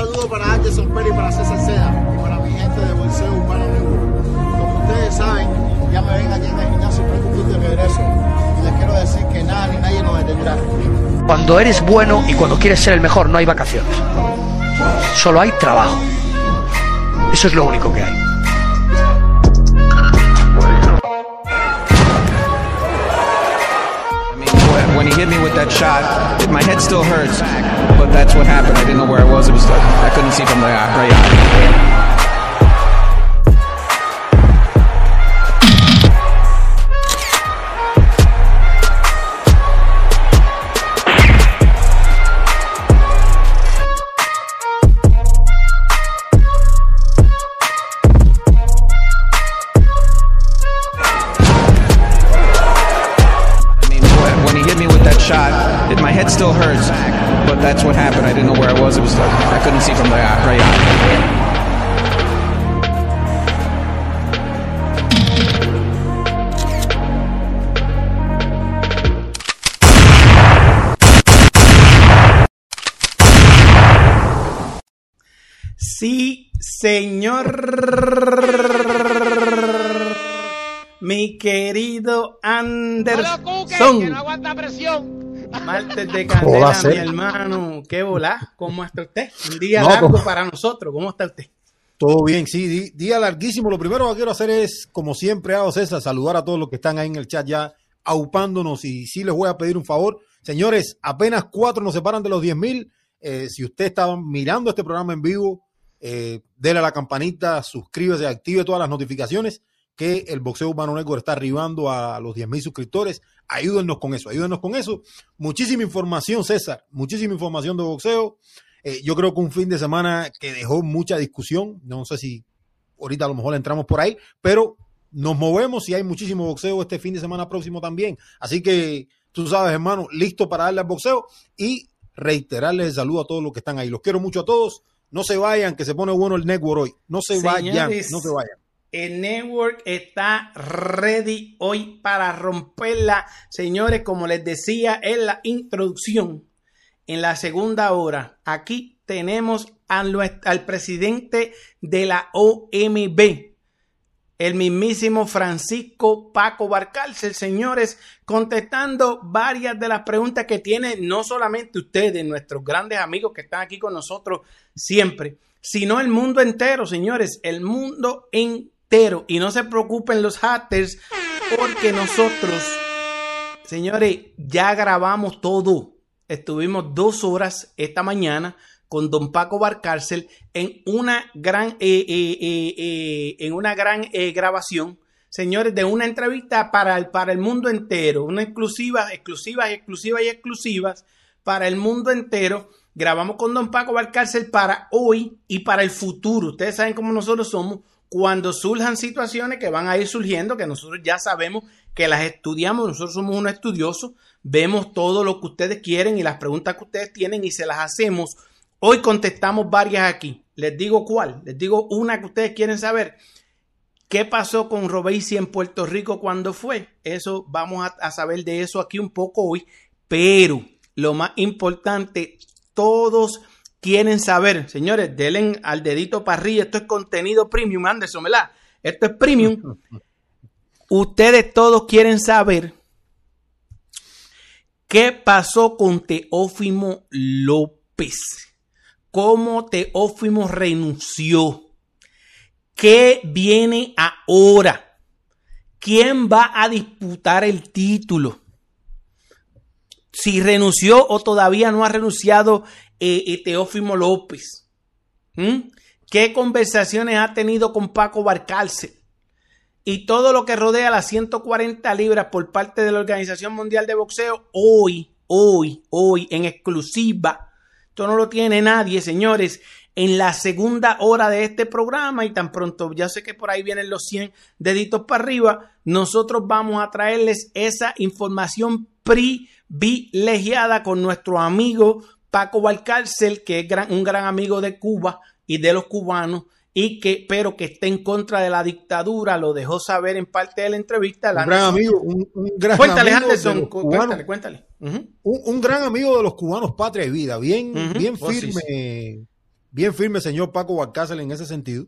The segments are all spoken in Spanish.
saludo para Anderson Pérez y para César Seda y para mi gente de Bolseo Urbano Nuevo. Como ustedes saben, ya me ven aquí en el gimnasio Preocupito de regreso. Y les quiero decir que nada ni nadie nos detendrá. Cuando eres bueno y cuando quieres ser el mejor no hay vacaciones. Solo hay trabajo. Eso es lo único que hay. Hit me with that shot, my head still hurts, but that's what happened. I didn't know where I was. It was like I couldn't see from the right eye. Mi querido Anderson. Martes de ¿Cómo va candela, a ser? mi hermano. ¿Qué volá? ¿Cómo está usted? Un día No, largo ¿cómo? para nosotros. ¿Cómo está usted? Todo bien, sí, día larguísimo. Lo primero que quiero hacer es, como siempre hago, César, saludar a todos los que están ahí en el chat ya aupándonos y sí les voy a pedir un favor. Señores, apenas cuatro nos separan de los 10 mil. Eh, si usted está mirando este programa en vivo, eh, a la campanita, suscríbase, active todas las notificaciones que el Boxeo Urbano Network está arribando a los 10 mil suscriptores. Ayúdennos con eso, ayúdennos con eso. Muchísima información, César, muchísima información de boxeo. Eh, yo creo que un fin de semana que dejó mucha discusión. No sé si ahorita a lo mejor entramos por ahí, pero nos movemos y hay muchísimo boxeo este fin de semana próximo también. Así que tú sabes, hermano, listo para darle al boxeo y reiterarles el saludo a todos los que están ahí. Los quiero mucho a todos. No se vayan, que se pone bueno el network hoy. No se vayan, no se vayan. El network está ready hoy para romperla. Señores, como les decía en la introducción, en la segunda hora, aquí tenemos a nues- al presidente de la OMB, el mismísimo Francisco Paco Barcárcel, señores, contestando varias de las preguntas que tienen no solamente ustedes, nuestros grandes amigos que están aquí con nosotros siempre, sino el mundo entero, señores, el mundo entero. Y no se preocupen los haters, porque nosotros, señores, ya grabamos todo. Estuvimos dos horas esta mañana con don Paco Barcárcel en una gran, eh, eh, eh, en una gran grabación, señores, de una entrevista para el, para el mundo entero, una exclusiva, exclusivas, exclusivas y exclusivas para el mundo entero. Grabamos con don Paco Barcárcel para hoy y para el futuro. Ustedes saben cómo nosotros somos. Cuando surjan situaciones que van a ir surgiendo, que nosotros ya sabemos que las estudiamos, nosotros somos unos estudiosos, vemos todo lo que ustedes quieren y las preguntas que ustedes tienen y se las hacemos. Hoy contestamos varias aquí. Les digo cuál. Les digo una que ustedes quieren saber. ¿Qué pasó con Robesi en Puerto Rico cuando fue? Eso vamos a, a saber de eso aquí un poco hoy. Pero lo más importante, todos quieren saber, señores, denle al dedito para arriba. Esto es contenido premium, Anderson, ¿verdad? Esto es premium. Ustedes todos quieren saber qué pasó con Teófimo López. Cómo Teófimo renunció. ¿Qué viene ahora? ¿Quién va a disputar el título? Si renunció o todavía no ha renunciado eh, eh, Teófimo López. ¿Qué conversaciones ha tenido con Paco Barcárcel? Y todo lo que rodea las 140 libras por parte de la Organización Mundial de Boxeo, hoy, hoy, hoy, en exclusiva. No lo tiene nadie, señores. En la segunda hora de este programa, y tan pronto, ya sé que por ahí vienen los 100 deditos para arriba, nosotros vamos a traerles esa información privilegiada con nuestro amigo Paco Valcárcel, que es un gran amigo de Cuba y de los cubanos, y que, pero que está en contra de la dictadura, lo dejó saber en parte de la entrevista. Un gran amigo, un, un gran Cuéntale, amigo de Anderson, los cu- cubanos. cuéntale, cuéntale. Un, un gran amigo de los cubanos patria y vida, bien, bien Oh, sí, firme bien firme señor Paco Balcácer en ese sentido.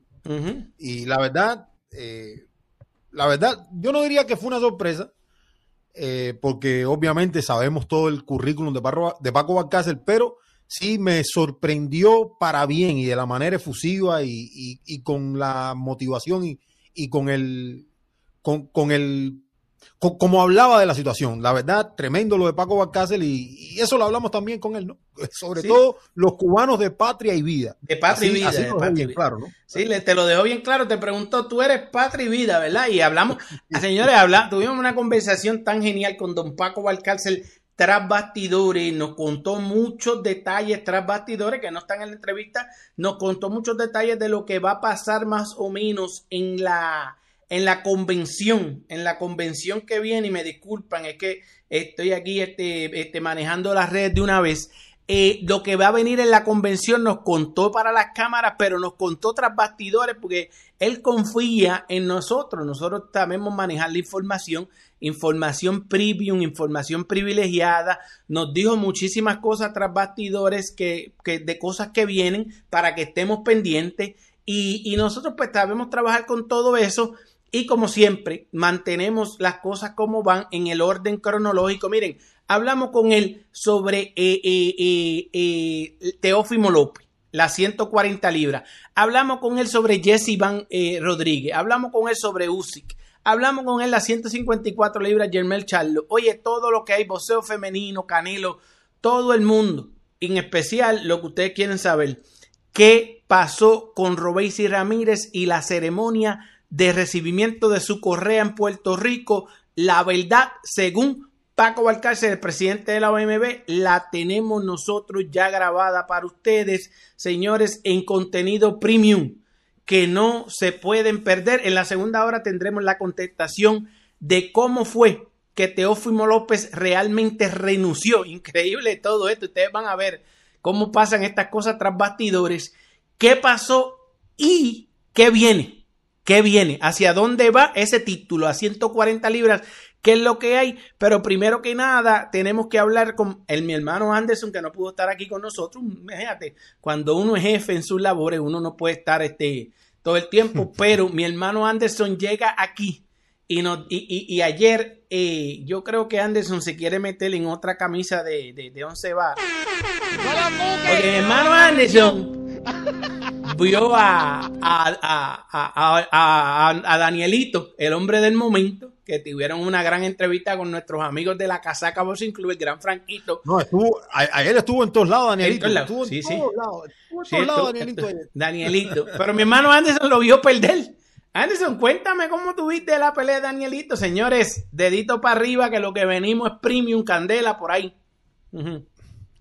Y la verdad, eh, la verdad, yo no diría que fue una sorpresa, eh, porque obviamente sabemos todo el currículum de, Parro- de Paco Balcácer, pero sí me sorprendió para bien y de la manera efusiva y, y- y con la motivación y, y con el con, con el co- como hablaba de la situación. La verdad, tremendo lo de Paco Balcácer y, eso lo hablamos también con él, ¿no? Sobre Sí. todo los cubanos de patria y vida. De patria y vida, así de lo patria bien vida. claro, ¿no? Sí, le, te lo dejó bien claro, te preguntó, tú eres patria y vida, ¿verdad? Y hablamos, señores, habla, tuvimos una conversación tan genial con don Paco Valcárcel tras bastidores, nos contó muchos detalles tras bastidores que no están en la entrevista, nos contó muchos detalles de lo que va a pasar más o menos en la en la convención, en la convención que viene, y me disculpan, es que estoy aquí este, este, manejando las redes de una vez. Eh, lo que va a venir en la convención nos contó para las cámaras, pero nos contó tras bastidores porque él confía en nosotros. Nosotros sabemos manejar la información, información premium, información privilegiada. Nos dijo muchísimas cosas tras bastidores que, que de cosas que vienen para que estemos pendientes. Y, y nosotros pues sabemos trabajar con todo eso. Y como siempre, mantenemos las cosas como van en el orden cronológico. Miren, hablamos con él sobre eh, eh, eh, eh, Teófimo López, las 140 libras. Hablamos con él sobre Jesse eh, Rodríguez. Hablamos con él sobre Usyk. Hablamos con él las 154 libras Germel Charlo. Oye, todo lo que hay, boxeo femenino, Canelo, todo el mundo. En especial lo que ustedes quieren saber. ¿Qué pasó con Robesi Ramírez y la ceremonia de recibimiento de su correa en Puerto Rico? La verdad, según Paco Balcárcel, el presidente de la OMB, la tenemos nosotros ya grabada para ustedes, señores, en contenido premium que no se pueden perder. En la segunda hora tendremos la contestación de cómo fue que Teófimo López realmente renunció. Increíble todo esto. Ustedes van a ver cómo pasan estas cosas tras bastidores. ¿Qué pasó y qué viene? ¿Qué viene? ¿Hacia dónde va ese título? A 140 libras. ¿Qué es lo que hay? Pero primero que nada, tenemos que hablar con el, mi hermano Anderson, que no pudo estar aquí con nosotros. Imagínate, cuando uno es jefe en sus labores, uno no puede estar este, todo el tiempo, pero mi hermano Anderson llega aquí y, no, y, y, y ayer eh, yo creo que Anderson se quiere meter en otra camisa de, de, de once bar. Porque mi hermano Anderson vio a, a, a, a Danielito, el hombre del momento, que tuvieron una gran entrevista con nuestros amigos de la Casaca Boxing Club, el gran Franquito. No, estuvo, a- ayer estuvo en todos lados, Danielito. En todos lados, Estuvo en sí, sí. todos lados. Estuvo en Sí, todos lados, Danielito. ayer. Danielito. Pero mi hermano Anderson lo vio perder. Anderson, cuéntame cómo tuviste la pelea de Danielito. Señores, dedito para arriba, que lo que venimos es premium, candela, por ahí.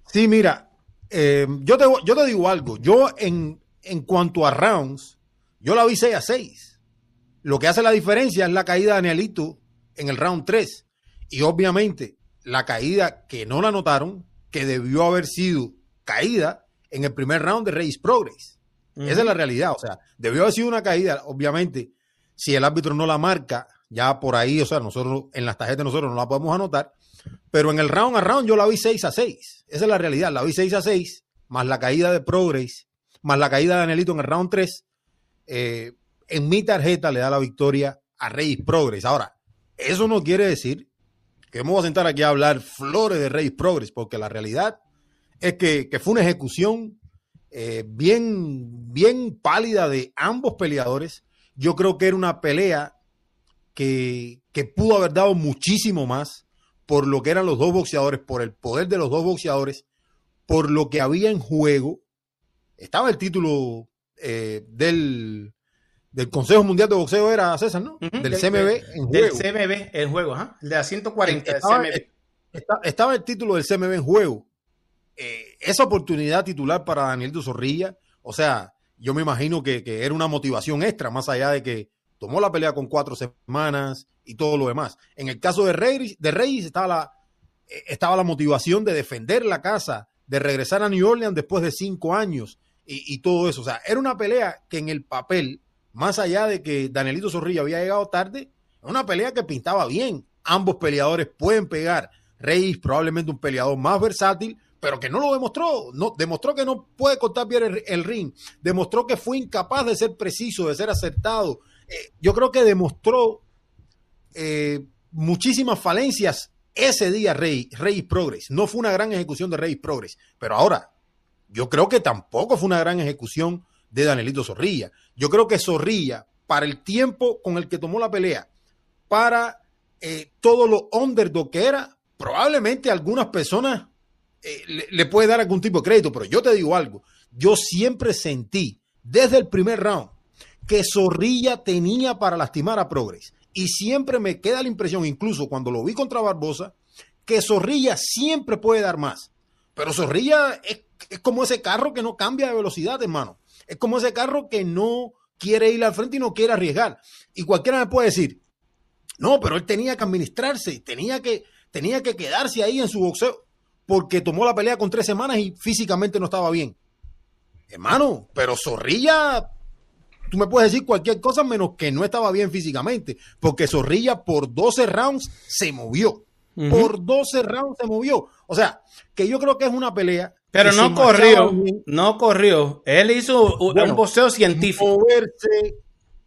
Sí, mira, eh, yo, te, yo te digo algo. Yo, en, en cuanto a rounds, yo la vi 6 a 6. Lo que hace la diferencia es la caída de Danielito en el round 3. Y obviamente, la caída que no la notaron, que debió haber sido caída en el primer round de Reyes Progress. Esa es la realidad. O sea, debió haber sido una caída. Obviamente, si el árbitro no la marca, ya por ahí, o sea, nosotros en las tarjetas nosotros no la podemos anotar. Pero en el round a round yo la vi 6 a 6. Esa es la realidad. La vi 6 a 6, más la caída de Progress, más la caída de Danielito en el round 3. eh, en mi tarjeta le da la victoria a Reyes Progress. Ahora, eso no quiere decir que me voy a sentar aquí a hablar flores de Reyes Progress, porque la realidad es que, fue una ejecución eh, bien, bien pálida de ambos peleadores. Yo creo que era una pelea que, que pudo haber dado muchísimo más por lo que eran los dos boxeadores, por el poder de los dos boxeadores, por lo que había en juego. Estaba el título eh, del, del Consejo Mundial de Boxeo, era César, ¿no? Del del- CMB en Del juego. CMB, el juego, ajá. El de la 140 del Estaba, CMB. está- estaba el título del CMB en juego. Eh, esa oportunidad titular para Daniel de Zorrilla, o sea, yo me imagino que, que era una motivación extra, más allá de que tomó la pelea con cuatro semanas y todo lo demás. En el caso de Reyes, de Reyes estaba, la, eh, estaba la motivación de defender la casa, de regresar a New Orleans después de cinco años y, y todo eso. O sea, era una pelea que en el papel, más allá de que Danielito Zorrilla había llegado tarde, una pelea que pintaba bien. Ambos peleadores pueden pegar. Reyes probablemente un peleador más versátil, pero que no lo demostró. No, demostró que no puede cortar bien el, el ring. Demostró que fue incapaz de ser preciso, de ser acertado. Eh, yo creo que demostró eh, muchísimas falencias ese día Rey, Rey Progress. No fue una gran ejecución de Rey Progress. Pero ahora, yo creo que tampoco fue una gran ejecución de Danielito Zorrilla. Yo creo que Zorrilla, para el tiempo con el que tomó la pelea, para eh, todo lo underdog que era, probablemente algunas personas eh, le, le, puede dar algún tipo de crédito, pero yo te digo algo, yo siempre sentí desde el primer round que Zorrilla tenía para lastimar a Progress. Y siempre me queda la impresión, incluso cuando lo vi contra Barbosa, que Zorrilla siempre puede dar más. Pero Zorrilla es, es como ese carro que no cambia de velocidad, hermano. Es como ese carro que no quiere ir al frente y no quiere arriesgar. Y cualquiera me puede decir, no, pero él tenía que administrarse, tenía que, tenía que quedarse ahí en su boxeo, porque tomó la pelea con tres semanas y físicamente no estaba bien. Hermano, pero Zorrilla, tú me puedes decir cualquier cosa menos que no estaba bien físicamente, porque Zorrilla por 12 rounds se movió. Uh -huh. Por 12 rounds se movió. O sea, que yo creo que es una pelea pero no corrió, no corrió. Él hizo bueno, un boxeo científico. Moverse,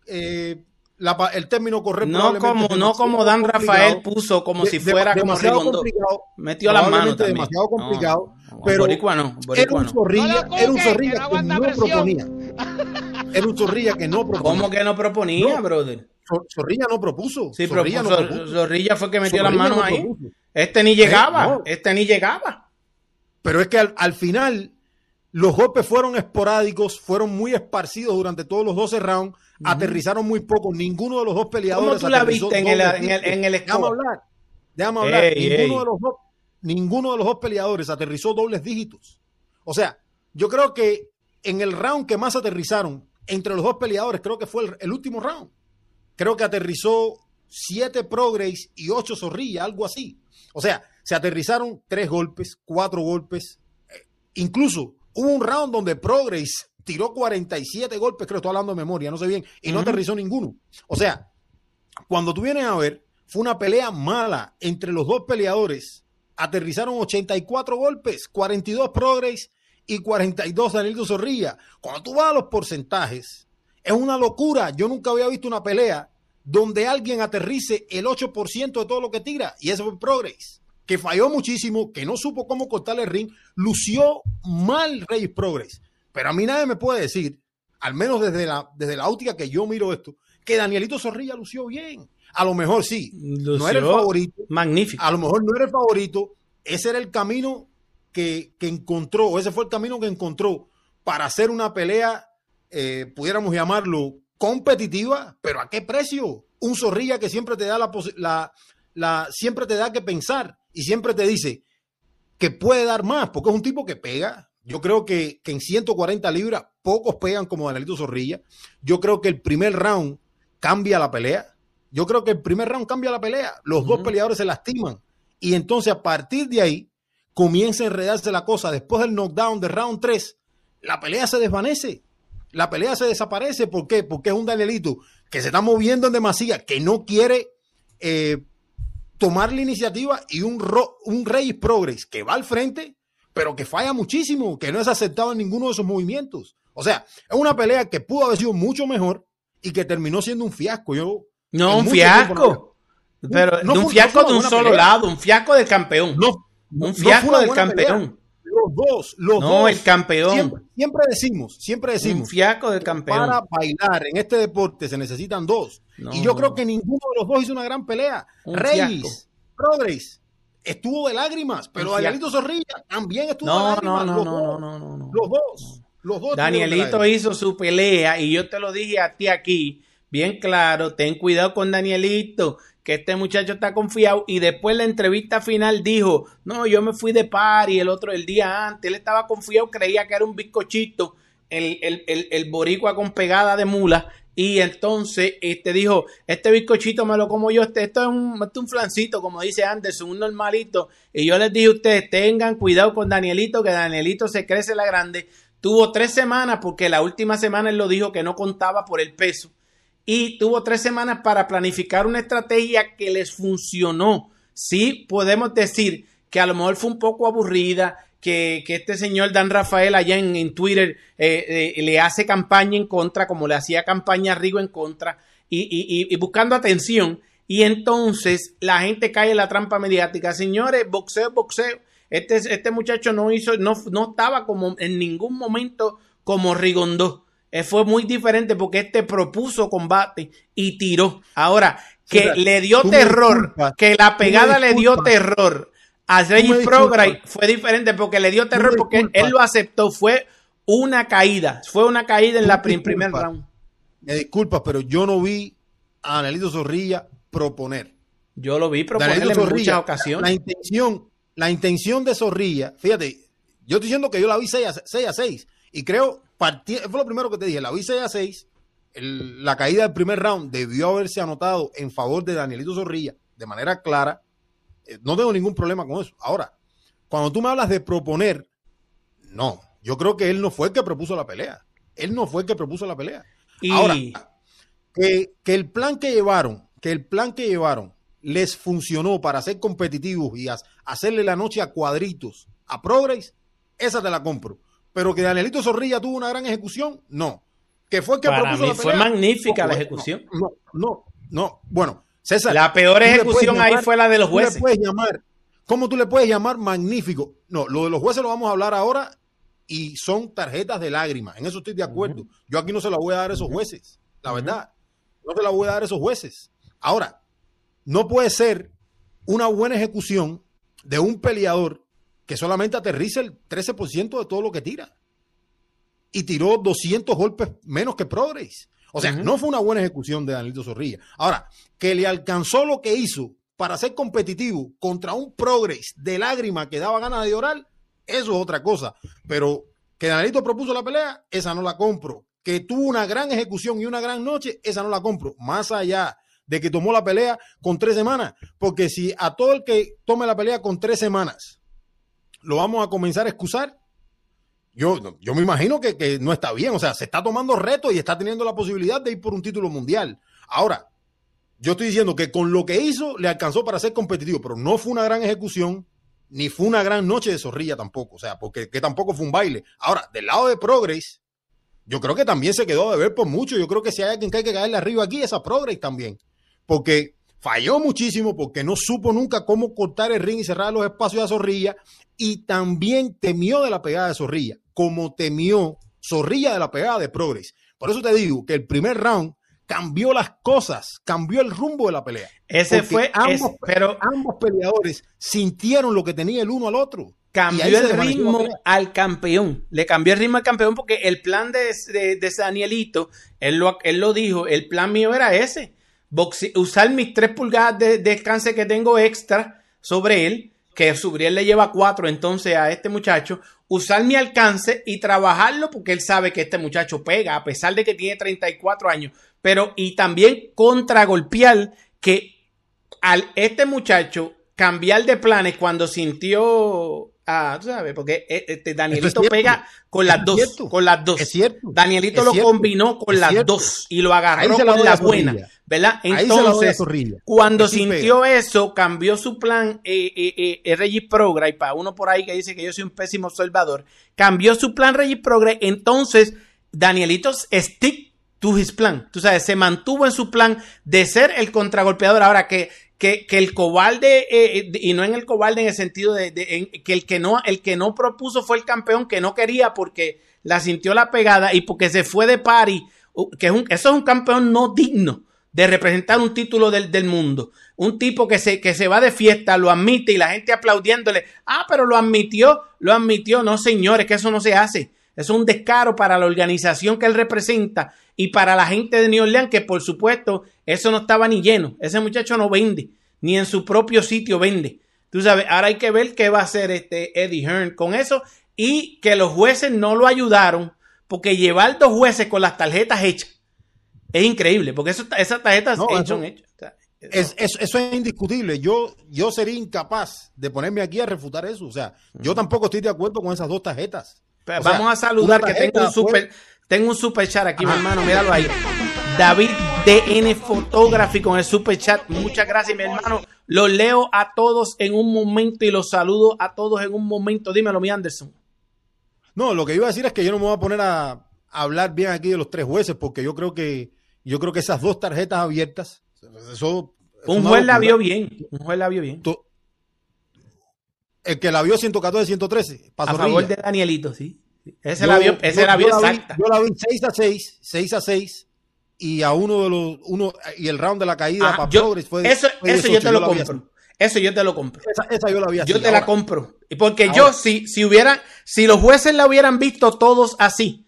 eh, la, el término correcto. No como, no como Dan Rafael puso, como de, si fuera de, como Rigondo. Metió las manos también. demasiado complicado. No, pero boricua no, boricua era un zorrilla, no era un zorrilla que, no, proponía. Era un zorrilla que no proponía. ¿Cómo que no proponía, brother? Zorrilla no propuso. Sí, Zorrilla, no propuso. Zorrilla fue que metió Zorrilla las manos ahí. Propuso. Este ni llegaba, eh, este ni llegaba. Pero es que al, al, final los golpes fueron esporádicos, fueron muy esparcidos durante todos los 12 rounds, uh -huh. aterrizaron muy poco, ninguno de los dos peleadores. ¿Cómo tú la viste en el, en el, en el Déjame hablar, déjame hablar. Ey, ninguno, ey. De los dos, ninguno de los dos peleadores aterrizó dobles dígitos. O sea, yo creo que en el round que más aterrizaron entre los dos peleadores, creo que fue el, el último round. Creo que aterrizó siete Progress y ocho Zorrilla, algo así. O sea, se aterrizaron tres golpes, cuatro golpes. Incluso hubo un round donde Progress tiró 47 golpes, creo, estoy hablando de memoria, no sé bien, y no uh -huh. aterrizó ninguno. O sea, cuando tú vienes a ver, fue una pelea mala entre los dos peleadores. Aterrizaron 84 golpes, 42 Progress y 42 Danilo Zorrilla. Cuando tú vas a los porcentajes, es una locura. Yo nunca había visto una pelea donde alguien aterrice el 8% de todo lo que tira, y eso fue Progress que falló muchísimo, que no supo cómo cortar el ring, lució mal Reyes Progress. Pero a mí nadie me puede decir, al menos desde la, desde la óptica que yo miro esto, que Danielito Zorrilla lució bien. A lo mejor sí, lució no era el favorito. Magnífico. A lo mejor no era el favorito. Ese era el camino que, que encontró, ese fue el camino que encontró para hacer una pelea, eh, pudiéramos llamarlo competitiva, pero ¿a qué precio? Un Zorrilla que siempre te da la, la, la siempre te da que pensar y siempre te dice que puede dar más, porque es un tipo que pega. Yo creo que, que en 140 libras pocos pegan como Danielito Zorrilla. Yo creo que el primer round cambia la pelea. Yo creo que el primer round cambia la pelea. Los uh -huh. dos peleadores se lastiman. Y entonces a partir de ahí comienza a enredarse la cosa. Después del knockdown de round 3, la pelea se desvanece. La pelea se desaparece. ¿Por qué? Porque es un Danielito que se está moviendo en demasía, que no quiere eh, tomar la iniciativa y un, un Reyes Progress que va al frente, pero que falla muchísimo, que no es aceptado en ninguno de esos movimientos. O sea, es una pelea que pudo haber sido mucho mejor y que terminó siendo un fiasco. Yo, no, un fiasco. Pero no, un fiasco de un solo pelea. lado, un fiasco del campeón. No, un fiasco del campeón. Pelea. Los dos, los no, dos. El campeón. Siempre, siempre, decimos, siempre decimos. Un fiasco del campeón. Para bailar en este deporte se necesitan dos. No. Y yo creo que ninguno de los dos hizo una gran pelea. Un Reyes, Progress, estuvo de lágrimas, pero Danielito Zorrilla también estuvo no, de lágrimas. No, no, no, no, no, no, Los dos. Los dos Danielito hizo su pelea y yo te lo dije a ti aquí, bien claro, ten cuidado con Danielito, que este muchacho está confiado y después la entrevista final dijo, no, yo me fui de par y el otro el día antes, él estaba confiado, creía que era un bizcochito, el, el, el, el boricua con pegada de mula y entonces este dijo, este bizcochito me lo como yo, este, esto, es un, esto es un flancito, como dice Anderson, un normalito. Y yo les dije a ustedes, tengan cuidado con Danielito, que Danielito se crece la grande. Tuvo tres semanas, porque la última semana él lo dijo que no contaba por el peso. Y tuvo tres semanas para planificar una estrategia que les funcionó. Sí, podemos decir que a lo mejor fue un poco aburrida, que, que este señor Dan Rafael allá en, Twitter eh, eh, le hace campaña en contra, como le hacía campaña a Rigo en contra, y, y, y, buscando atención. Y entonces la gente cae en la trampa mediática. Señores, boxeo, boxeo. Este, este muchacho no hizo, no, no estaba como en ningún momento como Rigondó. Eh, fue muy diferente porque este propuso combate y tiró. Ahora, que le dio terror, que la pegada le dio terror a Regis Progray fue diferente porque le dio terror porque él lo aceptó. Fue una caída. Fue una caída en la primer round. Me disculpas, pero yo no vi a Anelito Zorrilla proponer. Yo lo vi proponer en muchas ocasiones. La intención, la intención de Zorrilla, fíjate, yo estoy diciendo que yo la vi 6 a 6, y creo, fue lo primero que te dije, la vi 6 a 6, la caída del primer round debió haberse anotado en favor de Danielito Zorrilla de manera clara eh, no tengo ningún problema con eso. Ahora, cuando tú me hablas de proponer, no, yo creo que él no fue el que propuso la pelea. Él no fue el que propuso la pelea. Ahora, que, el plan que llevaron, que el plan que llevaron les funcionó para ser competitivos y hacerle la noche a cuadritos a Progress, esa te la compro. Pero que Danielito Zorrilla tuvo una gran ejecución, no. Que fue el que propuso la. Fue magnífica la ejecución. no, no, no. Bueno, la peor ejecución ahí fue la de los jueces. puedes llamar, ¿Cómo tú le puedes llamar magnífico? No, lo de los jueces lo vamos a hablar ahora y son tarjetas de lágrimas. En eso estoy de acuerdo. Yo aquí no se la voy a dar a esos jueces, la verdad. No se la voy a dar a esos jueces. Ahora, no puede ser una buena ejecución de un peleador que solamente aterriza el 13% de todo lo que tira. Y tiró 200 golpes menos que Progress. O sea, no fue una buena ejecución de Danilo Zorrilla. Ahora, que le alcanzó lo que hizo para ser competitivo contra un progress de lágrima que daba ganas de llorar, eso es otra cosa. Pero que Danilito propuso la pelea, esa no la compro. Que tuvo una gran ejecución y una gran noche, esa no la compro. Más allá de que tomó la pelea con tres semanas. Porque si a todo el que tome la pelea con tres semanas lo vamos a comenzar a excusar, yo, yo me imagino que, no está bien. O sea, se está tomando retos y está teniendo la posibilidad de ir por un título mundial. Ahora, yo estoy diciendo que con lo que hizo le alcanzó para ser competitivo, pero no fue una gran ejecución, ni fue una gran noche de zorrilla tampoco. O sea, porque que tampoco fue un baile. Ahora, del lado de Progress, yo creo que también se quedó de ver por mucho. Yo creo que si hay alguien que hay que caerle arriba aquí, es a Progress también. Porque falló muchísimo, porque no supo nunca cómo cortar el ring y cerrar los espacios a Zorrilla, y también temió de la pegada de Zorrilla como temió Zorrilla de la pegada de Progress. Por eso te digo que el primer round cambió las cosas, cambió el rumbo de la pelea. Ese fue, ambos, pero ambos peleadores sintieron lo que tenía el uno al otro. Cambió el ritmo al campeón. Le cambió el ritmo al campeón porque el plan de, de, Danielito, él lo, él lo dijo, el plan mío era ese. usar mis tres pulgadas de descanse que tengo extra sobre él, que Subriel le lleva cuatro entonces a este muchacho, usar mi alcance y trabajarlo porque él sabe que este muchacho pega, a pesar de que tiene 34 años, pero y también contragolpear que al este muchacho cambiar de planes cuando sintió Ah, tú sabes, porque eh, este Danielito pega con las dos, con las dos. Es cierto. Danielito lo combinó con las dos y lo agarró con la, buena, ¿verdad? Entonces, cuando sintió eso, cambió su plan eh, eh, eh Regis Progress, y para uno por ahí que dice que yo soy un pésimo observador, cambió su plan Regis Progress, entonces Danielito stick to his plan, tú sabes, se mantuvo en su plan de ser el contragolpeador, ahora que que, que el cobarde, eh, eh, y no en el cobarde en el sentido de, que, el que no, el que no propuso fue el campeón que no quería porque la sintió la pegada y porque se fue de pari, que es un, eso es un campeón no digno de representar un título del, del, mundo. Un tipo que se, que se va de fiesta, lo admite y la gente aplaudiéndole. Ah, pero lo admitió, lo admitió. No, señores, que eso no se hace. Es un descaro para la organización que él representa y para la gente de New Orleans, que por supuesto eso no estaba ni lleno. Ese muchacho no vende, ni en su propio sitio vende. Tú sabes, ahora hay que ver qué va a hacer este Eddie Hearn con eso y que los jueces no lo ayudaron porque llevar dos jueces con las tarjetas hechas es increíble, porque eso, esas tarjetas son hechas. Es, eso es indiscutible. Yo, yo sería incapaz de ponerme aquí a refutar eso. O sea, yo tampoco estoy de acuerdo con esas dos tarjetas. vamos a saludar que tengo un super, tengo un super chat aquí, mi hermano, míralo ahí. David DN Photography con el super chat. Muchas gracias, mi hermano, Los leo a todos en un momento y los saludo a todos en un momento. Dímelo, mi Anderson. No, lo que iba a decir es que yo no me voy a poner a, hablar bien aquí de los tres jueces, porque yo creo que yo creo que esas dos tarjetas abiertas, eso, un juez la vio bien, un juez la vio bien. El que la vio 114, 113. A favor de Danielito, sí. Ese la vio, ese la vio exacta. yo la vi 6 a 6, 6 a 6 y a uno de los uno y el round de la caída ah, para Progress fue eso, eso yo te lo compro. Eso yo te lo compro. Esa, yo la así. Yo te la compro. Porque yo, si, si hubieran, si los jueces la hubieran visto todos así,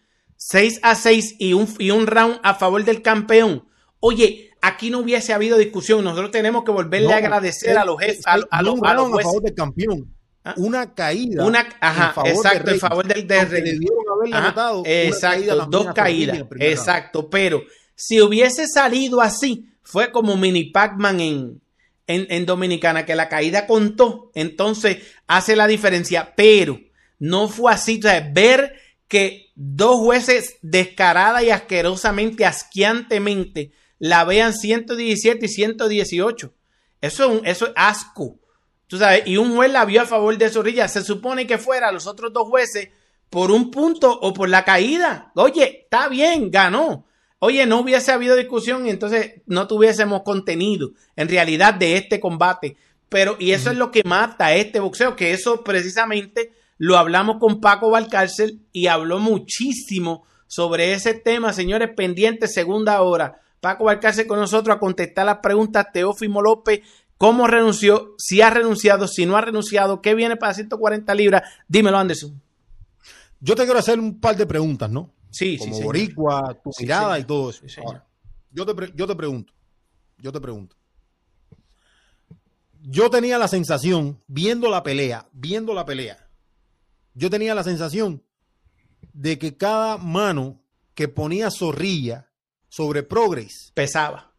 6 a 6 y un, y un round a favor del campeón, oye, aquí no hubiese habido discusión. Nosotros tenemos que volverle a agradecer a los jefes, a, los, a los jueces. A favor del campeón. ¿Ah? Una caída. Una, ajá, exacto, en favor del de exacto, dos caídas. Exacto, pero si hubiese salido así, fue como Mini Pac-Man en, en, Dominicana, que la caída contó, entonces hace la diferencia, pero no fue así. O sea, ver que dos jueces descarada y asquerosamente, asquiantemente, la vean 117 y 118. Eso es, un, eso es asco. Tú sabes, y un juez la vio a favor de Zorrilla. Se supone que fuera los otros dos jueces por un punto o por la caída. Oye, está bien, ganó. Oye, no hubiese habido discusión y entonces no tuviésemos contenido en realidad de este combate. Pero, y eso es lo que mata este boxeo, que eso precisamente lo hablamos con Paco Valcárcel y habló muchísimo sobre ese tema, señores, pendientes, segunda hora. Paco Valcárcel con nosotros a contestar las preguntas. Teófimo López, ¿cómo renunció? Si ha renunciado, si no ha renunciado, ¿qué viene para 140 libras? Dímelo, Anderson. Yo te quiero hacer un par de preguntas, ¿no? Sí, como sí, boricua, tu mirada y todo eso. Ahora, yo te, yo te pregunto, yo te pregunto. Yo tenía la sensación, viendo la pelea, viendo la pelea, yo tenía la sensación de que cada mano que ponía Zorrilla sobre Progress pesaba,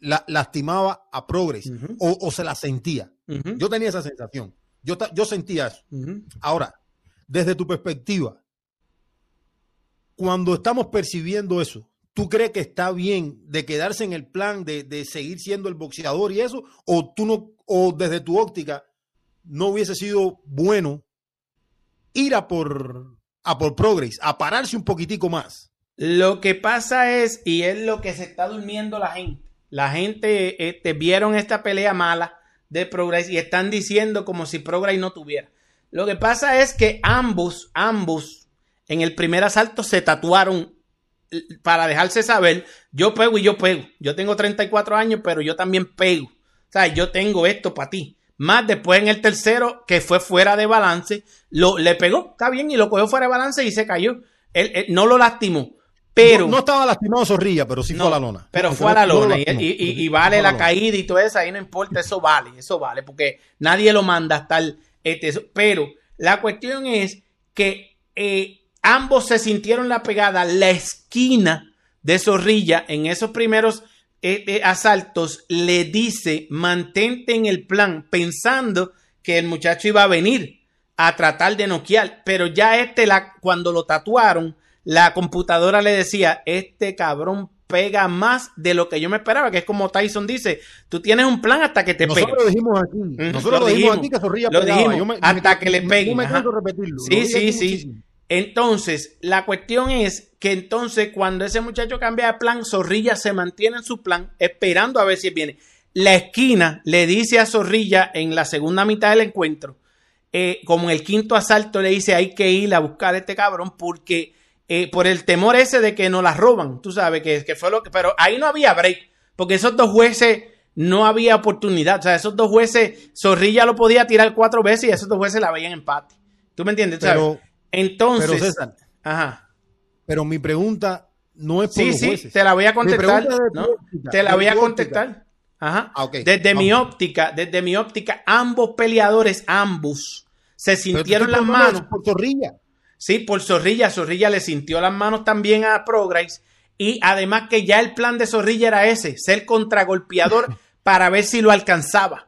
lastimaba a Progress o, se la sentía. Yo tenía esa sensación. Yo, yo sentía eso. Ahora, desde tu perspectiva, cuando estamos percibiendo eso, ¿tú crees que está bien de quedarse en el plan de, seguir siendo el boxeador y eso? ¿O tú no, o desde tu óptica, no hubiese sido bueno ir a por, a por Progress, a pararse un poquitico más? Lo que pasa es, y es lo que se está durmiendo la gente. La gente este, vieron esta pelea mala de Progress y están diciendo como si Progress no tuviera. Lo que pasa es que ambos, ambos en el primer asalto se tatuaron para dejarse saber, yo pego y yo pego. Yo tengo 34 años, pero yo también pego. O sea, yo tengo esto para ti. Más después en el tercero, que fue fuera de balance, lo, le pegó, está bien, y lo cogió fuera de balance y se cayó. Él, no lo lastimó. Pero, no, estaba lastimado Zorrilla, pero sí fue a la lona. Pero fue a la lona. y, vale la, caída y todo eso, ahí no importa, eso vale, eso vale, porque nadie lo manda hasta el. Este, pero la cuestión es que eh, ambos se sintieron la pegada, la esquina de Zorrilla en esos primeros eh, eh, asaltos le dice mantente en el plan pensando que el muchacho iba a venir a tratar de noquear, pero ya este la, cuando lo tatuaron la computadora le decía este cabrón pega más de lo que yo me esperaba, que es como Tyson dice, tú tienes un plan hasta que te Nosotros Lo dijimos aquí. Nosotros lo, dijimos, aquí que Zorrilla lo dijimos, hasta que le pegue. Sí, sí, sí. Entonces, la cuestión es que entonces cuando ese muchacho cambia de plan, Zorrilla se mantiene en su plan esperando a ver si viene. La esquina le dice a Zorrilla en la segunda mitad del encuentro, eh, como en el quinto asalto le dice hay que ir a buscar a este cabrón porque eh, por el temor ese de que no las roban, tú sabes que, que fue lo que, pero ahí no había break, porque esos dos jueces no había oportunidad, o sea, esos dos jueces, Zorrilla lo podía tirar cuatro veces y esos dos jueces la veían empate. ¿Tú me entiendes? Entonces. Pero César, ajá. Pero mi pregunta no es por sí, sí, te la voy a contestar. te la voy a contestar. Ajá. Ah, desde mi óptica, desde mi óptica, ambos peleadores, ambos, se sintieron las manos. Por Zorrilla. Sí, por Zorrilla. Zorrilla le sintió las manos también a Progress. Y además que ya el plan de Zorrilla era ese, ser contragolpeador para ver si lo alcanzaba.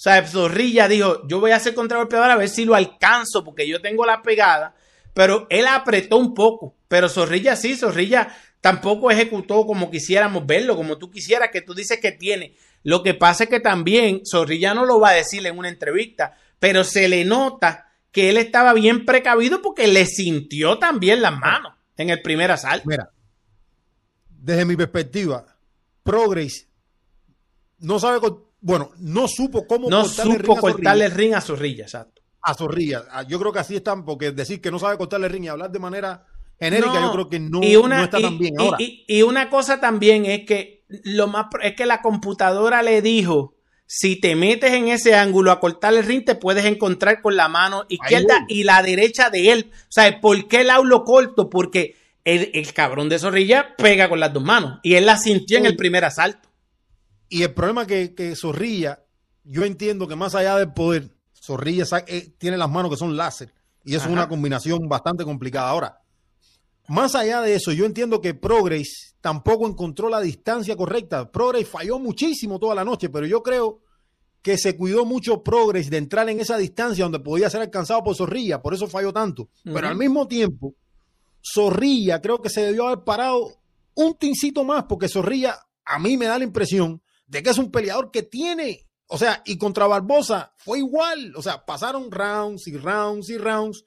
O sea, Zorrilla dijo, yo voy a ser contragolpeador a ver si lo alcanzo, porque yo tengo la pegada pero él apretó un poco. Pero Zorrilla sí, Zorrilla tampoco ejecutó como quisiéramos verlo, como tú quisieras, que tú dices que tiene Lo que pasa es que también Zorrilla no lo va a decir en una entrevista, pero se le nota que él estaba bien precavido porque le sintió también las manos en el primer asalto. Mira, desde mi perspectiva, Progress no sabe, bueno, no supo cómo no cortarle supo ring cortarle el ring a Zorrilla, exacto. A Zorrilla. Ah, yo creo que así están, porque decir que no sabe cortarle el ring y hablar de manera genérica, yo creo que no, está tan bien ahora. Y, una cosa también es que lo más es que la computadora le dijo si te metes en ese ángulo a cortar el ring, te puedes encontrar con la mano izquierda y la derecha de él. O sea, ¿por qué el aulo corto? Porque el, cabrón de Zorrilla pega con las dos manos y él la sintió en el primer asalto. Y el problema que, que Zorrilla, yo entiendo que más allá del poder, Zorrilla eh, tiene las manos que son láser y es una combinación bastante complicada. Ahora, más allá de eso, yo entiendo que Progress tampoco encontró la distancia correcta. Progress falló muchísimo toda la noche, pero yo creo que se cuidó mucho Progress de entrar en esa distancia donde podía ser alcanzado por Zorrilla, por eso falló tanto. Pero al mismo tiempo, Zorrilla creo que se debió haber parado un tincito más, porque Zorrilla a mí me da la impresión de que es un peleador que tiene, o sea, y contra Barbosa fue igual, o sea, pasaron rounds y rounds y rounds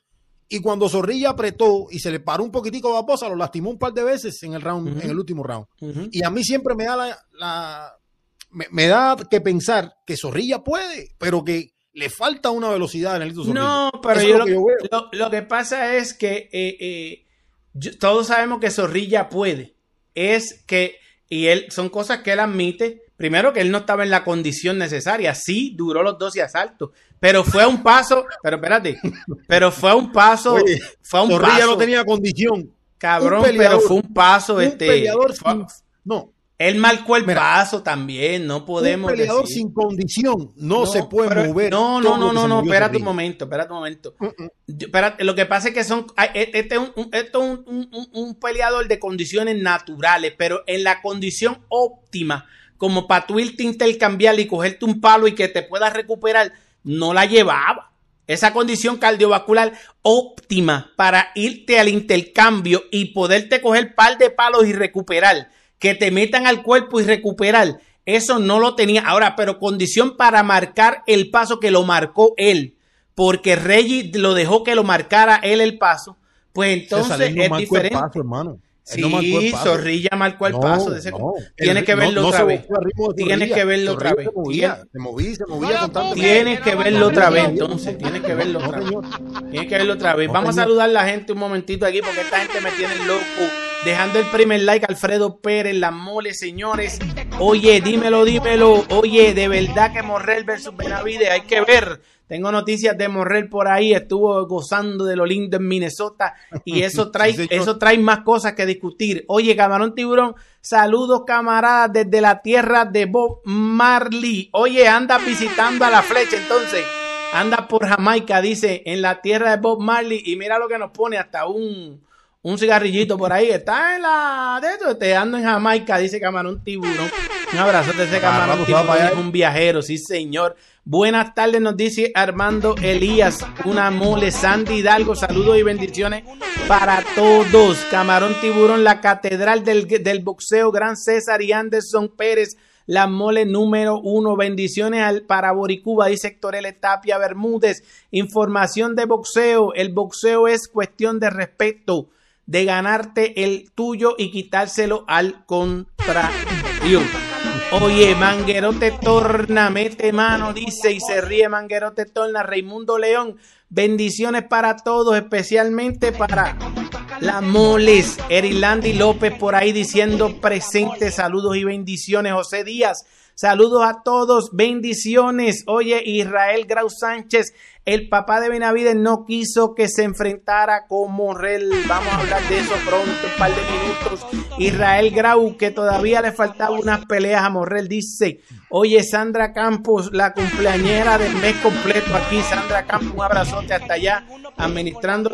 y cuando Zorrilla apretó y se le paró un poquitico a Barbosa, lo lastimó un par de veces en el round, en el último round. Y a mí siempre me da la, me, da que pensar que Zorrilla puede, pero que le falta una velocidad en el Zorrilla. No, pero yo, lo, que pasa es que eh, eh, todos sabemos que Zorrilla puede. Es que, y él, son cosas que él admite, Primero que él no estaba en la condición necesaria. Sí, duró los 12 asaltos. Pero fue un paso. Pero espérate. Pero fue un paso. fue un paso. no tenía condición. Cabrón, pero fue un paso. Un este, peleador no. Él marcó el paso también, no podemos. Un peleador sin condición no, se puede mover. No, no, no, no, no, espérate un momento, espérate un momento. espérate, lo que pasa es que son. E, este es un, este un, un peleador de condiciones naturales, pero en la condición óptima como para tú irte intercambiar y cogerte un palo y que te puedas recuperar, no la llevaba. Esa condición cardiovascular óptima para irte al intercambio y poderte coger par de palos y recuperar, que te metan al cuerpo y recuperar, eso no lo tenía. Ahora, pero condición para marcar el paso que lo marcó él, porque Reggie lo dejó que lo marcara él el paso, pues entonces es diferente. hermano. Sí, Zorrilla marcó el paso. De ese... Tienes que verlo otra vez. Tienes que verlo otra vez. Se movía, se movía Tienes que verlo otra vez, entonces. Tienes que verlo otra vez. Tienes que verlo otra vez. Vamos a saludar a la gente un momentito aquí porque esta gente me tiene loco. Dejando el primer like, Alfredo Pérez, la mole, señores. Oye, dímelo, dímelo. Oye, de verdad que Morrel versus Benavides, hay que ver tengo noticias de Morrel por ahí, estuvo gozando de lo lindo en Minnesota y eso trae, eso trae más cosas que discutir. Oye, Camarón Tiburón, saludos camaradas desde la tierra de Bob Marley. Oye, anda visitando a la flecha entonces. Anda por Jamaica, dice, en la tierra de Bob Marley y mira lo que nos pone hasta un, un cigarrillito por ahí. Está en la de esto, te ando en Jamaica, dice Camarón Tiburón. Un abrazo de ese Camarón Tiburón, es un viajero, sí señor. Buenas tardes, nos dice Armando Elías, una mole, Sandy Hidalgo, saludos y bendiciones para todos. Camarón Tiburón, la catedral del, boxeo, Gran César y Anderson Pérez, la mole número uno. Bendiciones al, para Boricuba, dice Héctor L. Tapia Bermúdez. Información de boxeo, el boxeo es cuestión de respeto, de ganarte el tuyo y quitárselo al contrario. Oye, Manguerote torna, mete mano, dice y se ríe Manguerote torna. Raimundo León, bendiciones para todos, especialmente para la Moles. Erilandi López por ahí diciendo presente, saludos y bendiciones. José Díaz, saludos a todos, bendiciones. Oye, Israel Grau Sánchez, el papá de Benavides no quiso que se enfrentara con Morrel. Vamos a hablar de eso pronto, un par de minutos. Israel Grau, que todavía le faltaba unas peleas a Morrel, dice: Oye, Sandra Campos, la cumpleañera del mes completo aquí. Sandra Campos, un abrazote hasta allá, administrando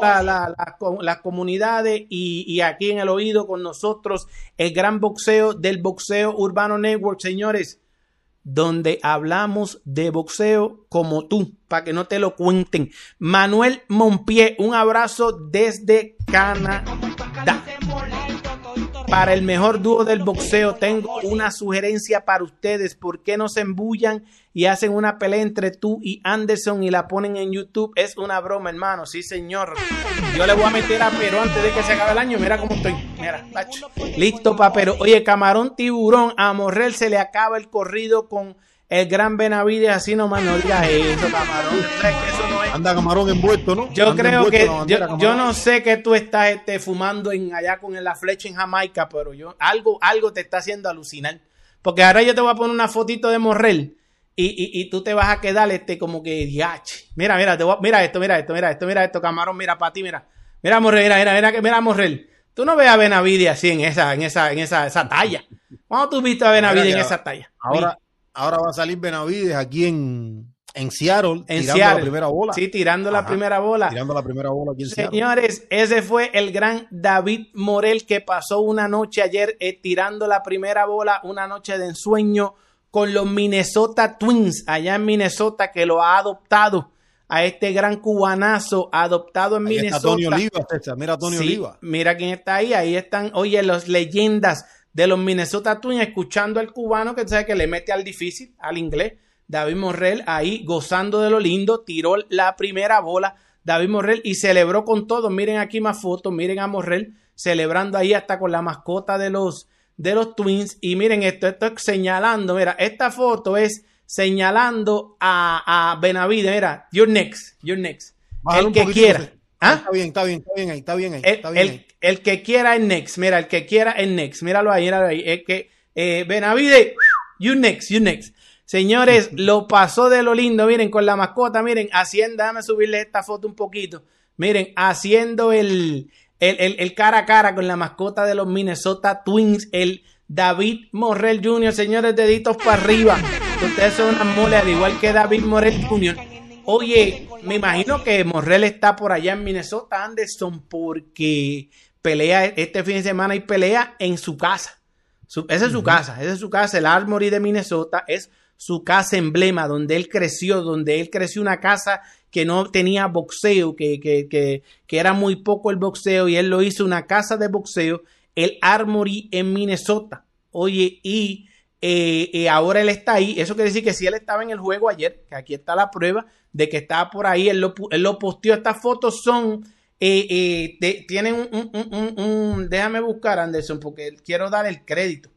las comunidades y, y aquí en el oído con nosotros el gran boxeo del Boxeo Urbano Network, señores donde hablamos de boxeo como tú, para que no te lo cuenten. Manuel Monpié, un abrazo desde Canadá. para el mejor dúo del boxeo, tengo una sugerencia para ustedes. ¿Por qué no se embullan y hacen una pelea entre tú y Anderson y la ponen en YouTube? Es una broma, hermano. Sí, señor. Yo le voy a meter a Pero antes de que se acabe el año. Mira cómo estoy. Mira, listo para Pero. Oye, camarón tiburón, a Morrel se le acaba el corrido con el gran Benavides, así nomás no digas eso, camarón. Anda camarón envuelto, ¿no? Yo creo que, yo, no sé que tú estás este, fumando en allá con la flecha en Jamaica, pero yo, algo, algo te está haciendo alucinar. Porque ahora yo te voy a poner una fotito de Morrel y, y, tú te vas a quedar este como que diache. Mira, mira, te mira esto, mira esto, mira esto, mira esto, camarón, mira para ti, mira. Mira Morrel, mira, mira, mira, mira Morrel. Tú no ves a Benavides así en esa, en esa, en esa, esa talla. ¿Cuándo tú viste a Benavides en esa talla? Ahora, ahora va a salir Benavides aquí en, en Seattle, en tirando la primera bola. Sí, tirando la primera bola. Tirando la primera bola aquí en Señores, ese fue el gran David Morel que pasó una noche ayer eh, tirando la primera bola, una noche de ensueño con los Minnesota Twins allá en Minnesota que lo ha adoptado a este gran cubanazo adoptado en Minnesota. Está Oliva, mira Tony Oliva. Mira quién está ahí, ahí están, oye, las leyendas de los Minnesota Twins, escuchando al cubano que sabe que le mete al difícil, al inglés. David Morrell ahí gozando de lo lindo, tiró la primera bola. David Morrell y celebró con todo. Miren aquí más fotos, miren a Morrell celebrando ahí hasta con la mascota de los, de los Twins. Y miren esto, esto es señalando, mira, esta foto es señalando a, a Benavides, mira, you're next, you're next. el que quiera. ¿Ah? Está bien, está bien, está bien ahí, está bien ahí. Está bien el, el que quiera es next. Mira, el que quiera es next. Míralo ahí, míralo ahí. Es que eh, Benavide, you next, you next. Señores, lo pasó de lo lindo. Miren, con la mascota, miren, haciendo, déjame subirle esta foto un poquito. Miren, haciendo el, el, el, cara a cara con la mascota de los Minnesota Twins, el David Morrell Jr., señores, deditos para arriba. Ustedes son una mole, al igual que David Morrell Jr. Oye, me imagino que Morrell está por allá en Minnesota, Anderson, porque pelea este fin de semana y pelea en su casa. esa es su casa, esa es su casa. El Armory de Minnesota es su casa emblema, donde él creció, donde él creció una casa que no tenía boxeo, que, que, que, que era muy poco el boxeo, y él lo hizo una casa de boxeo, el Armory en Minnesota. Oye, y eh, eh, ahora él está ahí. Eso quiere decir que si él estaba en el juego ayer, que aquí está la prueba de que estaba por ahí, él lo, él lo posteó. Estas fotos son eh tienen un, Déjame buscar, Anderson, porque quiero dar el crédito.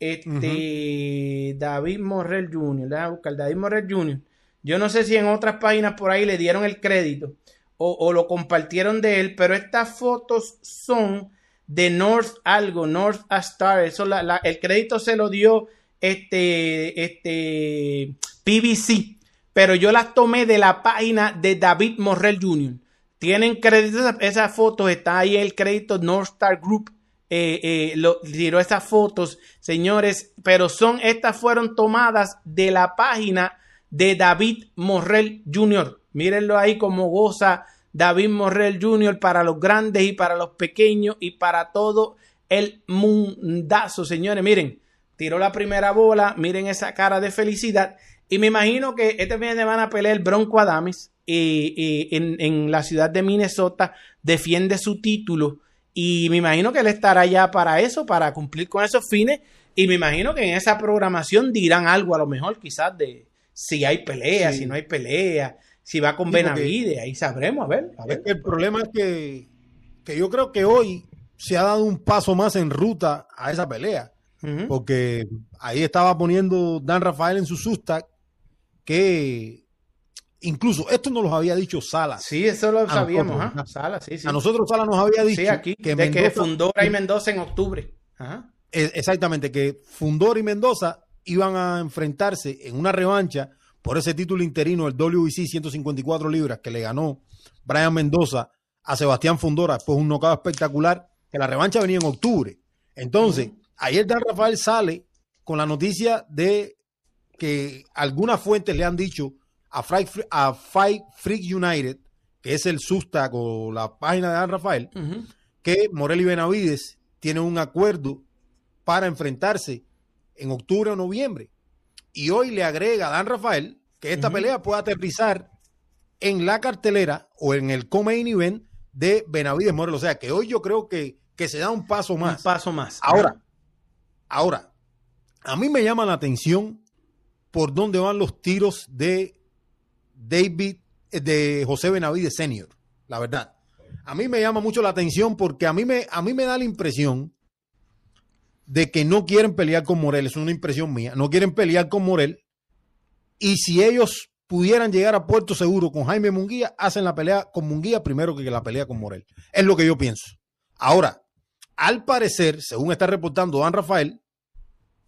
Este, David Morrell Jr., déjame buscar, David Morrell Jr. Yo no sé si en otras páginas por ahí le dieron el crédito o, lo compartieron de él, pero estas fotos son de North algo, North Star. Eso el crédito se lo dio este, este PBC, pero yo las tomé de la página de David Morrell Jr. Tienen crédito, esas fotos, está ahí el crédito North Star Group. Eh, eh, lo, tiró esas fotos, señores, pero son, estas fueron tomadas de la página de David Morrell Jr. Mírenlo ahí como goza David Morrell Jr. para los grandes y para los pequeños y para todo el mundazo, señores. Miren, tiró la primera bola, miren esa cara de felicidad. Y me imagino que este fin de semana pelea el Bronco Adames en, la ciudad de Minnesota, defiende su título. Y me imagino que él estará ya para eso, para cumplir con esos fines. Y me imagino que en esa programación dirán algo, a lo mejor quizás de si hay pelea, si no hay pelea, si va con Benavides, ahí sabremos, a ver. el problema es que, que yo creo que hoy se ha dado un paso más en ruta a esa pelea. Porque ahí estaba poniendo Dan Rafael en su susta que incluso esto nos lo había dicho Sala. Sí, eso lo sabíamos, ¿ah? Sala, sí, sí. A nosotros Sala nos había dicho aquí, que, de que Fundora y Mendoza en octubre. E, exactamente, que Fundora y Mendoza iban a enfrentarse en una revancha por ese título interino, el WBC 154 libras que le ganó Brian Mendoza a Sebastián Fundora después un nocao espectacular, que la revancha venía en octubre. Entonces, ayer Dan Rafael sale con la noticia de que algunas fuentes le han dicho a Fight, a Freak United, que es el Susta con la página de Dan Rafael, que Morel y Benavides tienen un acuerdo para enfrentarse en octubre o noviembre. Y hoy le agrega a Dan Rafael que esta pelea puede aterrizar en la cartelera o en el co-main event de Benavides Morel. O sea que hoy yo creo que, que se da un paso más. Un paso más. Ahora, ahora, a mí me llama la atención por dónde van los tiros de David, eh, de José Benavides Senior, la verdad. A mí me llama mucho la atención porque a mí me, a mí me da la impresión de que no quieren pelear con Morel, es una impresión mía, no quieren pelear con Morel. Y si ellos pudieran llegar a Puerto Seguro con Jaime Munguía, hacen la pelea con Munguía primero que la pelea con Morel. Es lo que yo pienso. Ahora, al parecer, según está reportando Dan Rafael,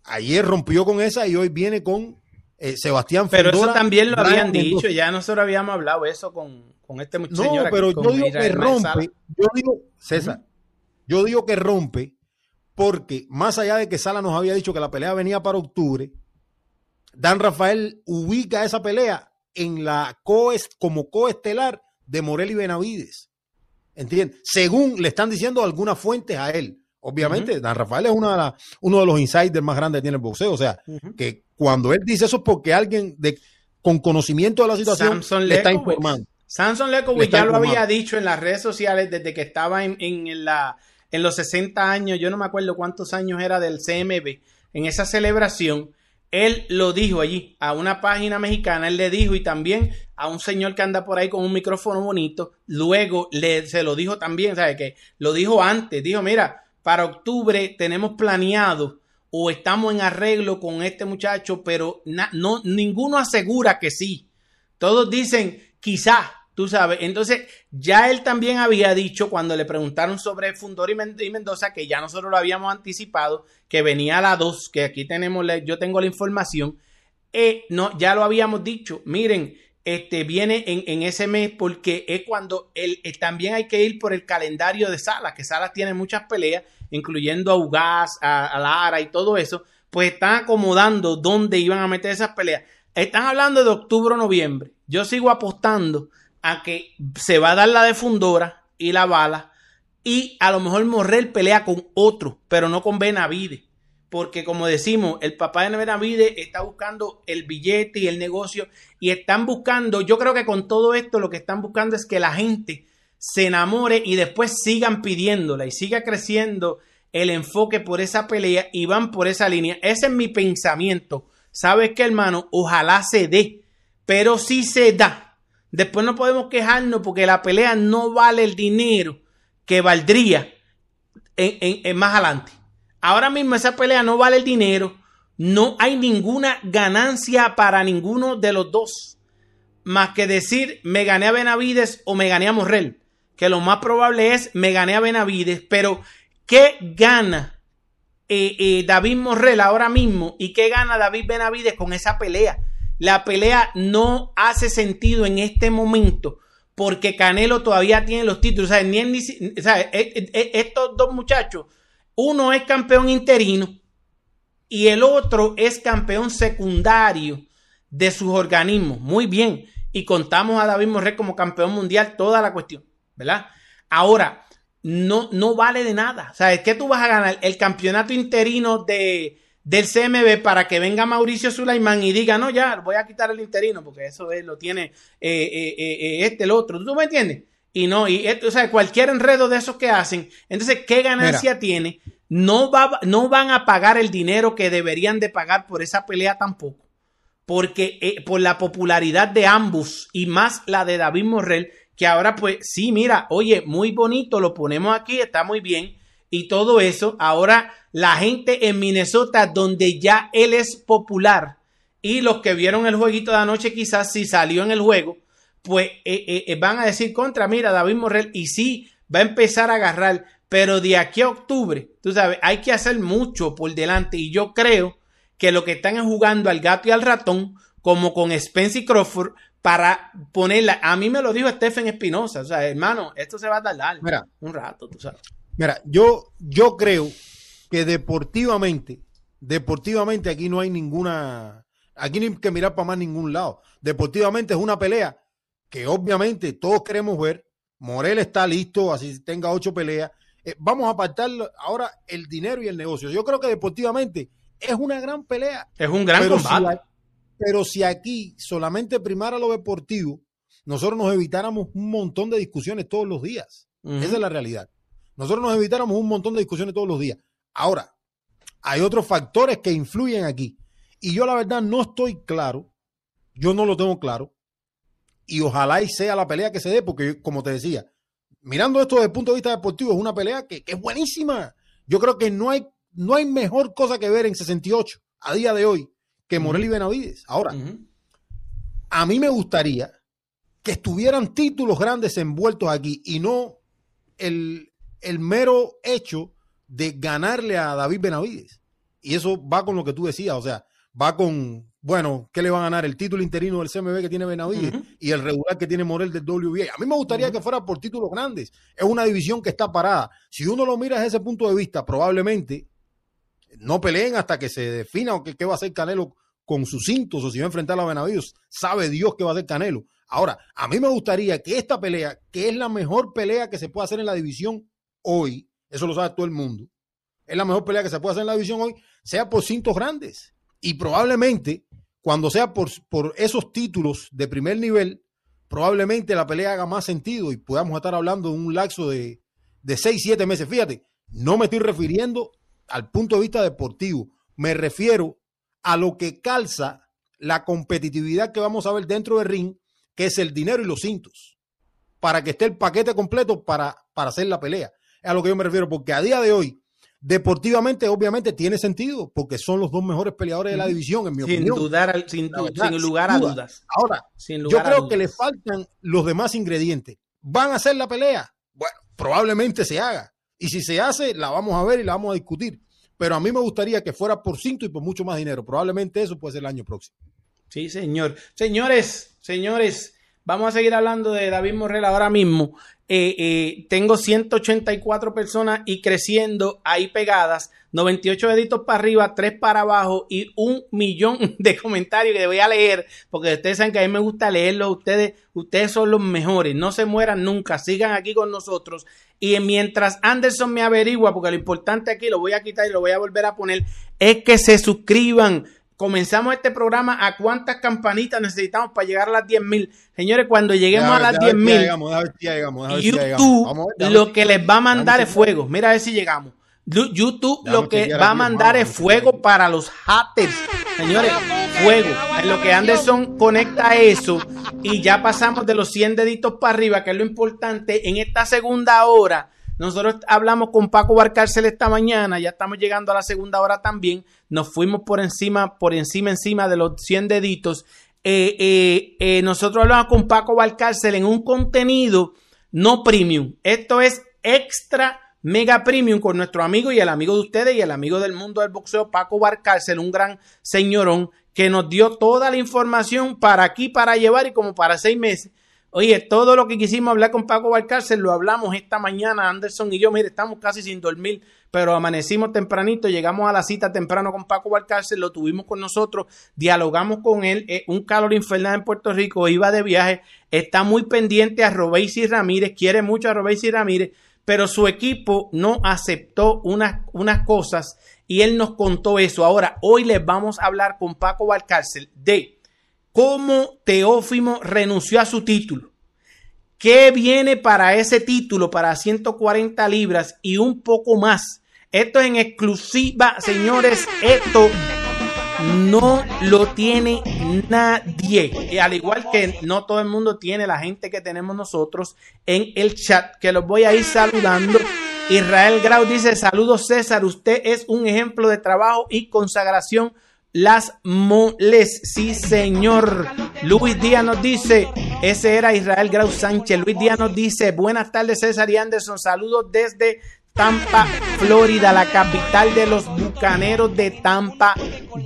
ayer rompió con esa y hoy viene con eh, Sebastián Pero eso también lo habían dicho, ya nosotros habíamos hablado eso con, este muchacho. No, pero yo digo que rompe, yo digo, César, yo digo que rompe porque más allá de que Sala nos había dicho que la pelea venía para octubre, Dan Rafael ubica esa pelea en la como coestelar de Morel y Benavides. ¿Entiendes? Según le están diciendo algunas fuentes a él. Obviamente, Dan Rafael es una uno de los insiders más grandes que tiene el boxeo. O sea, que cuando él dice eso es porque alguien de, con conocimiento de la situación le está informando. Samson Lekowicz ya lo había dicho en las redes sociales desde que estaba en, en la en los 60 años, yo no me acuerdo cuántos años era del CMB, en esa celebración, él lo dijo allí, a una página mexicana, él le dijo y también a un señor que anda por ahí con un micrófono bonito, luego le, se lo dijo también, ¿sabe qué? Lo dijo antes, dijo, mira, para octubre tenemos planeado o estamos en arreglo con este muchacho, pero no, ninguno asegura que sí. Todos dicen, quizá, Tú sabes, entonces ya él también había dicho cuando le preguntaron sobre Fundor y Mendoza, que ya nosotros lo habíamos anticipado, que venía a la 2, que aquí tenemos, yo tengo la información, eh, no, ya lo habíamos dicho, miren, este viene en, ese mes porque es cuando él, eh, también hay que ir por el calendario de Salas, que Salas tiene muchas peleas, incluyendo a Ugas, a, Lara y todo eso, pues están acomodando dónde iban a meter esas peleas. Están hablando de octubre o noviembre. Yo sigo apostando a que se va a dar la de Fundora y la bala y a lo mejor Morrel pelea con otro, pero no con Benavides. Porque como decimos, el papá de Benavides está buscando el billete y el negocio y están buscando, yo creo que con todo esto lo que están buscando es que la gente se enamore y después sigan pidiéndola y siga creciendo el enfoque por esa pelea y van por esa línea. Ese es mi pensamiento. ¿Sabes qué, hermano? Ojalá se dé, pero si se da, Después no podemos quejarnos porque la pelea no vale el dinero que valdría en, más adelante. Ahora mismo esa pelea no vale el dinero. No hay ninguna ganancia para ninguno de los dos. Más que decir me gané a Benavides o me gané a Morrel. Que lo más probable es me gané a Benavides. Pero ¿qué gana eh, eh, David Morrel ahora mismo? ¿Y qué gana David Benavides con esa pelea? La pelea no hace sentido en este momento porque Canelo todavía tiene los títulos. O ni, e, e, estos dos muchachos, uno es campeón interino y el otro es campeón secundario de sus organismos. Muy bien. Y contamos a David Morré como campeón mundial, toda la cuestión, ¿verdad? Ahora, no, no vale de nada. ¿Sabes qué tú vas a ganar? El campeonato interino de, del CMB para que venga Mauricio Sulaimán y diga, no, ya, voy a quitar el interino, porque eso es, lo tiene eh, eh, eh, este, el otro. ¿Tú me entiendes? Y no, y esto, o sea, cualquier enredo de esos que hacen, entonces, ¿qué ganancia tiene? No, va, no van a pagar el dinero que deberían de pagar por esa pelea tampoco. Porque por la popularidad de ambos y más la de David Morrell, que ahora pues sí, mira, oye, muy bonito, lo ponemos aquí, está muy bien, y todo eso, ahora la gente en Minnesota, donde ya él es popular, y los que vieron el jueguito de anoche, quizás si salió en el juego, pues eh, eh, eh, van a decir contra, mira, David Morrell, y sí, va a empezar a agarrar, pero de aquí a octubre, tú sabes, hay que hacer mucho por delante, y yo creo que lo que están es jugando al gato y al ratón, como con Spencer Crawford, para ponerla. A mí me lo dijo Stephen Espinosa, o sea, hermano, esto se va a tardar Mira, un rato, tú sabes. Mira, yo, yo creo que deportivamente, deportivamente aquí no hay ninguna, aquí no hay que mirar para más ningún lado. Deportivamente es una pelea que obviamente todos queremos ver. Morel está listo, así tenga ocho peleas. Eh, vamos a apartar ahora el dinero y el negocio. Yo creo que deportivamente es una gran pelea. Es un gran combate. pero si aquí solamente primara lo deportivo, nosotros nos evitáramos un montón de discusiones todos los días. Esa es la realidad. nosotros nos evitáramos un montón de discusiones todos los días. Ahora, hay otros factores que influyen aquí. Y yo la verdad no estoy claro, yo no lo tengo claro, y ojalá y sea la pelea que se dé, porque como te decía, mirando esto desde el punto de vista deportivo, es una pelea que, que es buenísima. Yo creo que no hay, no hay mejor cosa que ver en 68 a día de hoy que Morel y Benavides. Ahora, a mí me gustaría que estuvieran títulos grandes envueltos aquí y no el, el mero hecho de ganarle a David Benavides. Y eso va con lo que tú decías, o sea, va con, bueno, ¿qué le va a ganar? El título interino del CMB que tiene Benavides y el regular que tiene Morel del WBA. A mí me gustaría que fuera por títulos grandes. Es una división que está parada. Si uno lo mira desde ese punto de vista, probablemente no peleen hasta que se defina o qué va a hacer Canelo con sus cintos o si va a enfrentar a Benavides. Sabe Dios qué va a hacer Canelo. Ahora, a mí me gustaría que esta pelea, que es la mejor pelea que se puede hacer en la división hoy, eso lo sabe todo el mundo, es la mejor pelea que se puede hacer en la división hoy, sea por cintos grandes. Y probablemente, cuando sea por, por esos títulos de primer nivel, probablemente la pelea haga más sentido y podamos estar hablando de un lapso de, de 6, 7 meses. Fíjate, no me estoy refiriendo al punto de vista deportivo, me refiero a lo que calza la competitividad que vamos a ver dentro del ring que es el dinero y los cintos, para que esté el paquete completo para, para hacer la pelea. Es a lo que yo me refiero, porque a día de hoy, deportivamente, obviamente tiene sentido, porque son los dos mejores peleadores de la división, en mi sin opinión. Dudar, sin, sin lugar a dudas. Ahora, yo creo que le faltan los demás ingredientes. ¿Van a hacer la pelea? Bueno, probablemente se haga. Y si se hace, la vamos a ver y la vamos a discutir. Pero a mí me gustaría que fuera por cinto y por mucho más dinero. Probablemente eso puede ser el año próximo. Sí, señor. Señores, señores, vamos a seguir hablando de David Morrell ahora mismo. Eh, eh, tengo 184 personas y creciendo ahí pegadas, 98 deditos para arriba, 3 para abajo y un millón de comentarios que voy a leer, porque ustedes saben que a mí me gusta leerlo. Ustedes, ustedes son los mejores, no se mueran nunca, sigan aquí con nosotros. Y mientras Anderson me averigua, porque lo importante aquí lo voy a quitar y lo voy a volver a poner, es que se suscriban comenzamos este programa a cuántas campanitas necesitamos para llegar a las 10 mil. Señores, cuando lleguemos a las 10 mil, YouTube lo que les va a mandar es fuego. Mira a ver si llegamos. YouTube lo que va a mandar es fuego para los haters. Señores, fuego. En lo que Anderson conecta eso y ya pasamos de los 100 deditos para arriba, que es lo importante, en esta segunda hora nosotros hablamos con Paco Barcárcel esta mañana, ya estamos llegando a la segunda hora también. Nos fuimos por encima, por encima, encima de los 100 deditos. Eh, eh, eh, nosotros hablamos con Paco Barcárcel en un contenido no premium. Esto es extra mega premium con nuestro amigo y el amigo de ustedes y el amigo del mundo del boxeo, Paco Barcárcel, un gran señorón que nos dio toda la información para aquí, para llevar y como para seis meses. Oye, todo lo que quisimos hablar con Paco Valcárcel lo hablamos esta mañana, Anderson y yo. Mire, estamos casi sin dormir, pero amanecimos tempranito, llegamos a la cita temprano con Paco Valcárcel, lo tuvimos con nosotros, dialogamos con él. Eh, un calor infernal en Puerto Rico, iba de viaje, está muy pendiente a Robeysi Ramírez, quiere mucho a Robeysi Ramírez, pero su equipo no aceptó unas, unas cosas y él nos contó eso. Ahora, hoy les vamos a hablar con Paco Valcárcel de cómo Teófimo renunció a su título. ¿Qué viene para ese título, para 140 libras y un poco más? Esto es en exclusiva, señores. Esto no lo tiene nadie. Al igual que no todo el mundo tiene la gente que tenemos nosotros en el chat, que los voy a ir saludando. Israel Grau dice, saludos César, usted es un ejemplo de trabajo y consagración las moles. Sí, señor. Luis Díaz nos dice, ese era Israel Grau Sánchez. Luis Díaz nos dice, buenas tardes César y Anderson, saludos desde Tampa, Florida, la capital de los bucaneros de Tampa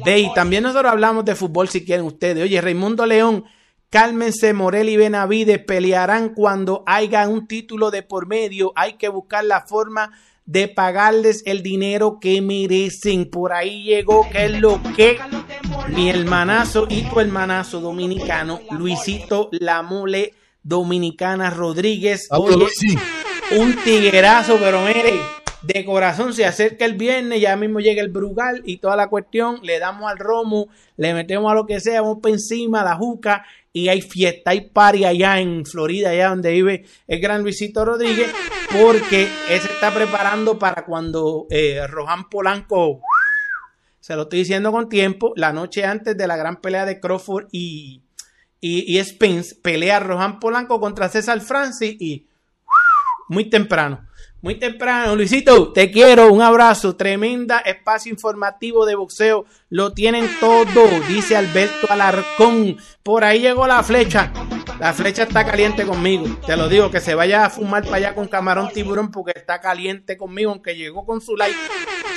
Bay. También nosotros hablamos de fútbol si quieren ustedes. Oye, Raimundo León, cálmense, Morel y Benavides pelearán cuando haya un título de por medio. Hay que buscar la forma de pagarles el dinero que merecen. Por ahí llegó, que es lo que mi hermanazo y tu hermanazo dominicano, Luisito La Mole Dominicana Rodríguez. Oye, un tiguerazo, pero mire, de corazón se acerca el viernes, ya mismo llega el Brugal y toda la cuestión, le damos al romo, le metemos a lo que sea, vamos por encima, la juca y hay fiesta, hay party allá en Florida, allá donde vive el gran Luisito Rodríguez, porque ese está preparando para cuando eh, Rohan Polanco, se lo estoy diciendo con tiempo, la noche antes de la gran pelea de Crawford y, y, y Spence, pelea Rohan Polanco contra César Francis y muy temprano. Muy temprano, Luisito, te quiero, un abrazo, tremenda espacio informativo de boxeo, lo tienen todo, dice Alberto Alarcón, por ahí llegó la flecha, la flecha está caliente conmigo, te lo digo, que se vaya a fumar para allá con camarón tiburón porque está caliente conmigo, aunque llegó con su like,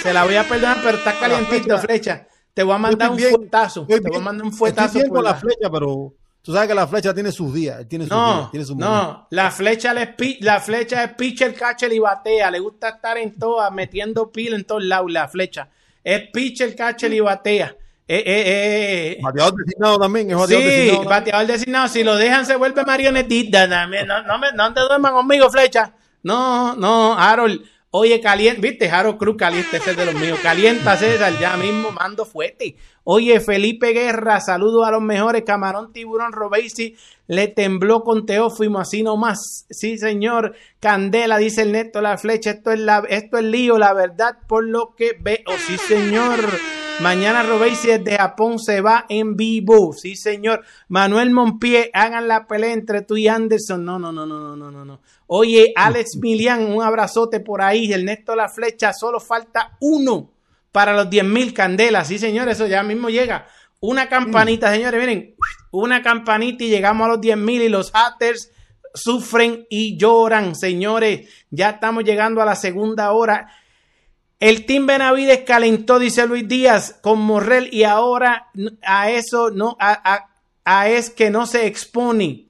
se la voy a perdonar, pero está calientito, flecha, te voy a mandar un fuetazo, te voy a mandar un fuetazo. por la flecha, pero Tú sabes que la flecha tiene sus días. Tiene sus no, días, tiene sus no, la flecha, le, la flecha es pitcher, catcher y batea. Le gusta estar en todas, metiendo pila en todos lados. La flecha es pitcher, catcher y batea. Eh, eh, eh. Bateador designado también. Es bateador sí, designado bateador designado. Si lo dejan, se vuelve marionetita también. No, no, me, no te duerman conmigo, flecha. No, no, Harold. Oye, caliente, viste, Harold Cruz caliente, ese es de los míos. Calienta César, ya mismo mando fuerte. Oye, Felipe Guerra, saludos a los mejores. Camarón Tiburón Robesi le tembló con Teófimo, así nomás. Sí, señor. Candela, dice el neto, la flecha. Esto es, la, esto es lío, la verdad, por lo que veo. Sí, señor. Mañana Robesi desde Japón se va en vivo. Sí, señor. Manuel Monpié, hagan la pelea entre tú y Anderson. No, no, no, no, no, no, no. Oye, Alex Milian, un abrazote por ahí. El neto la flecha, solo falta uno para los 10.000 candelas. Sí, señores, eso ya mismo llega. Una campanita, señores, miren, una campanita y llegamos a los 10.000 y los haters sufren y lloran, señores. Ya estamos llegando a la segunda hora. El Team Benavides calentó, dice Luis Díaz, con Morrel y ahora a eso no, a, a es que no se expone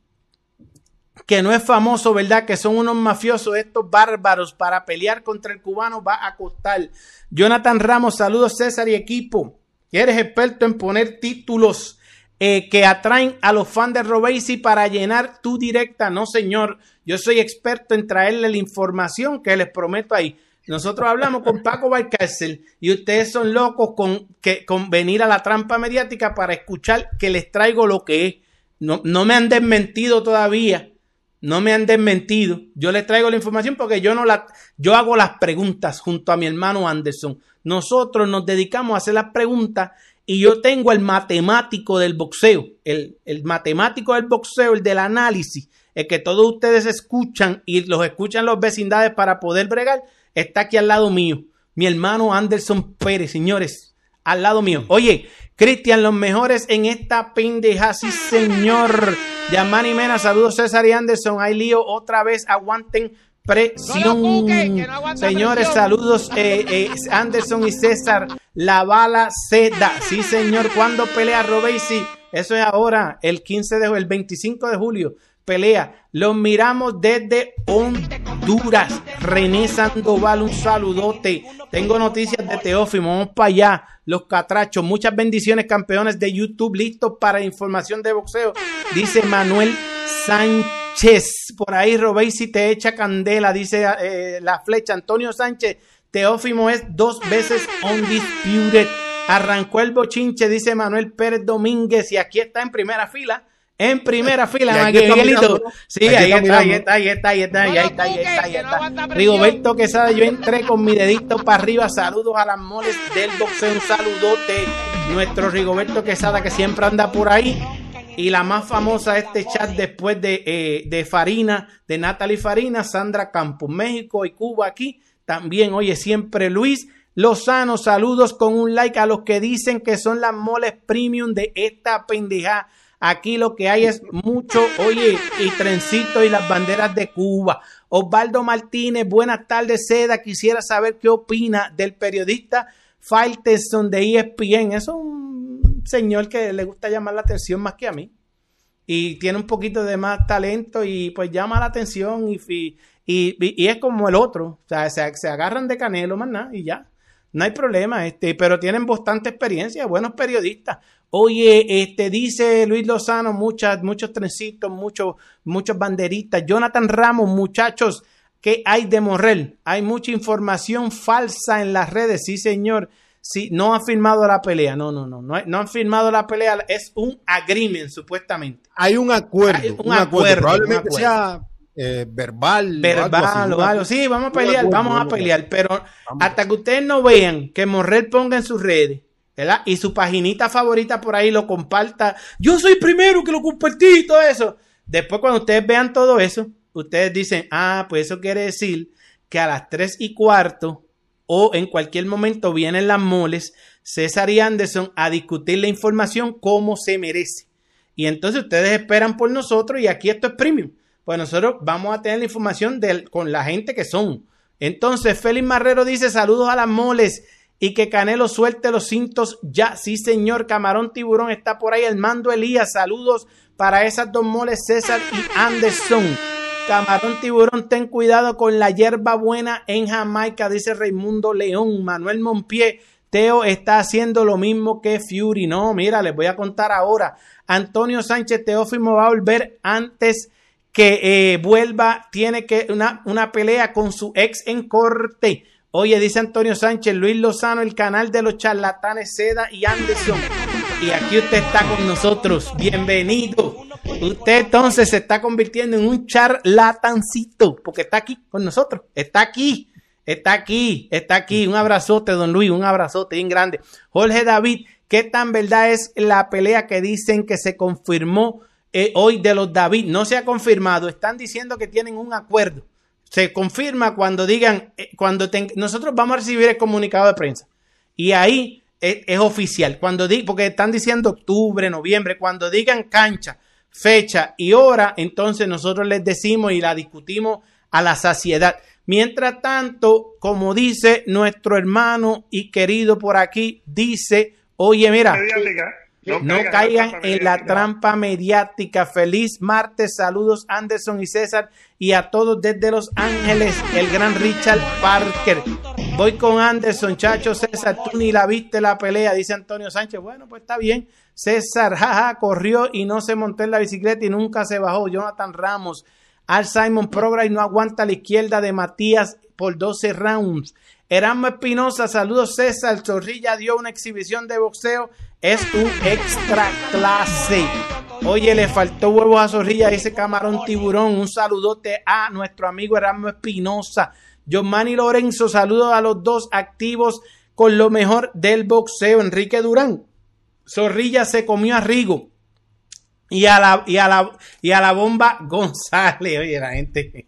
que no es famoso, ¿verdad? Que son unos mafiosos, estos bárbaros, para pelear contra el cubano va a costar. Jonathan Ramos, saludos César y equipo. Eres experto en poner títulos eh, que atraen a los fans de Robesi para llenar tu directa. No, señor, yo soy experto en traerle la información que les prometo ahí. Nosotros hablamos con Paco Valcárcel y ustedes son locos con, que, con venir a la trampa mediática para escuchar que les traigo lo que es. No, no me han desmentido todavía no me han desmentido. Yo les traigo la información porque yo no la, yo hago las preguntas junto a mi hermano Anderson. Nosotros nos dedicamos a hacer las preguntas y yo tengo el matemático del boxeo, el, el matemático del boxeo, el del análisis, el que todos ustedes escuchan y los escuchan los vecindades para poder bregar, está aquí al lado mío. Mi hermano Anderson Pérez, señores, al lado mío. Oye, Cristian, los mejores en esta pendeja, sí señor. Yamani Mena, saludos César y Anderson. Hay lío otra vez, aguanten presión. Señores, saludos eh, eh, Anderson y César. La bala se da. Sí, señor. ¿Cuándo pelea Robesi? Eso es ahora, el 15 de el 25 de julio. Pelea. Los miramos desde Honduras. René Sandoval, un saludote. Tengo noticias de Teófimo. Vamos para allá los catrachos. Muchas bendiciones, campeones de YouTube, listos para información de boxeo. Dice Manuel Sánchez. Por ahí Robéis si te echa candela, dice eh, la flecha. Antonio Sánchez, Teófimo es dos veces undisputed. Arrancó el bochinche, dice Manuel Pérez Domínguez, y aquí está en primera fila en primera fila, Miguelito. Sí, ahí está, ahí está, ahí está, ahí está, ahí está, ahí está, ahí está. Rigoberto Quesada, yo entré con mi dedito para arriba. Saludos a las moles del boxeo. Un saludote. Nuestro Rigoberto Quesada que siempre anda por ahí. Y la más famosa de este chat después de, eh, de Farina, de Natalie Farina, Sandra Campos, México y Cuba aquí. También, oye, siempre Luis. Lozano, saludos con un like a los que dicen que son las moles premium de esta pendejada Aquí lo que hay es mucho, oye, y trencito y las banderas de Cuba. Osvaldo Martínez, buenas tardes, Seda. Quisiera saber qué opina del periodista Falteson de ESPN. Es un señor que le gusta llamar la atención más que a mí. Y tiene un poquito de más talento y pues llama la atención y, y, y, es como el otro. O sea, se, se agarran de canelo más nada y ya no hay problema, este, pero tienen bastante experiencia, buenos periodistas. Oye, este dice Luis Lozano, muchas, muchos trencitos, muchos, muchos banderitas. Jonathan Ramos, muchachos, ¿qué hay de Morrel? Hay mucha información falsa en las redes, sí, señor. Sí, no ha firmado la pelea. No, no, no, no, no han firmado la pelea. Es un agreement, supuestamente. Hay un acuerdo. un, acuerdo, Probablemente sea eh, verbal. verbal o algo. Sí, vamos a pelear, vamos a pelear. Pero hasta que ustedes no vean que Morrel ponga en sus redes, ¿verdad? Y su paginita favorita por ahí lo comparta. Yo soy primero que lo compartí y todo eso. Después, cuando ustedes vean todo eso, ustedes dicen, ah, pues eso quiere decir que a las 3 y cuarto o en cualquier momento vienen las moles, César y Anderson a discutir la información como se merece. Y entonces ustedes esperan por nosotros y aquí esto es premium. Pues nosotros vamos a tener la información con la gente que son. Entonces, Félix Marrero dice saludos a las moles y que Canelo suelte los cintos ya. Sí, señor, Camarón Tiburón está por ahí. El mando Elías, saludos para esas dos moles, César y Anderson. Camarón Tiburón, ten cuidado con la hierba buena en Jamaica, dice Raimundo León. Manuel Monpié, Teo está haciendo lo mismo que Fury. No, mira, les voy a contar ahora. Antonio Sánchez Teófimo va a volver antes que eh, vuelva. Tiene que una, una pelea con su ex en corte. Oye, dice Antonio Sánchez, Luis Lozano, el canal de los charlatanes Seda y Anderson. Y aquí usted está con nosotros. Bienvenido. Usted entonces se está convirtiendo en un charlatancito, porque está aquí con nosotros, está aquí, está aquí, está aquí. Un abrazote, don Luis, un abrazote bien grande. Jorge David, ¿qué tan verdad es la pelea que dicen que se confirmó eh, hoy de los David? No se ha confirmado, están diciendo que tienen un acuerdo. Se confirma cuando digan, eh, cuando nosotros vamos a recibir el comunicado de prensa. Y ahí es, oficial. Cuando di, porque están diciendo octubre, noviembre, cuando digan cancha, fecha y hora, entonces nosotros les decimos y la discutimos a la saciedad. Mientras tanto, como dice nuestro hermano y querido por aquí, dice, oye, mira, no, caigan, en la trampa mediática. Feliz martes, saludos Anderson y César y a todos desde Los Ángeles, el gran Richard Parker. Voy con Anderson, chacho César, tú ni la viste la pelea, dice Antonio Sánchez. Bueno, pues está bien. César, jaja, corrió y no se montó en la bicicleta y nunca se bajó. Jonathan Ramos, Al Simon Progress no aguanta la izquierda de Matías por 12 rounds. Erasmo Espinosa, saludos César. Zorrilla dio una exhibición de boxeo. Es un extra clase. Oye, le faltó huevos a Zorrilla, ese camarón tiburón. Un saludote a nuestro amigo Erasmo Espinosa. Giovanni Lorenzo, saludos a los dos activos con lo mejor del boxeo. Enrique Durán, Zorrilla se comió a Rigo. Y a la, y a la, y a la bomba González. Oye, la gente.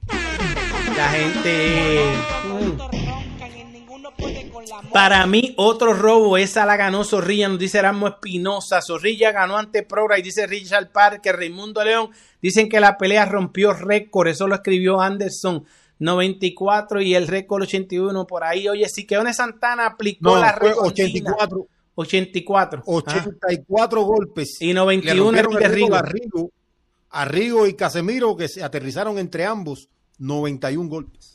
La gente. Mm. Para mí, otro robo. Esa la ganó Zorrilla, nos dice Erasmo Espinosa. Zorrilla ganó ante Progra y dice Richard Parker. Raimundo León dicen que la pelea rompió récord. Eso lo escribió Anderson. 94 y el récord 81 por ahí. Oye, Siqueone Santana aplicó la récord 84. 84. 84 golpes. Y 91 de Rigo. A Rigo, y Casemiro, que se aterrizaron entre ambos, 91 golpes.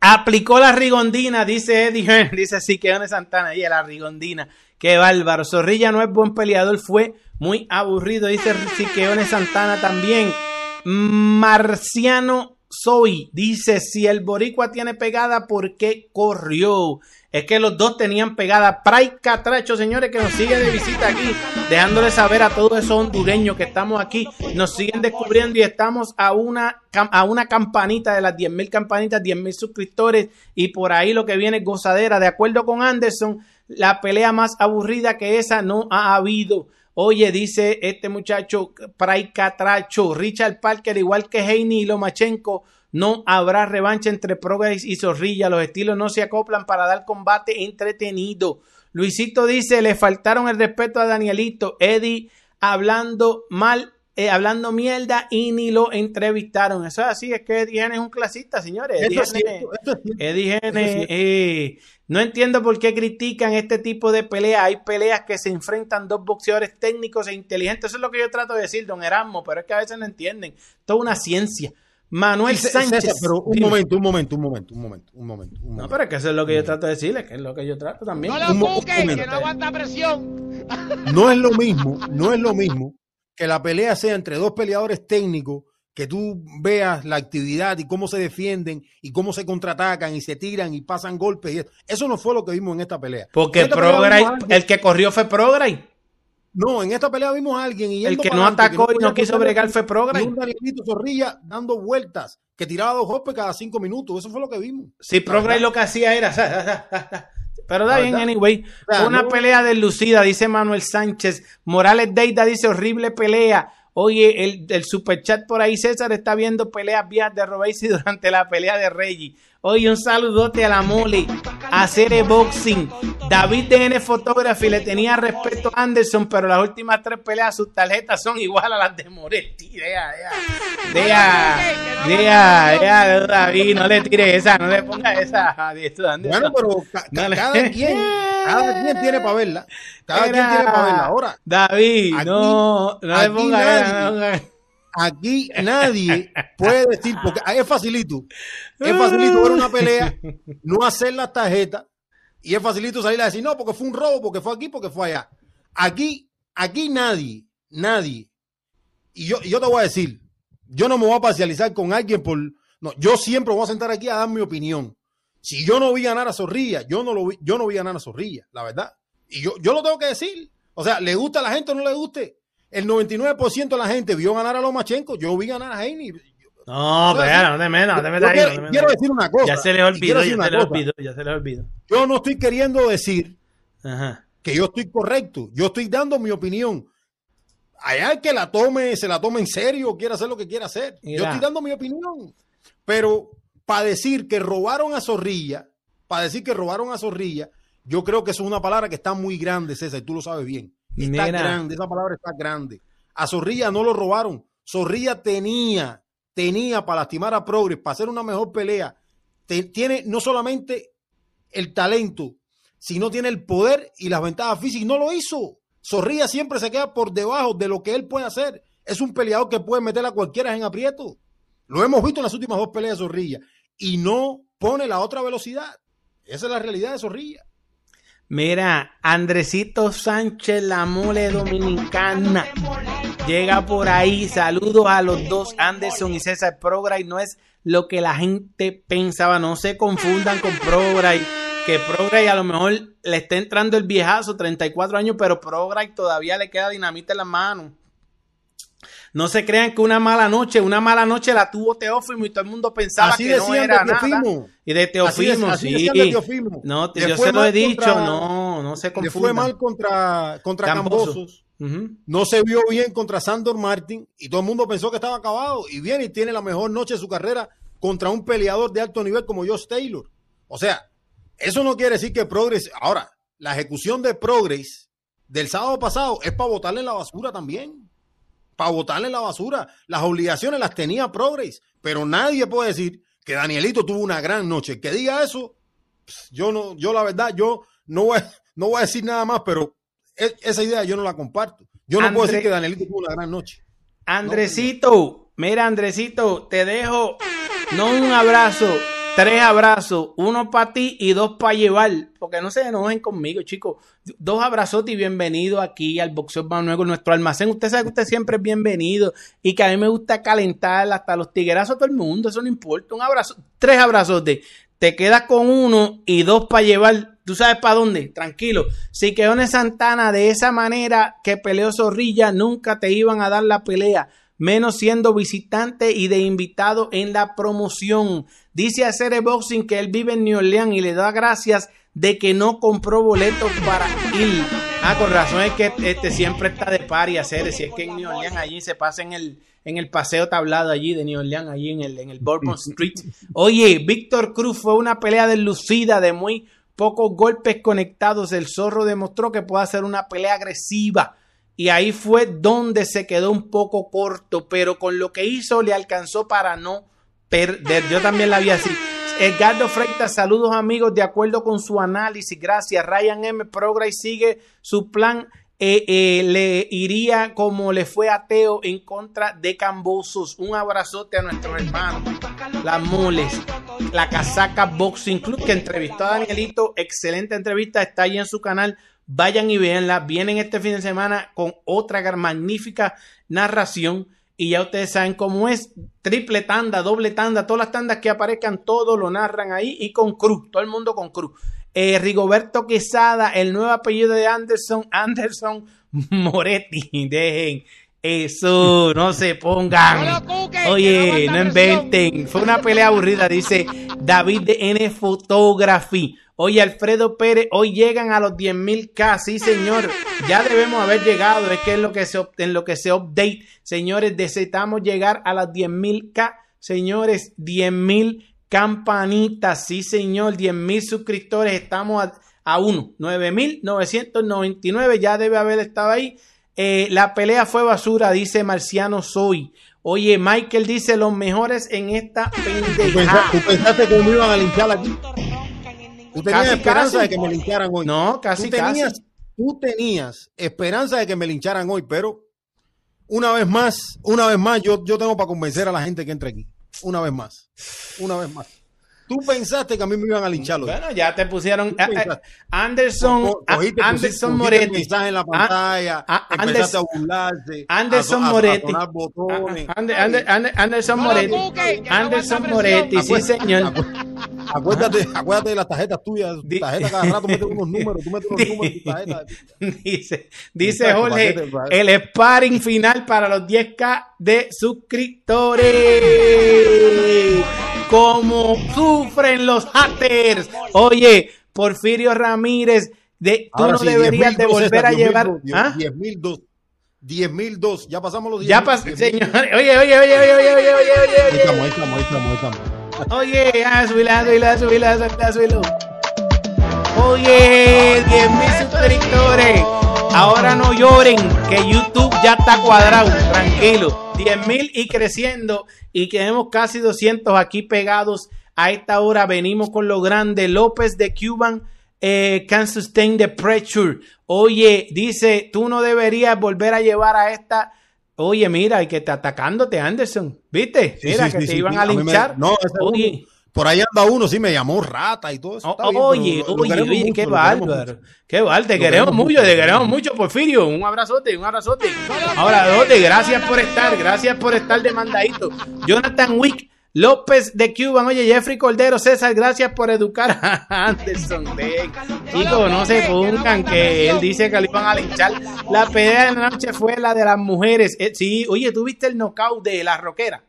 Aplicó la rigondina, dice Eddie dice Siqueone Santana, y la rigondina. Qué bárbaro. Zorrilla no es buen peleador, fue muy aburrido, dice Siqueone Santana también. Marciano Soy dice: Si el Boricua tiene pegada, ¿por qué corrió? Es que los dos tenían pegada. Pray Catracho, señores, que nos sigue de visita aquí, dejándole saber a todos esos hondureños que estamos aquí, nos siguen descubriendo y estamos a una, a una campanita de las 10.000 campanitas, 10.000 suscriptores y por ahí lo que viene es gozadera. De acuerdo con Anderson, la pelea más aburrida que esa no ha habido. Oye, dice este muchacho Pray Catracho, Richard Parker, igual que Heini y Lomachenko, no habrá revancha entre Progress y Zorrilla. Los estilos no se acoplan para dar combate entretenido. Luisito dice, le faltaron el respeto a Danielito. Eddie hablando mal, eh, hablando mierda y ni lo entrevistaron. Eso es así, es que Eddie es un clasista, señores. Eddie eh, no entiendo por qué critican este tipo de peleas. Hay peleas que se enfrentan dos boxeadores técnicos e inteligentes. Eso es lo que yo trato de decir, don Erasmo, pero es que a veces no entienden. Toda una ciencia. Manuel Sánchez. pero un momento, un momento, un momento, un momento, un momento, No, pero es que eso es lo que yo trato de decirle, que es lo que yo trato también. No lo busques, que no aguanta presión. No es lo mismo, no es lo mismo que la pelea sea entre dos peleadores técnicos, que tú veas la actividad y cómo se defienden y cómo se contraatacan y se tiran y pasan golpes. Y eso. no fue lo que vimos en esta pelea. Porque Progray, el que corrió fue Progray. No, en esta pelea vimos a alguien y el que no atacó y no quiso bregar fue Progress. Un Danielito Zorrilla dando vueltas, que tiraba dos golpes cada cinco minutos. Eso fue lo que vimos. Sí, Progress lo que hacía era. Pero da bien, anyway. una pelea deslucida, dice Manuel Sánchez. Morales Deida dice horrible pelea. Oye, el, el superchat por ahí, César está viendo peleas vías de Robesi durante la pelea de Reggie. Oye, un saludote a la mole, a Cere Boxing. David DN Photography le tenía respeto a Anderson, pero las últimas tres peleas, sus tarjetas son igual a las de Moretti. Deja, deja, deja, deja, David, no le tire esa, no le ponga esa. Bueno, pero cada quien, cada quien tiene para verla. Cada quien tiene para verla. Ahora, David, no, no le ponga esa. Aquí nadie puede decir, porque es facilito, es facilito ver una pelea, no hacer las tarjetas, y es facilito salir a decir, no, porque fue un robo, porque fue aquí, porque fue allá. Aquí, aquí nadie, nadie, y yo, yo te voy a decir, yo no me voy a parcializar con alguien por, no, yo siempre voy a sentar aquí a dar mi opinión. Si yo no vi ganar a Zorrilla, yo no lo vi, yo no vi ganar a Zorrilla, la verdad. Y yo, yo lo tengo que decir. O sea, le gusta a la gente o no le guste el 99% de la gente vio ganar a Lomachenko, yo vi ganar a Heine. No, pero no te metas, no te metas ahí. Quiero, decir una cosa. Ya se le olvidó, ya se le olvidó, ya se le olvidó. Yo no estoy queriendo decir que yo estoy correcto. Yo estoy dando mi opinión. Allá que la tome, se la tome en serio, quiera hacer lo que quiera hacer. Yo estoy dando mi opinión. Pero para decir que robaron a Zorrilla, para decir que robaron a Zorrilla, yo creo que eso es una palabra que está muy grande, César, y tú lo sabes bien. Está grande, esa palabra está grande. A Zorrilla no lo robaron. Zorrilla tenía, tenía para lastimar a Progress, para hacer una mejor pelea. tiene no solamente el talento, sino tiene el poder y las ventajas físicas. No lo hizo. Zorrilla siempre se queda por debajo de lo que él puede hacer. Es un peleador que puede meter a cualquiera en aprieto. Lo hemos visto en las últimas dos peleas de Zorrilla. Y no pone la otra velocidad. Esa es la realidad de Zorrilla. Mira, Andresito Sánchez, la mole dominicana. Llega por ahí. Saludos a los dos, Anderson y César Progray. No es lo que la gente pensaba. No se confundan con Progray. Que Progray a lo mejor le está entrando el viejazo, 34 años, pero Progray todavía le queda dinamita en las manos. No se crean que una mala noche, una mala noche la tuvo Teófimo y todo el mundo pensaba que no era nada. Y de Teófimo, sí. No, yo se lo he dicho, no, no se confundan. Le fue mal contra, contra Cambosos. No se vio bien contra Sandor Martin y todo el mundo pensó que estaba acabado. Y viene y tiene la mejor noche de su carrera contra un peleador de alto nivel como Josh Taylor. O sea, eso no quiere decir que Progress. Ahora, la ejecución de Progress del sábado pasado es para botarle en la basura también para botarle la basura. Las obligaciones las tenía Progress, pero nadie puede decir que Danielito tuvo una gran noche. Que diga eso, yo no, yo la verdad, yo no voy, no voy a decir nada más, pero e, esa idea yo no la comparto. Yo no puedo decir que Danielito tuvo una gran noche. Andresito, mira Andresito, te dejo no un abrazo, tres abrazos, uno para ti y dos para llevar, porque no se enojen conmigo, chicos. Dos abrazos y bienvenido aquí al Boxeo Manuel nuestro almacén. Usted sabe que usted siempre es bienvenido y que a mí me gusta calentar hasta los tiguerazos a todo el mundo, eso no importa. Un abrazo, tres abrazos de te quedas con uno y dos para llevar. ¿Tú sabes para dónde? Tranquilo. Si Queones Santana de esa manera que peleó Zorrilla, nunca te iban a dar la pelea menos siendo visitante y de invitado en la promoción. Dice a Cere Boxing que él vive en New Orleans y le da gracias de que no compró boletos para ir. Ah, con razón es que este siempre está de par y hacer, si es que en New Orleans allí se pasa en el, en el paseo tablado allí de New Orleans, allí en el, en el Bourbon Street. Oye, Víctor Cruz fue una pelea deslucida de muy pocos golpes conectados. El zorro demostró que puede hacer una pelea agresiva y ahí fue donde se quedó un poco corto, pero con lo que hizo le alcanzó para no perder. Yo también la vi así. Edgardo Freitas, saludos amigos, de acuerdo con su análisis, gracias. Ryan M. Progress sigue su plan, eh, eh, le iría como le fue a Teo en contra de Cambosos. Un abrazote a nuestros hermanos, las mules, la casaca Boxing Club que entrevistó a Danielito, excelente entrevista, está ahí en su canal Vayan y véanla. Vienen este fin de semana con otra magnífica narración. Y ya ustedes saben cómo es. Triple tanda, doble tanda, todas las tandas que aparezcan, todo lo narran ahí y con cruz. Todo el mundo con cruz. Eh, Rigoberto Quesada, el nuevo apellido de Anderson, Anderson Moretti. Dejen eso, no se pongan. Oye, no inventen. Fue una pelea aburrida, dice David de N Photography. Oye, Alfredo Pérez, hoy llegan a los 10.000 K, sí señor, ya debemos haber llegado, es que es lo que se, en lo que se update, señores, necesitamos llegar a las 10.000 K, señores, 10.000 campanitas, sí señor, 10.000 suscriptores, estamos a, a uno, 9.999, ya debe haber estado ahí, eh, la pelea fue basura, dice Marciano Soy. Oye, Michael dice los mejores en esta. ¿Tú pensaste que me iban a limpiar aquí? Tú tenías esperanza de que me lincharan hoy. No, casi, tú tenías, casi. Tú tenías esperanza de que me lincharan hoy, pero una vez más, una vez más, yo, yo tengo para convencer a la gente que entre aquí. Una vez más. Una vez más. Tú pensaste que a mí me iban a linchar hoy. Bueno, ya te pusieron a, a, Anderson, cogiste, Anderson Moretti. mensaje en la pantalla, a, empezaste a burlarse, Anderson a, Moretti. A, botones. Anderson Moretti. Anderson Moretti, sí señor. Acuérdate, acuérdate de las tarjetas tuyas. Tu tarjeta cada rato mete unos números. Tú metes unos números en tu tarjeta. Dice, dice Jorge, el sparring final para los 10k de suscriptores. Como sufren los haters. Oye, Porfirio Ramírez, de, tú Ahora no sí, deberías 10.000 de volver a 10.000 llevar. dos, ¿Ah? 10.000 dos. 10.000 dos. Ya pasamos los 10.000. Ya pasó, 10.000. señor. Oye, oye, oye, oye, oye, oye, oye, Ahí oye, estamos, oye. ahí estamos, ahí estamos, ahí estamos. Oye, ah, subila, subila, subila, subila, subila. Oye, 10.000 suscriptores. Ahora no lloren, que YouTube ya está cuadrado, tranquilo. 10.000 y creciendo. Y tenemos casi 200 aquí pegados. A esta hora venimos con lo grande. López de Cuban eh, can sustain the pressure. Oye, dice, tú no deberías volver a llevar a esta. Oye, mira, y que te atacándote, Anderson. ¿Viste? Sí, mira, sí, que sí, te iban a A mí me- linchar. no, Oye. Por ahí anda uno, sí me llamó rata y todo eso. Bien, oye, lo- lo oye, oye, mucho, qué lo bárbaro. Qué bárbaro, te Lo queremos mucho, mucho. te queremos mucho, Porfirio. Un abrazote, un abrazote. Ahora, Dote, gracias por estar, gracias por estar demandadito. Jonathan Wick, López de Cuban, oye, Jeffrey Cordero, César, gracias por educar a Anderson. Chicos, no se pongan que él dice que le iban a linchar. La pelea de la noche fue la de las mujeres. Eh, sí, oye, ¿tú viste el knockout de la roquera?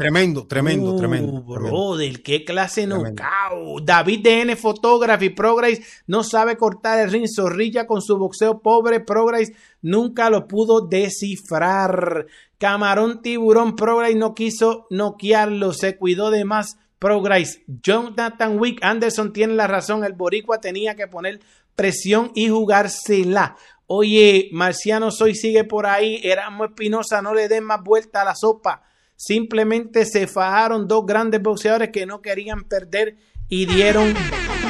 Tremendo, tremendo, Uh, tremendo. tremendo. Brother, qué clase knockout. David DN Photography, Progress no sabe cortar el ring, zorrilla con su boxeo pobre. Progress nunca lo pudo descifrar. Camarón Tiburón, Progress no quiso noquearlo, se cuidó de más. Progress, Jonathan Wick, Anderson tiene la razón. El Boricua tenía que poner presión y jugársela. Oye, Marciano Soy sigue por ahí. Erasmo Espinosa, no le den más vuelta a la sopa. Simplemente se fajaron dos grandes boxeadores que no querían perder y dieron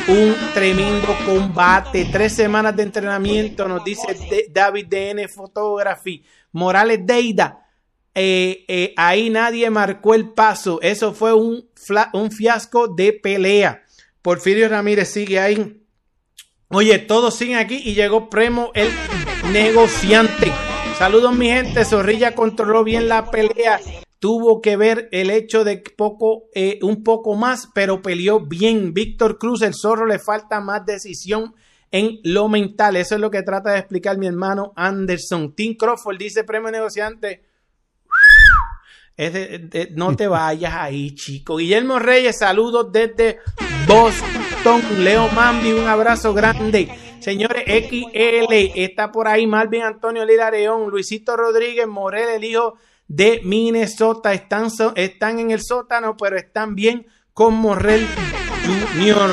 un tremendo combate. Tres semanas de entrenamiento, nos dice David DN Photography. Morales Deida, eh, eh, ahí nadie marcó el paso. Eso fue un, un fiasco de pelea. Porfirio Ramírez sigue ahí. Oye, todos siguen aquí y llegó Premo el negociante. Saludos mi gente, Zorrilla controló bien la pelea. Tuvo que ver el hecho de que poco, eh, un poco más, pero peleó bien. Víctor Cruz, el zorro, le falta más decisión en lo mental. Eso es lo que trata de explicar mi hermano Anderson. Tim Crawford dice Premio Negociante. Es de- de- no te vayas ahí, chico. Guillermo Reyes, saludos desde Boston. Leo Mambi, un abrazo grande. Señores, XL, está por ahí Malvin Antonio Lira León, Luisito Rodríguez Morel, el hijo de Minnesota. Están, están en el sótano, pero están bien con Morrel Junior.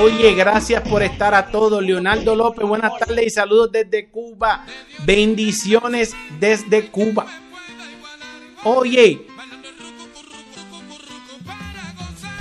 Oye, gracias por estar a todos. Leonardo López, buenas tardes y saludos desde Cuba. Bendiciones desde Cuba. Oye,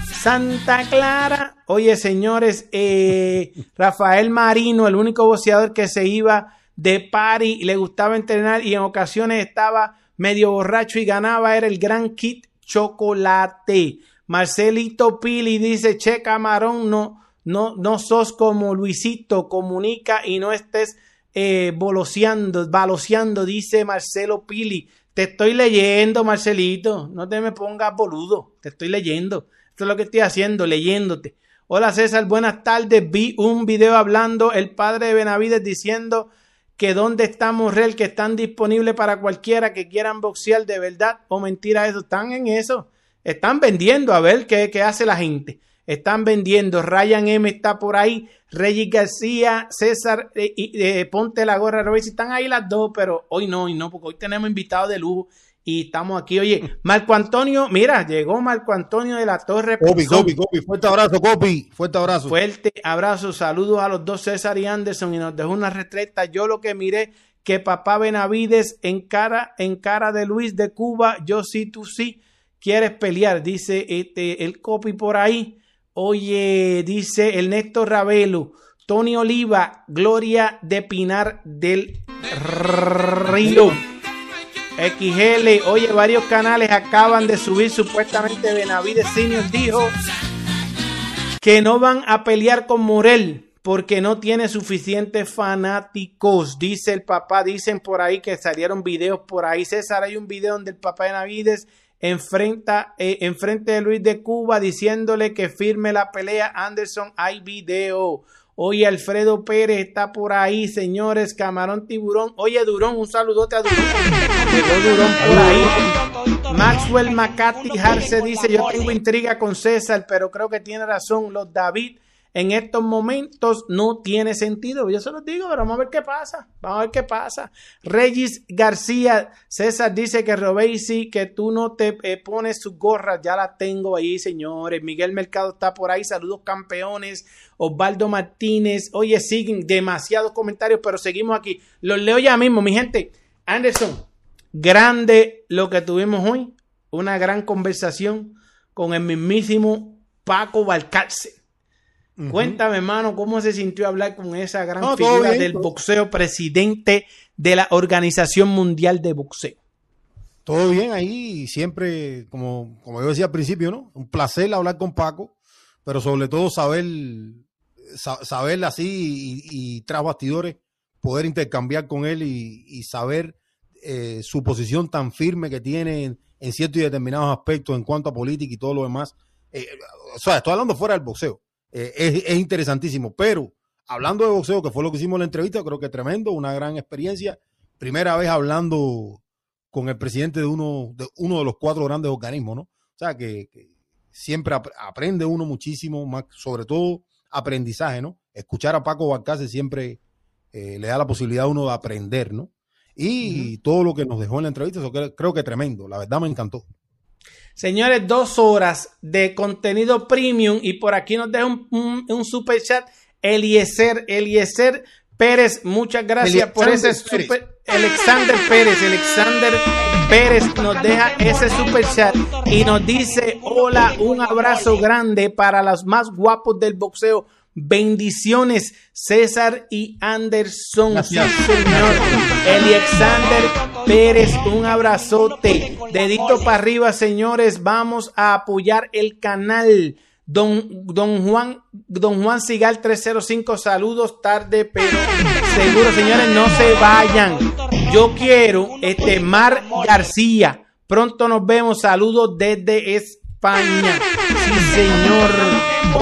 Santa Clara. Oye, señores, eh, Rafael Marino, el único boxeador que se iba de party y le gustaba entrenar y en ocasiones estaba medio borracho y ganaba, era el gran Kit Chocolate. Marcelito Pili dice, che, camarón, no, no, no sos como Luisito, comunica y no estés eh, boloseando, dice Marcelo Pili. Te estoy leyendo, Marcelito. No te me pongas boludo. Te estoy leyendo. Esto es lo que estoy haciendo, leyéndote. Hola César, buenas tardes. Vi un video hablando el padre de Benavides diciendo que dónde está Morrel, que están disponibles para cualquiera que quieran boxear de verdad o mentira eso. Están en eso. Están vendiendo a ver qué, hace la gente. Están vendiendo. Ryan M está por ahí. Regis García, César, eh, eh, ponte la gorra, Robert. Están ahí las dos, pero hoy no, hoy no, porque hoy tenemos invitados de lujo y estamos aquí. Oye, Marco Antonio, mira, llegó Marco Antonio de la Torre. Copi, Copi, Copi, fuerte abrazo, Copi, fuerte abrazo. Fuerte abrazo, saludos a los dos César y Anderson y nos dejó una retreta. Yo lo que miré que papá Benavides en cara, en cara de Luis de Cuba, yo sí, tú sí, quieres pelear, dice este, el Copi por ahí. Oye, dice el Néstor Ravelo, Tony Oliva, Gloria de Pinar del Río. XL, oye, varios canales acaban de subir supuestamente Benavides Senior dijo que no van a pelear con Morel porque no tiene suficientes fanáticos, dice el papá, dicen por ahí que salieron videos por ahí, César, hay un video donde el papá de Benavides enfrenta eh, enfrente de Luis de Cuba diciéndole que firme la pelea. Anderson, hay video. Oye, Alfredo Pérez está por ahí, señores. Camarón Tiburón. Oye, Durón, un saludote a Durón. Llegó Durón por ahí. Maxwell McCarthy Harce dice: Yo tengo intriga con César, pero creo que tiene razón. Los David en estos momentos no tiene sentido. Yo se los digo, pero vamos a ver qué pasa. Vamos a ver qué pasa. Regis García, César dice que Robesi, que tú no te eh, pones su gorra, ya la tengo ahí, señores. Miguel Mercado está por ahí, saludos campeones. Osvaldo Martínez, oye, siguen demasiados comentarios, pero seguimos aquí. Los leo ya mismo, mi gente. Anderson, grande lo que tuvimos hoy. Una gran conversación con el mismísimo Paco Cuéntame, hermano, cómo se sintió hablar con esa gran figura del boxeo, presidente de la Organización Mundial de Boxeo. Todo bien ahí, siempre, como, como yo decía al principio, ¿no? Un placer hablar con Paco, pero sobre todo saber, saber así y, tras bastidores, poder intercambiar con él y, saber eh, su posición tan firme que tiene en, ciertos y determinados aspectos en cuanto a política y todo lo demás. Eh, o sea, estoy hablando fuera del boxeo eh, es, interesantísimo. Pero hablando de boxeo, que fue lo que hicimos en la entrevista, creo que tremendo, una gran experiencia. Primera vez hablando con el presidente de uno de, uno de los cuatro grandes organismos, ¿no? O sea, que, siempre aprende uno muchísimo, más, sobre todo aprendizaje, ¿no? Escuchar a Paco Balcácer siempre eh, le da la posibilidad a uno de aprender, ¿no? Y todo lo que nos dejó en la entrevista, eso creo que tremendo, la verdad me encantó. Señores, dos horas de contenido premium y por aquí nos deja un, super chat. Eliezer, Eliezer Pérez, muchas gracias por ese super. Alexander Pérez, Alexander Pérez nos deja ese super chat y nos dice: Hola, un abrazo grande para los más guapos del boxeo. Bendiciones, César y Anderson. Sí, señor. Alexander Pérez, un abrazote. Dedito para arriba, señores. Vamos a apoyar el canal. Don, don Juan, don Juan Sigal 305, saludos tarde, pero seguro, señores, no se vayan. Yo quiero, este, Mar García. Pronto nos vemos. Saludos desde España. Sí, señor.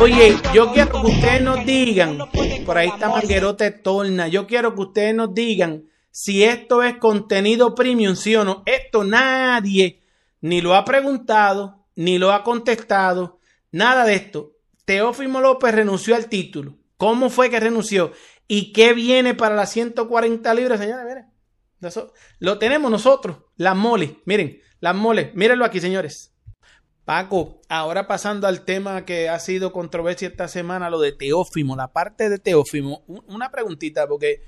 Oye, yo quiero que ustedes nos digan, por ahí está Manguerote Torna, yo quiero que ustedes nos digan si esto es contenido premium, sí o no. Esto nadie ni lo ha preguntado, ni lo ha contestado, nada de esto. Teófimo López renunció al título. ¿Cómo fue que renunció? ¿Y qué viene para las 140 libras, señores? Miren, lo tenemos nosotros, las moles. Miren, las moles. Mírenlo aquí, señores. Paco, ahora pasando al tema que ha sido controversia esta semana, lo de Teófimo, la parte de Teófimo, una preguntita, porque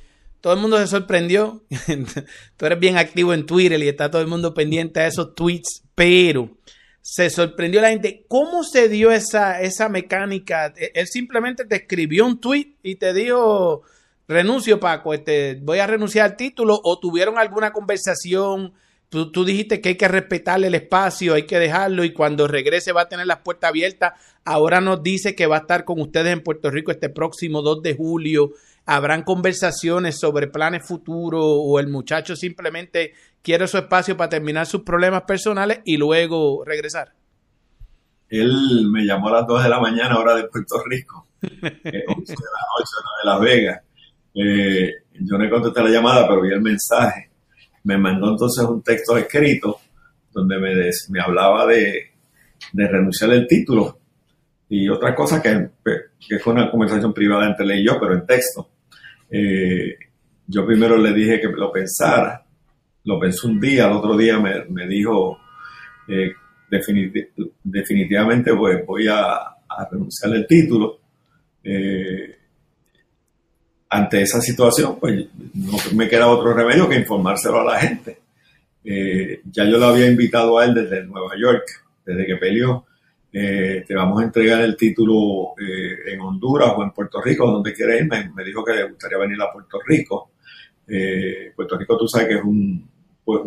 todo el mundo se sorprendió. Tú eres bien activo en Twitter y está todo el mundo pendiente a esos tweets, pero se sorprendió la gente. ¿Cómo se dio esa, esa mecánica? Él simplemente te escribió un tweet y te dijo, renuncio Paco, este, voy a renunciar al título o tuvieron alguna conversación Tú, dijiste que hay que respetarle el espacio, hay que dejarlo y cuando regrese va a tener las puertas abiertas. Ahora nos dice que va a estar con ustedes en Puerto Rico este próximo 2 de julio. Habrán conversaciones sobre planes futuros o el muchacho simplemente quiere su espacio para terminar sus problemas personales y luego regresar. él me llamó a las 2 de la mañana, hora de Puerto Rico, 11 de la noche, de Las Vegas. Eh, yo no contesté la llamada, pero vi el mensaje. Me mandó entonces un texto escrito donde me, me hablaba de, de renunciar al título y otra cosa que, que, fue una conversación privada entre él y yo, pero en texto. Eh, yo primero le dije que lo pensara, lo pensó un día, al otro día me, dijo, eh, definitivamente pues, voy a, renunciar al título. Eh, ante esa situación, pues no me queda otro remedio que informárselo a la gente. Ya yo lo había invitado a él desde Nueva York, desde que peleó. Eh, te vamos a entregar el título eh, en Honduras o en Puerto Rico, donde quiera ir. Me, dijo que le gustaría venir a Puerto Rico. Puerto Rico, tú sabes que es un, pues,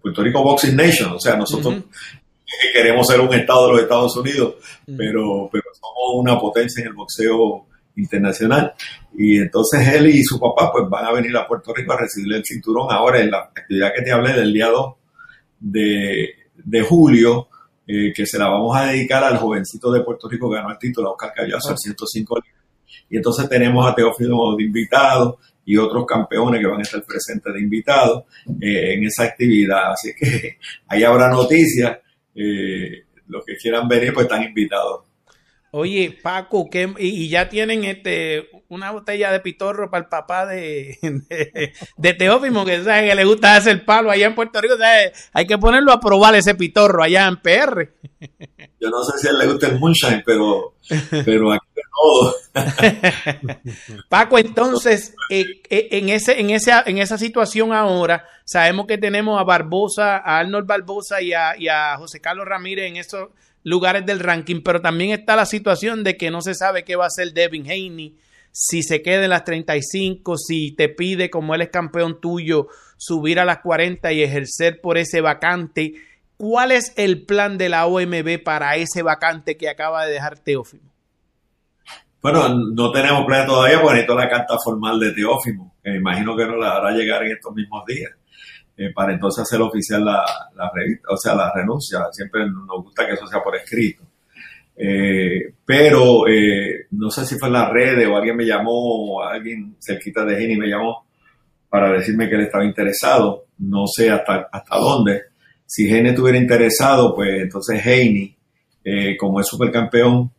Puerto Rico Boxing Nation, o sea, nosotros queremos ser un estado de los Estados Unidos, pero, pero somos una potencia en el boxeo internacional. Y entonces él y su papá pues van a venir a Puerto Rico a recibir el cinturón ahora en la actividad que te hablé del día 2 de, julio, eh, que se la vamos a dedicar al jovencito de Puerto Rico que ganó el título, Oscar Callazo, al 105 Y entonces tenemos a Teófilo de invitados y otros campeones que van a estar presentes de invitados eh, en esa actividad. Así que ahí habrá noticias. Eh, los que quieran venir pues están invitados. Oye, Paco, ¿qué, y, ya tienen este una botella de pitorro para el papá de, de, Teófimo, que, ¿sabes? que le gusta hacer palo allá en Puerto Rico. Hay que ponerlo a probar ese pitorro allá en PR. Yo no sé si a él le gusta el moonshine, pero, pero aquí de todo. Paco, entonces, eh, eh, en, ese, en, esa, en esa situación ahora, sabemos que tenemos a Barbosa, a Arnold Barbosa y a, y a José Carlos Ramírez en eso lugares del ranking, pero también está la situación de que no se sabe qué va a hacer Devin Haney, si se queda en las 35, si te pide, como él es campeón tuyo, subir a las 40 y ejercer por ese vacante. ¿Cuál es el plan de la OMB para ese vacante que acaba de dejar Teófimo? Bueno, no tenemos plan todavía porque necesito la carta formal de Teófimo, que me imagino que no la hará llegar en estos mismos días. Eh, para entonces hacer oficial la, la, o sea, la renuncia. Siempre nos gusta que eso sea por escrito. Eh, pero eh, no sé si fue en las redes o alguien me llamó, alguien cerquita de Gini me llamó para decirme que él estaba interesado. No sé hasta, hasta dónde. Si Gene estuviera interesado, pues entonces Heini, como es supercampeón,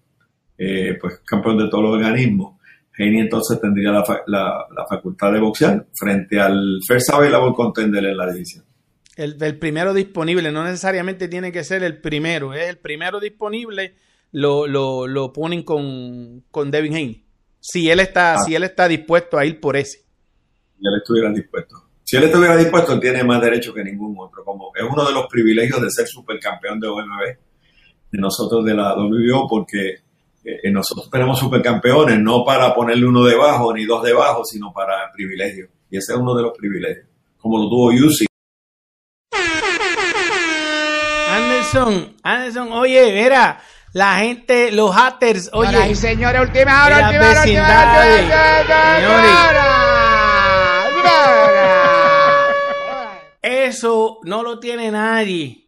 pues campeón de todos los organismos, Heini entonces tendría la, la, facultad de boxear frente al First Available Contender en la división. El, el, primero disponible, no necesariamente tiene que ser el primero, es el primero disponible, lo, lo, lo ponen con, con Devin Haney. Si él está, ah. si él está dispuesto a ir por ese. Si él estuviera dispuesto. Si él estuviera dispuesto, tiene más derecho que ningún otro. Como es uno de los privilegios de ser supercampeón de OMB, de nosotros de la WBO, porque eh, nosotros tenemos supercampeones, no para ponerle uno debajo ni dos debajo, sino para privilegio. Y ese es uno de los privilegios, como lo tuvo Yusi. Anderson, Anderson, oye, mira, la gente, los haters, oye. y señores, última hora, última hora, última hora, Eso no lo tiene nadie.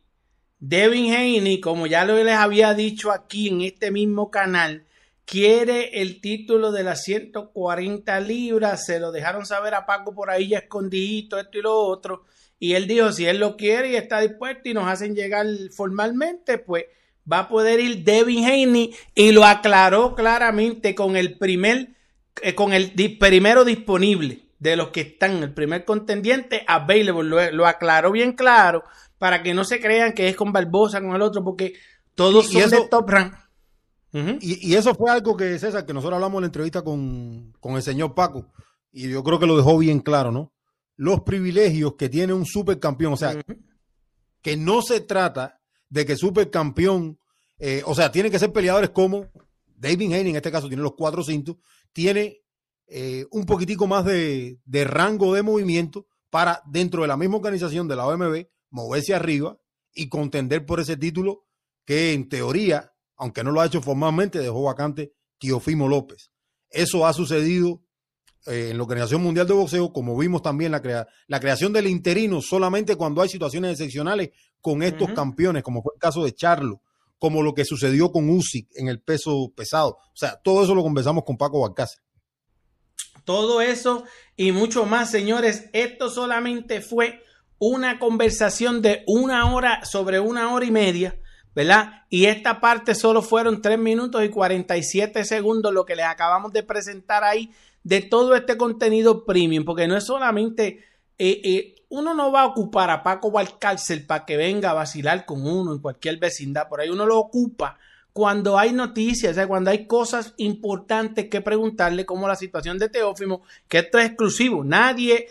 Devin Haney, como ya les había dicho aquí en este mismo canal, quiere el título de las 140 libras. Se lo dejaron saber a Paco por ahí ya escondidito, esto y lo otro. Y él dijo, si él lo quiere y está dispuesto y nos hacen llegar formalmente, pues va a poder ir Devin Haney y lo aclaró claramente con el primer, eh, con el primero disponible de los que están, el primer contendiente available, lo aclaró bien claro para que no se crean que es con Barbosa, con el otro, porque todos son de top rank. y, eso fue algo que, César, que nosotros hablamos en la entrevista con, el señor Paco, y yo creo que lo dejó bien claro, ¿no? Los privilegios que tiene un supercampeón, o sea, que no se trata de que supercampeón, eh, o sea, tienen que ser peleadores como David Haney, en este caso tiene los cuatro cintos, tiene eh, un poquitico más de, de rango de movimiento para dentro de la misma organización de la OMB moverse arriba y contender por ese título que en teoría, aunque no lo ha hecho formalmente, dejó vacante Tiofimo López. Eso ha sucedido eh, en la Organización Mundial de Boxeo, como vimos también la, la creación del interino solamente cuando hay situaciones excepcionales con estos campeones, como fue el caso de Charlo, como lo que sucedió con Usyk en el peso pesado. O sea, todo eso lo conversamos con Paco Balcácer. Todo eso y mucho más, señores. Esto solamente fue una conversación de una hora sobre una hora y media, ¿verdad? Y esta parte solo fueron 3 minutos y 47 segundos lo que les acabamos de presentar ahí de todo este contenido premium, porque no es solamente... Eh, eh, uno no va a ocupar a Paco Valcárcel para que venga a vacilar con uno en cualquier vecindad, por ahí uno lo ocupa cuando hay noticias, cuando hay cosas importantes que preguntarle, como la situación de Teófimo, que esto es exclusivo. Nadie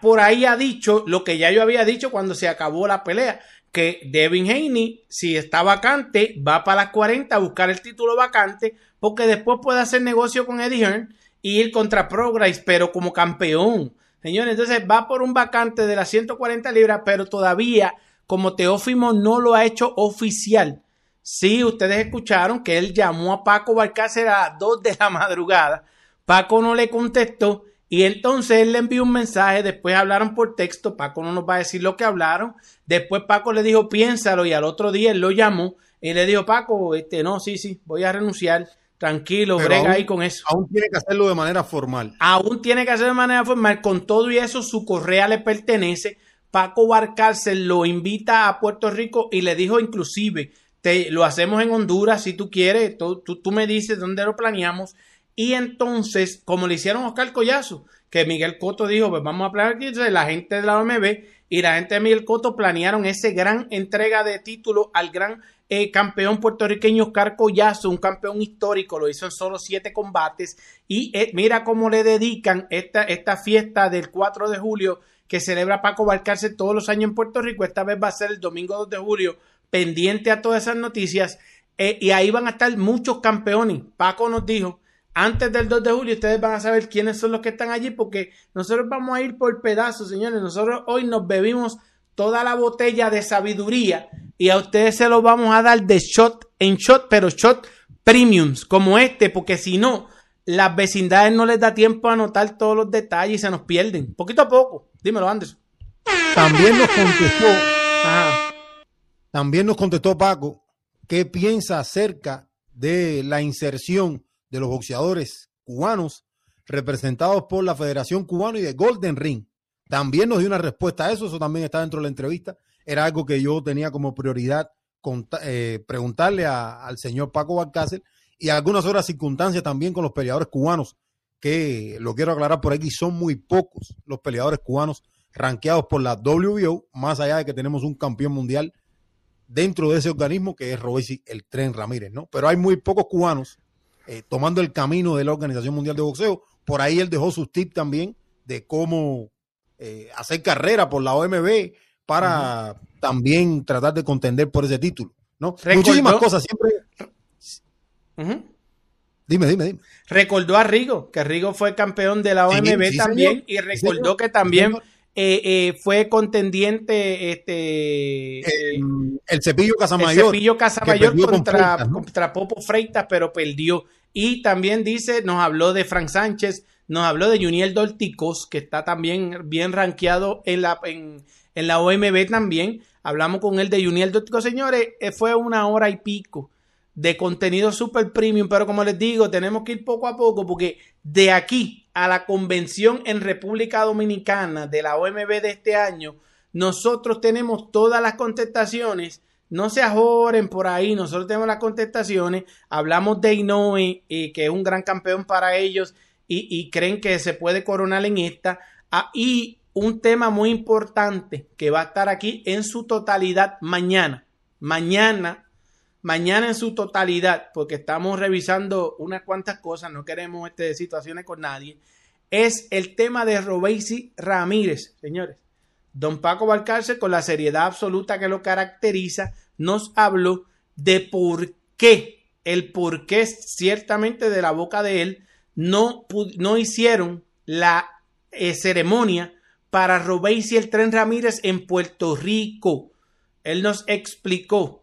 por ahí ha dicho lo que ya yo había dicho cuando se acabó la pelea, que Devin Haney, si está vacante, va para las 40 a buscar el título vacante, porque después puede hacer negocio con Eddie Hearn y ir contra Progress, pero como campeón. Señores, entonces va por un vacante de las 140 libras, pero todavía, como Teófimo no lo ha hecho oficial, Sí, ustedes escucharon que él llamó a Paco Balcácer a las 2 de la madrugada. Paco no le contestó y entonces él le envió un mensaje. Después hablaron por texto. Paco no nos va a decir lo que hablaron. Después Paco le dijo piénsalo y al otro día él lo llamó y le dijo Paco, este, no, sí, sí, voy a renunciar. Tranquilo, brega ahí con eso. Aún tiene que hacerlo de manera formal. Aún tiene que hacerlo de manera formal. Con todo y eso, su correa le pertenece. Paco Barcárcel lo invita a Puerto Rico y le dijo inclusive te, lo hacemos en Honduras si tú quieres, tú, tú, me dices dónde lo planeamos. Y entonces, como le hicieron Oscar Collazo, que Miguel Coto dijo, pues vamos a planear aquí, la gente de la OMB y la gente de Miguel Coto planearon ese gran entrega de título al gran eh, campeón puertorriqueño Oscar Collazo, un campeón histórico, lo hizo en solo siete combates. Y eh, mira cómo le dedican esta, esta fiesta del 4 de julio que celebra Paco Balcarce todos los años en Puerto Rico. Esta vez va a ser el domingo 2 de julio pendiente a todas esas noticias eh, y ahí van a estar muchos campeones. Paco nos dijo, antes del 2 de julio ustedes van a saber quiénes son los que están allí porque nosotros vamos a ir por pedazos, señores. Nosotros hoy nos bebimos toda la botella de sabiduría y a ustedes se lo vamos a dar de shot en shot, pero shot premiums como este, porque si no, las vecindades no les da tiempo a anotar todos los detalles y se nos pierden. Poquito a poco. Dímelo, Anderson. También nos contestó Ajá. También nos contestó Paco qué piensa acerca de la inserción de los boxeadores cubanos representados por la Federación Cubana y de Golden Ring. También nos dio una respuesta a eso, eso también está dentro de la entrevista. Era algo que yo tenía como prioridad eh, preguntarle al señor Paco Balcácer y algunas otras circunstancias también con los peleadores cubanos, que lo quiero aclarar por aquí, son muy pocos los peleadores cubanos rankeados por la WBO, más allá de que tenemos un campeón mundial dentro de ese organismo que es Robesi el Tren Ramírez, ¿no? Pero hay muy pocos cubanos eh, tomando el camino de la Organización Mundial de Boxeo. Por ahí él dejó sus tips también de cómo eh, hacer carrera por la OMB para también tratar de contender por ese título, ¿no? Muchísimas cosas, siempre... Dime, dime, dime. Recordó a Rigo, que Rigo fue campeón de la OMB también, y recordó que también eh, eh, fue contendiente este el, Cepillo Casamayor. El Cepillo Casamayor contra, contra Popo Freitas, pero perdió. Y también dice, nos habló de Frank Sánchez, nos habló de Juniel Dolticos, que está también bien rankeado en la, en, la OMB también. Hablamos con él de Juniel Dolticos. Señores, eh, fue una hora y pico de contenido super premium, pero como les digo, tenemos que ir poco a poco porque de aquí a la convención en República Dominicana de la OMB de este año, nosotros tenemos todas las contestaciones. No se ajoren por ahí, nosotros tenemos las contestaciones. Hablamos de Inoue, eh, que es un gran campeón para ellos y, creen que se puede coronar en esta. Ah, y un tema muy importante que va a estar aquí en su totalidad mañana. Mañana mañana en su totalidad, porque estamos revisando unas cuantas cosas, no queremos este, situaciones con nadie, es el tema de Robesi Ramírez, señores. Don Paco Balcárcel, con la seriedad absoluta que lo caracteriza, nos habló de por qué, el por qué ciertamente de la boca de él, no, no hicieron la eh, ceremonia para Robesi el Tren Ramírez en Puerto Rico. Él nos explicó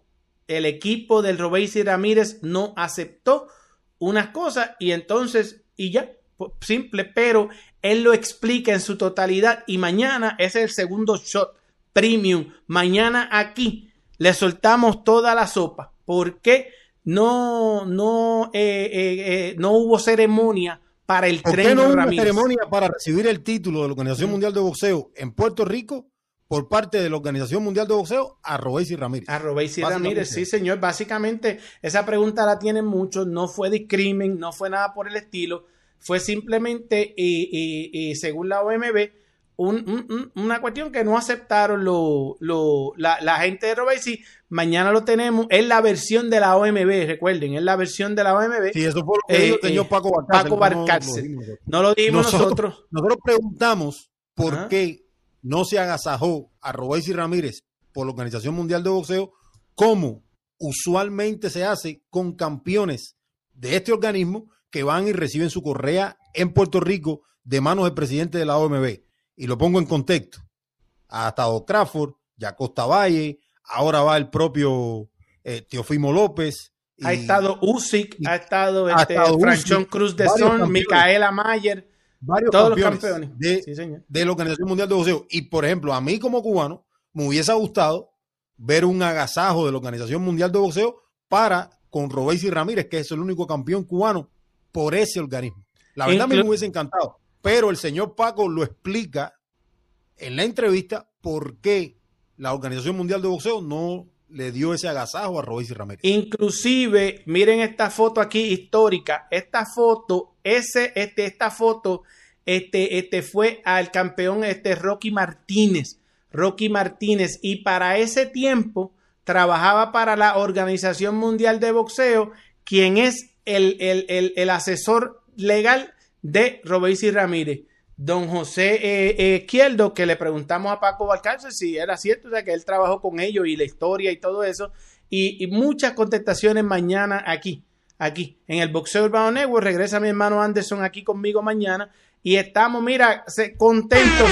el equipo del Robesi Ramírez no aceptó unas cosas y entonces, y ya, simple, pero él lo explica en su totalidad y mañana es el segundo shot premium. Mañana aquí le soltamos toda la sopa ¿Por qué no, no, eh, eh, no hubo ceremonia para el ¿Por tren no hubo ceremonia para recibir el título de la Organización Mundial de Boxeo en Puerto Rico por parte de la Organización Mundial de Boxeo a Robesi Ramírez? A Robesi. Ramírez, sí, señor. Básicamente, esa pregunta la tienen muchos. No fue discrimen, no fue nada por el estilo. Fue simplemente, y, y- y según la OMB, un- un- un- una cuestión que no aceptaron lo, lo- la, la gente de Robesi. Mañana lo tenemos. Es la versión de la OMB, recuerden, es la versión de la OMB. Sí, eso fue lo que Eh, dijo eh, Paco Barcárcel. Paco Barcárcel. No lo dijimos nosotros. nosotros preguntamos por Ajá. qué no se agasajó a Robesi Ramírez por la Organización Mundial de Boxeo, como usualmente se hace con campeones de este organismo que van y reciben su correa en Puerto Rico de manos del presidente de la OMB. Y lo pongo en contexto. Ha estado Crawford, Yacosta Valle, ahora va el propio eh, Teofimo López. Ha estado Usyk, ha estado, este, estado Franchón Cruz de Son, campeones. Micaela Mayer, varios todos los campeones, campeones. de, Sí, señor. de la Organización Mundial de Boxeo. Y por ejemplo, a mí como cubano, me hubiese gustado ver un agasajo de la Organización Mundial de Boxeo para con Robesi Ramírez, que es el único campeón cubano por ese organismo. La verdad a mí Inclu- me hubiese encantado, pero el señor Paco lo explica en la entrevista por qué la Organización Mundial de Boxeo no le dio ese agasajo a Robesi Ramírez. Inclusive, miren esta foto aquí histórica. Esta foto, ese, este, esta foto, este, este fue al campeón este Rocky Martínez. Rocky Martínez. Y para ese tiempo trabajaba para la Organización Mundial de Boxeo, quien es el, el, el, el asesor legal de Robesi Ramírez. Don José eh, eh, Izquierdo, que le preguntamos a Paco Balcárcel si era cierto, o sea, que él trabajó con ellos y la historia y todo eso. Y, y muchas contestaciones mañana aquí, aquí, en el Boxeo Urbano Network. Regresa mi hermano Anderson aquí conmigo mañana. Y estamos, mira, contentos.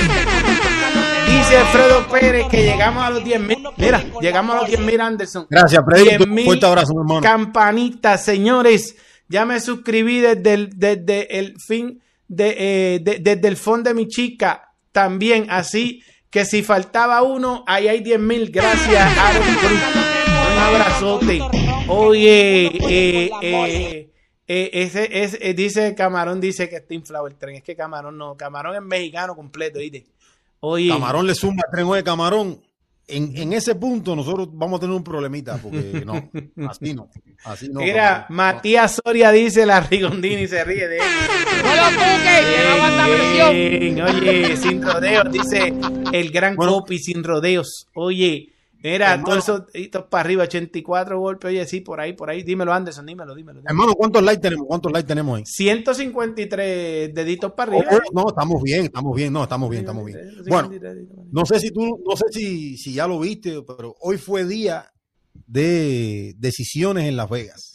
Dice Alfredo Pérez que llegamos a los 10 mil. Mira, llegamos a los 10 mil, Anderson. Gracias, Freddy. 10.000 Fuerte abrazo, mi hermano. Campanitas, señores. Ya me suscribí desde el, desde el fin de, eh, de- desde el fondo de mi chica también. Así que si faltaba uno, ahí hay 10 mil. Gracias, Aaron Cruz. Un abrazote. Oye, eh, eh, eh, ese, ese- eh, dice Camarón, dice que está inflado el tren. Es que Camarón no, Camarón es mexicano completo, ¿viste? Oye, Camarón le suma el tren de Camarón. En, en ese punto nosotros vamos a tener un problemita, porque no, así no, así no. mira, Matías Soria dice la Rigondini se ríe de él. No lo cuques, que no aguanta presión. Bien, Oye, sin rodeos, dice el gran Bueno. Copi sin rodeos. Oye, mira, Hermano. todos esos deditos para arriba, 84 golpes. Oye, sí, por ahí, por ahí. Dímelo, Anderson, dímelo, dímelo. dímelo. Hermano, ¿cuántos likes tenemos? ¿Cuántos likes tenemos ahí? 153 deditos para arriba. oh, no, estamos bien, estamos bien, no, estamos bien, estamos bien. Bueno, no sé si tú, no sé si, si ya lo viste, pero hoy fue día de decisiones en Las Vegas.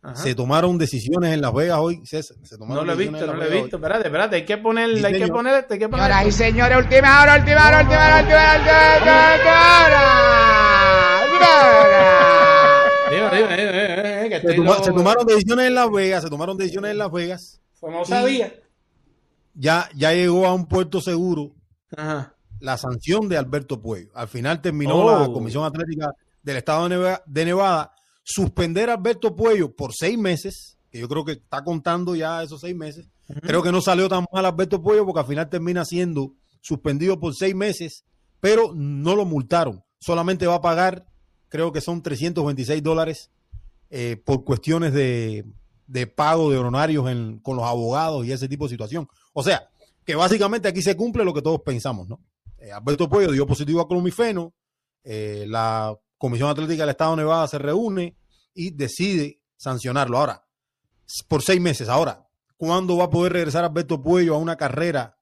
Ajá. Se tomaron decisiones en Las Vegas hoy, César. Se No tomaron lo he visto, no lo he visto. hoy. Espérate, espérate, hay que poner, Sí, hay que poner esto, hay que poner Señoras y señores, última hora, última hora, última hora, última hora, última hora. Dime, dime, dime, dime, dime, que Se, tomaron decisiones en Las Vegas, se tomaron decisiones en Las Vegas. Como sabía. Ya, ya llegó a un puerto seguro Ajá. la sanción de Alberto Puello. Al final terminó Oh. la Comisión Atlética del Estado de Nevada, de Nevada suspender a Alberto Puello por seis meses, que yo creo que está contando ya esos seis meses. Creo que no salió tan mal Alberto Puello porque al final termina siendo suspendido por seis meses, pero no lo multaron. Solamente va a pagar, creo que son 326 dólares eh, por cuestiones de, de pago de honorarios en- con los abogados y ese tipo de situación. O sea, que básicamente aquí se cumple lo que todos pensamos, ¿no? Eh, Alberto Puello dio positivo a clomifeno, eh, la Comisión Atlética del Estado de Nevada se reúne y decide sancionarlo. Ahora, por seis meses. Ahora, ¿cuándo va a poder regresar Alberto Puello a una carrera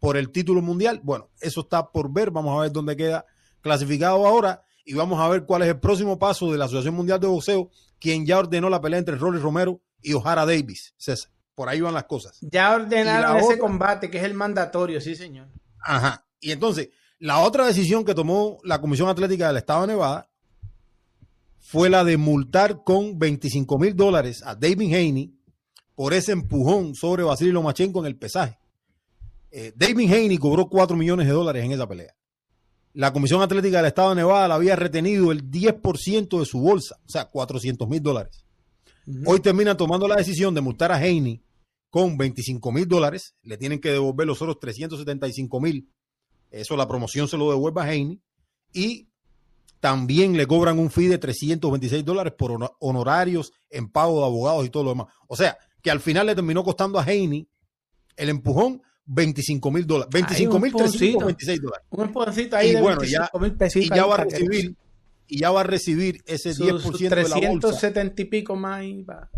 por el título mundial? Bueno, eso está por ver. Vamos a ver dónde queda clasificado ahora y vamos a ver cuál es el próximo paso de la Asociación Mundial de Boxeo, quien ya ordenó la pelea entre Rolly Romero y O'Hara Davis. César, por ahí van las cosas. Ya ordenaron ese otra- combate, que es el mandatorio, sí, señor. Ajá. Y entonces, la otra decisión que tomó la Comisión Atlética del Estado de Nevada fue la de multar con 25 mil dólares a David Haney por ese empujón sobre Vasily Lomachenko en el pesaje. Eh, David Haney cobró 4 millones de dólares en esa pelea. la Comisión Atlética del Estado de Nevada le había retenido el 10% de su bolsa, o sea, 400 mil dólares. Hoy termina tomando la decisión de multar a Haney con 25 mil dólares. Le tienen que devolver los otros 375 mil. Eso la promoción se lo devuelve a Haney. Y también le cobran un fee de 326 dólares por honorarios en pago de abogados y todo lo demás. O sea, que al final le terminó costando a Haney el empujón 25 mil dólares. 25 mil 326 dólares. Un empujoncito ahí y de bueno, ya, y ya va a recibir y ya va a recibir ese 10% sus de la bolsa. 370 y pico más y va.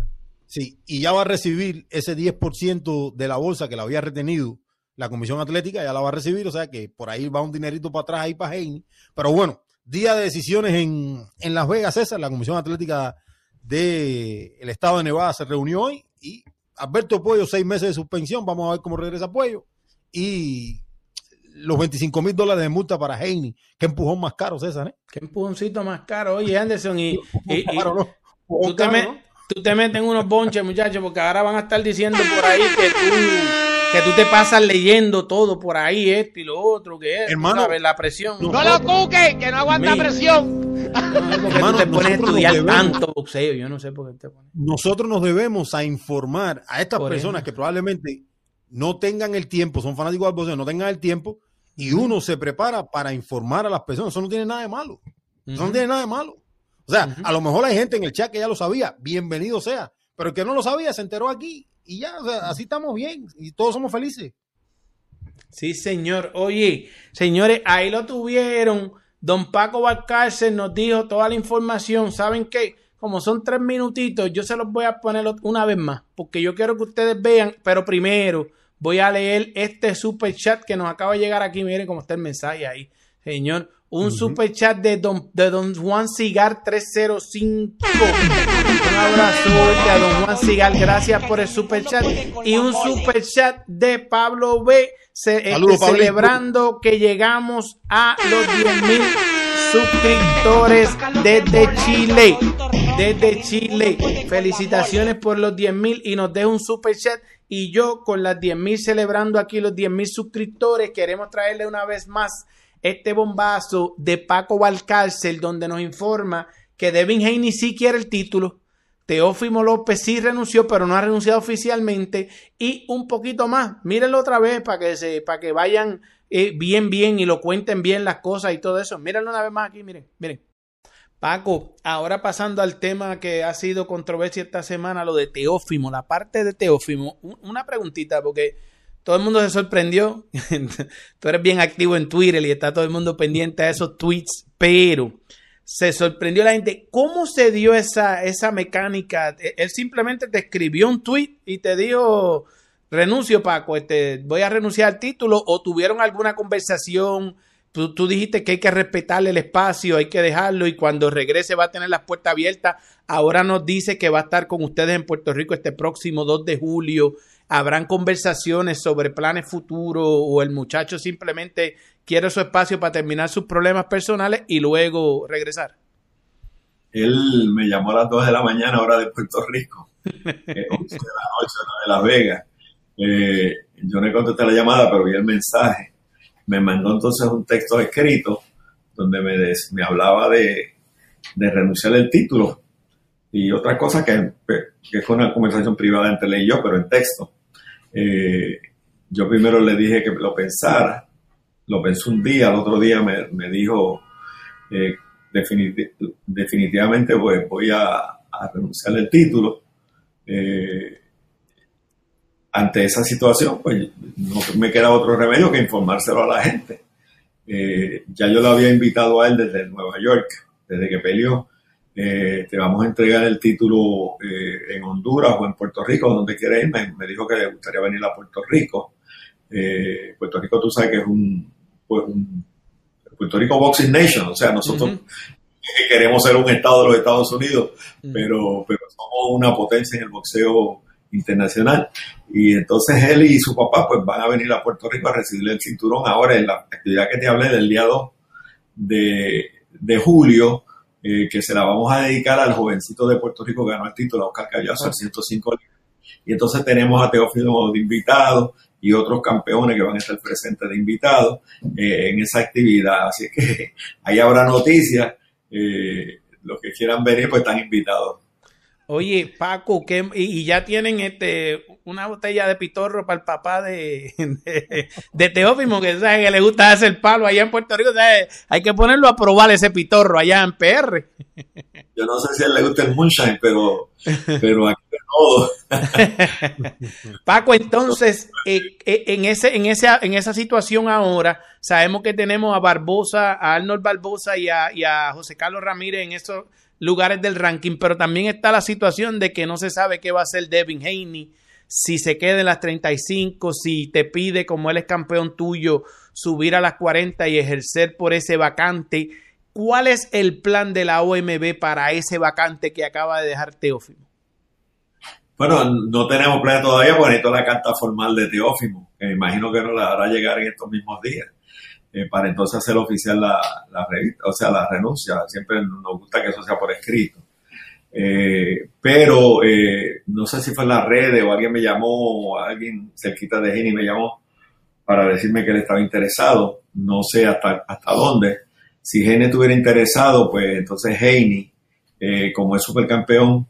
Sí, y ya va a recibir ese 10% de la bolsa que la había retenido la Comisión Atlética, ya la va a recibir, o sea que por ahí va un dinerito para atrás ahí para Heine. Pero bueno, día de decisiones en, en Las Vegas, César, la Comisión Atlética del Estado de Nevada se reunió hoy y Alberto Pollo, seis meses de suspensión, vamos a ver cómo regresa Pollo. Y los 25 mil dólares de multa para Heine. Qué empujón más caro, César, ¿eh? Qué empujoncito más caro. Oye, Anderson, y, y, y Claro, ¿no? tú, te me- ¿no? tú te metes en unos bonches, muchachos, porque ahora van a estar diciendo por ahí que tú, que tú te pasas leyendo todo por ahí, esto y lo otro, que es, Hermano, ¿sabes? La presión. no, No lo cuque, que no aguanta Mira. presión. No Hermano, tú te pones a nosotros estudiar nos debemos. tanto boxeo. Yo no sé por qué te pones. nosotros nos debemos a informar a estas Por personas eso. que probablemente no tengan el tiempo, son fanáticos del boxeo, no tengan el tiempo, y uno se prepara para informar a las personas. Eso no tiene nada de malo. Eso no tiene nada de malo. O sea, a lo mejor hay gente en el chat que ya lo sabía, bienvenido sea, pero el que no lo sabía se enteró aquí y ya, o sea, así estamos bien y todos somos felices. Sí, señor. Oye, señores, ahí lo tuvieron. Don Paco Valcárcel nos dijo toda la información. ¿Saben qué? Como son tres minutitos, yo se los voy a poner una vez más, porque yo quiero que ustedes vean, pero primero voy a leer este super chat que nos acaba de llegar aquí. Miren cómo está el mensaje ahí, señor. Un super chat de don, de don Juan Cigar 305. Un abrazo a don Juan Cigar. Gracias por el super chat. Y un super chat de Pablo B. este, Saludos, celebrando que llegamos a los 10 mil suscriptores desde Chile. Desde Chile. Felicitaciones por los 10 mil y nos deja un super chat. Y yo con las 10 mil celebrando aquí los 10 mil suscriptores, queremos traerle una vez más este bombazo de Paco Valcárcel, donde nos informa que Devin Haney sí quiere el título. Teófimo López sí renunció, pero no ha renunciado oficialmente. Y un poquito más. Mírenlo otra vez para que se, para que vayan eh, bien, bien y lo cuenten bien las cosas y todo eso. Mírenlo una vez más aquí, miren, miren. Paco, ahora pasando al tema que ha sido controversia esta semana, lo de Teófimo, la parte de Teófimo. Un- Una preguntita, porque todo el mundo se sorprendió. Tú eres bien activo en Twitter y está todo el mundo pendiente a esos tweets, pero se sorprendió la gente. ¿Cómo se dio esa, esa mecánica? E- Él simplemente te escribió un tweet y te dijo, renuncio Paco, este, voy a renunciar al título o tuvieron alguna conversación. Tú, tú dijiste que hay que respetarle el espacio, hay que dejarlo y cuando regrese va a tener las puertas abiertas. Ahora nos dice que va a estar con ustedes en Puerto Rico este próximo 2 de julio. Habrán conversaciones sobre planes futuros o el muchacho simplemente quiere su espacio para terminar sus problemas personales y luego regresar. Él me llamó a las 2 de la mañana, hora de Puerto Rico, eh, 11 de la noche, hora de Las Vegas. Eh, yo no contesté la llamada, pero vi el mensaje. Me mandó entonces un texto escrito donde me, des- me hablaba de, de renunciar al título y otras cosas que, que fue una conversación privada entre él y yo, pero en texto. Eh, yo primero le dije que lo pensara, lo pensó un día, al otro día me, me dijo, eh, definiti- definitivamente pues, voy a, renunciar al título. Eh, ante esa situación, pues no me queda otro remedio que informárselo a la gente. Eh, ya yo lo había invitado a él desde Nueva York, desde que peleó. Eh, te vamos a entregar el título en Honduras o en Puerto Rico, donde quiera ir. Me, me dijo que le gustaría venir a Puerto Rico. Eh, Puerto Rico, tú sabes que es un, pues, un Puerto Rico Boxing Nation, o sea, nosotros queremos ser un estado de los Estados Unidos, Ujú. pero, pero somos una potencia en el boxeo internacional. Y entonces él y su papá pues van a venir a Puerto Rico a recibir el cinturón ahora en la actividad que te hablé del día 2 de, de julio, eh, que se la vamos a dedicar al jovencito de Puerto Rico que ganó el título, Oscar Callazo, al 105 libras. Y entonces tenemos a Teófilo de invitado y otros campeones que van a estar presentes de invitados eh, en esa actividad. Así que ahí habrá noticias. Eh, los que quieran venir, pues están invitados. Oye, Paco, ¿qué, y, ya tienen este una botella de pitorro para el papá de, de, Teófimo, que, que le gusta hacer palo allá en Puerto Rico. Hay que ponerlo a probar ese pitorro allá en PR. Yo no sé si a él le gusta el moonshine, pero, pero aquí Paco, entonces, eh, eh, en, ese, en, ese, en esa situación ahora, sabemos que tenemos a Barbosa, a Arnold Barbosa y a, y a José Carlos Ramírez en esos lugares del ranking, pero también está la situación de que no se sabe qué va a hacer Devin Haney, si se queda en las 35, si te pide, como él es campeón tuyo, subir a las 40 y ejercer por ese vacante. ¿Cuál es el plan de la OMB para ese vacante que acaba de dejar Teófimo? Bueno, no tenemos plan todavía porque necesito la carta formal de Teófimo, que imagino que no la hará llegar en estos mismos días. Eh, para entonces hacer oficial la, revista, o sea, la renuncia. Siempre nos gusta que eso sea por escrito. Eh, pero eh, no sé si fue en las redes o alguien me llamó, o alguien cerquita de Gini me llamó para decirme que él estaba interesado. No sé hasta, hasta dónde. Si Gene estuviera interesado, pues entonces Heini, como es supercampeón,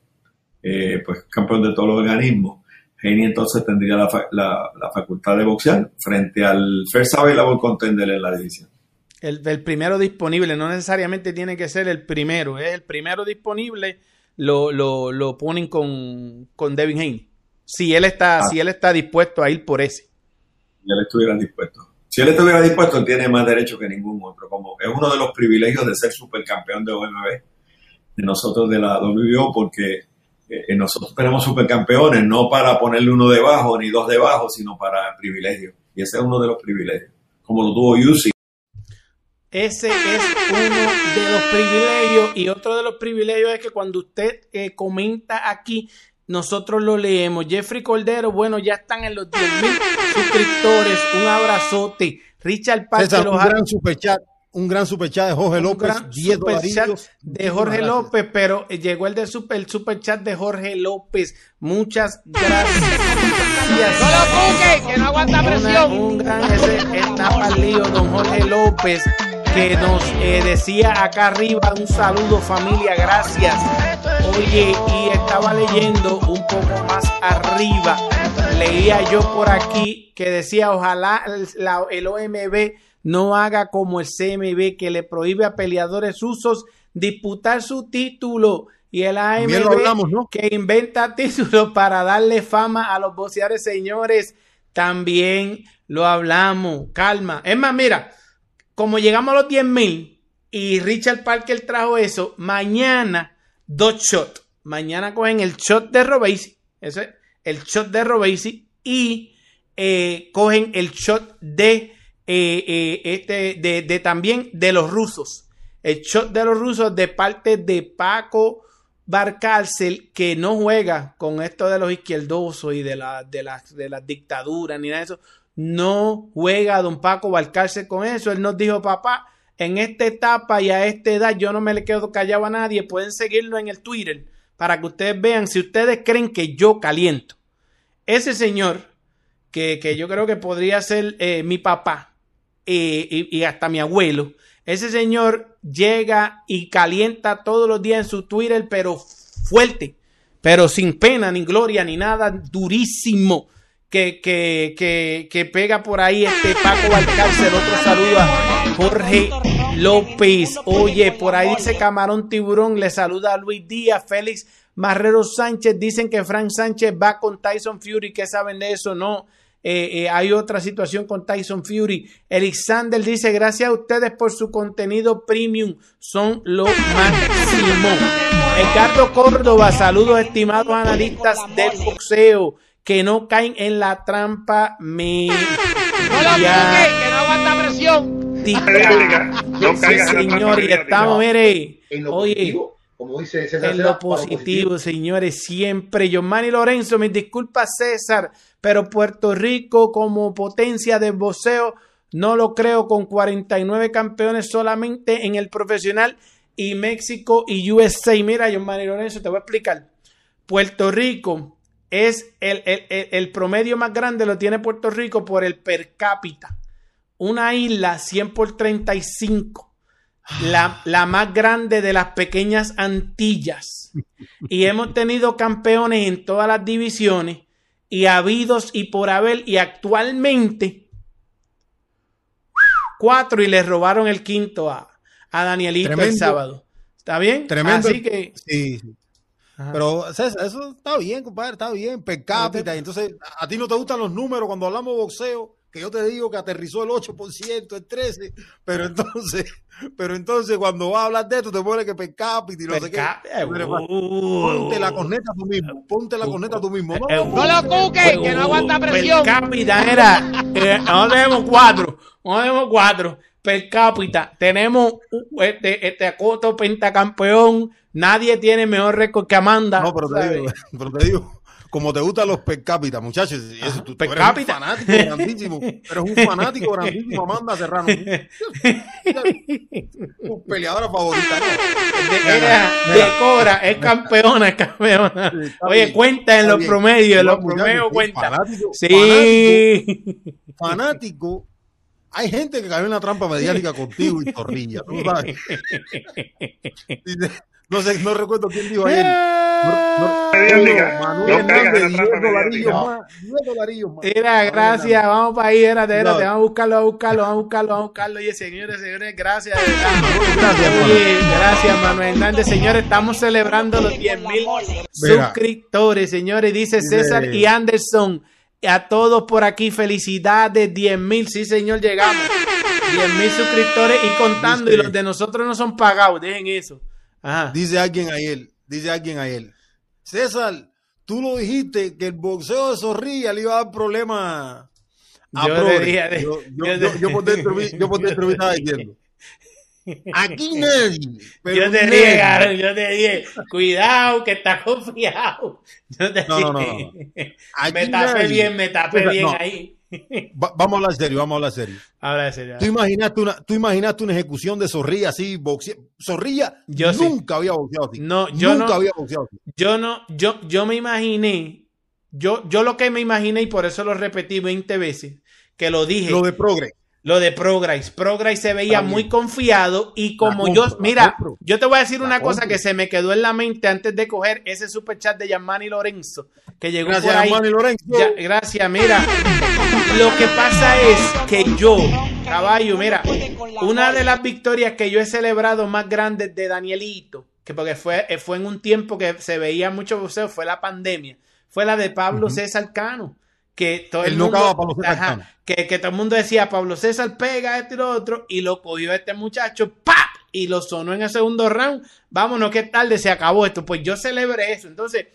pues campeón de todos los organismos, Heini entonces tendría la, facultad de boxear frente al First Available Contender en la división. El, primero disponible, no necesariamente tiene que ser el primero, es el primero disponible, lo, lo, ponen con, con Devin Haney. Si él está, ah. si él está dispuesto a ir por ese. Si él estuviera dispuesto. Si él estuviera dispuesto, tiene más derecho que ningún otro. Como es uno de los privilegios de ser supercampeón de OMB, de nosotros de la WBO, porque eh, nosotros tenemos supercampeones, no para ponerle uno debajo ni dos debajo, sino para privilegios. Y ese es uno de los privilegios, como lo tuvo Yusi. Ese es uno de los privilegios y otro de los privilegios es que cuando usted eh, comenta aquí, nosotros lo leemos. Jeffrey Cordero, bueno, ya están en los 10 mil suscriptores. Un abrazote. Richard Parker. un gran superchat un gran superchat de Jorge López, 10 de Jorge López, pero llegó el de super, el superchat de Jorge López. Muchas gracias. No lo que no aguanta presión. un gran ese etapa lío, don Jorge López, que nos eh, decía acá arriba un saludo familia, gracias. Oye, y estaba leyendo un poco más arriba, leía yo por aquí que decía ojalá el OMB no haga como el CMB que le prohíbe a peleadores usos disputar su título y el AMB que inventa títulos para darle fama a los boxeadores, señores, también lo hablamos. Calma. Es más, mira, como llegamos a los 10 mil y Richard Parker trajo eso, mañana dos shots. Mañana cogen el shot de Robesi, ese el shot de Robesi y eh, cogen el shot de eh, eh, este, de, también de los rusos. El shot de los rusos de parte de Paco Barcárcel, que no juega con esto de los izquierdosos y de la, de las de las dictaduras ni nada de eso. No juega don Paco Barcárcel con eso. Él nos dijo, papá, en esta etapa y a esta edad yo no me le quedo callado a nadie. Pueden seguirlo en el Twitter para que ustedes vean si ustedes creen que yo caliento. Ese señor, que, que yo creo que podría ser eh, mi papá, y, hasta mi abuelo. Ese señor llega y calienta todos los días en su Twitter, pero fuerte, pero sin pena, ni gloria, ni nada, durísimo. Que, que, que, que pega por ahí este Paco Valcárcel. Otro saludo a Jorge López. Oye, por ahí dice Camarón Tiburón. Le saluda a Luis Díaz, Félix Marrero Sánchez. Dicen que Frank Sánchez va con Tyson Fury. ¿Qué saben de eso? No. Eh, eh, hay otra situación con Tyson Fury. Alexander dice, gracias a ustedes por su contenido premium, son lo máximo. Ricardo Córdoba, saludos estimados analistas del boxeo que no caen en la trampa me no lo que no aguanta presión. No sí, señor, y estamos, mire, oye, como dice César, en lo positivo, señores, siempre. Giovanni Lorenzo, mis disculpas, César, pero Puerto Rico como potencia de boxeo no lo creo con 49 campeones solamente en el profesional y México y USA. Mira, Giovanni Lorenzo, te voy a explicar. Puerto Rico es el, el, el, promedio más grande lo tiene Puerto Rico por el per cápita. Una isla 100 por 35. La, la más grande de las pequeñas Antillas. Y hemos tenido campeones en todas las divisiones y habidos y por haber. Y actualmente cuatro y le robaron el quinto a, a Danielito el sábado. ¿Está bien? Tremendo. Así que. Sí, Pero eso está bien, compadre, está bien, per cápita. Y entonces, a ti no te gustan los números cuando hablamos boxeo que yo te digo que aterrizó el 8%, el 13%, pero entonces, pero entonces cuando vas a hablar de esto te pones que per cápita y no sé qué. ponte la corneta tú mismo, ponte la corneta tú mismo. No, no lo cuques, que no aguanta presión. Per cápita era, eh, no tenemos cuatro, no tenemos cuatro. Per cápita, tenemos este, este acoto pentacampeón, nadie tiene mejor récord que Amanda. No, pero te digo, pero te digo como te gustan los per cápita, muchachos. Eso, tú, eres un fanático grandísimo. Eres un fanático grandísimo, Amanda Serrano. Tu peleadora favorita. De, de, Cobra, es campeona, es campeona. Oye, cuenta en los promedios, en los promedios cuenta. Fanático, sí. Fanático, hay gente que cayó en la trampa mediática contigo y Torrilla, ¿tú sabes? No sé, no recuerdo quién dijo ayer. Manuel Hernández, 10 dolarillos más. Era, gracias, vamos para ahí, espérate, espérate, vamos a buscarlo, a buscarlo, vamos a buscarlo, vamos a buscarlo. Oye, señores, señores, gracias. Gracias, Oye, gracias, Manuel Hernández. Señores, estamos celebrando los 10 mil suscriptores, señores, dice César y Anderson. A todos por aquí, felicidades, 10 mil, sí señor, llegamos. 10 mil suscriptores y contando, y los de nosotros no son pagados, dejen eso. Dice alguien a él, dice alguien a él. César, tú lo dijiste que el boxeo de Zorrilla le iba a dar problemas a yo, yo, yo, yo, por dentro, yo por dentro estaba diciendo. Aquí nadie. yo te dije, yo te dije, cuidado que está confiado. Yo te no, dije, no, no, me tapé bien, me tapé bien ahí vamos a hablar serio, vamos a hablar serio. Habla serio. ¿Tú imaginaste, una, tú imaginaste una ejecución de Zorrilla así, boxeo. Zorrilla yo nunca había boxeado así. No, yo nunca había boxeado así. Yo no, yo, yo me imaginé, yo, yo lo que me imaginé, y por eso lo repetí 20 veces, que lo dije. Lo de Progress. Lo de Progress. Progress se veía muy confiado y como yo, mira, yo te voy a decir una cosa que se me quedó en la mente antes de coger ese super chat de Yamani Lorenzo, que llegó gracias, por ahí. Lorenzo. gracias, mira. Lo que pasa es que yo, caballo, mira, una de las victorias que yo he celebrado más grandes de Danielito, que porque fue, fue en un tiempo que se veía mucho boxeo, fue la pandemia, fue la de Pablo César Cano que todo el, mundo, que, que, todo el mundo decía Pablo César pega este y lo otro y lo cogió este muchacho ¡pap! y lo sonó en el segundo round. Vámonos qué tarde se acabó esto pues yo celebré eso. Entonces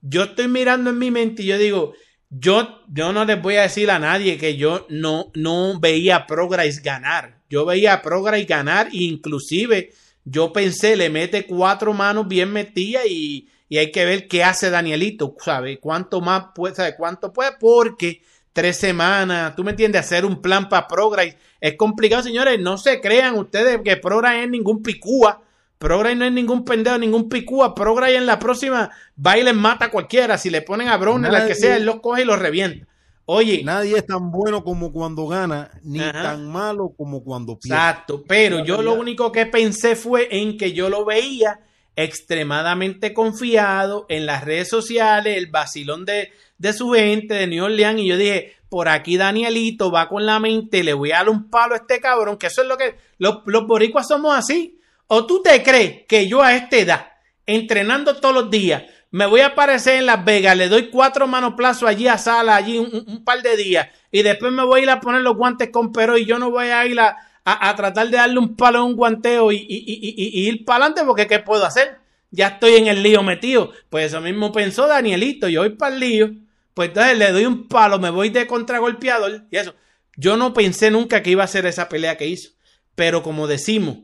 yo estoy mirando en mi mente y yo digo yo, yo no les voy a decir a nadie que yo no, no veía a Progress ganar. Yo veía a Progress ganar e inclusive yo pensé le mete cuatro manos bien metidas y y hay que ver qué hace Danielito, ¿sabe? ¿Cuánto más puede, sabe? ¿Cuánto puede? Porque tres semanas, tú me entiendes, hacer un plan para Progress es complicado, señores. No se crean ustedes que Progress es ningún picúa. Progress no es ningún pendejo, ningún picúa. Progress en la próxima baile mata a cualquiera. Si le ponen a Brown, la que sea, él lo coge y lo revienta. Oye. Nadie es tan bueno como cuando gana, ni tan malo como cuando pierde. Exacto, pero yo lo único que pensé fue en que yo lo veía extremadamente confiado en las redes sociales, el vacilón de, de su gente de New Orleans y yo dije, por aquí Danielito va con la mente, le voy a dar un palo a este cabrón, que eso es lo que los, los boricuas somos así. ¿O tú te crees que yo a esta edad, entrenando todos los días, me voy a aparecer en Las Vegas, le doy cuatro plazos allí a Sala, allí un, par de días, y después me voy a ir a poner los guantes con Pero y yo no voy a ir a, a, tratar de darle un palo a un guanteo y, ir para adelante porque ¿qué puedo hacer? Ya estoy en el lío metido. Pues eso mismo pensó Danielito, yo voy para el lío, pues entonces le doy un palo, me voy de contragolpeador y eso. Yo no pensé nunca que iba a ser esa pelea que hizo. Pero como decimos,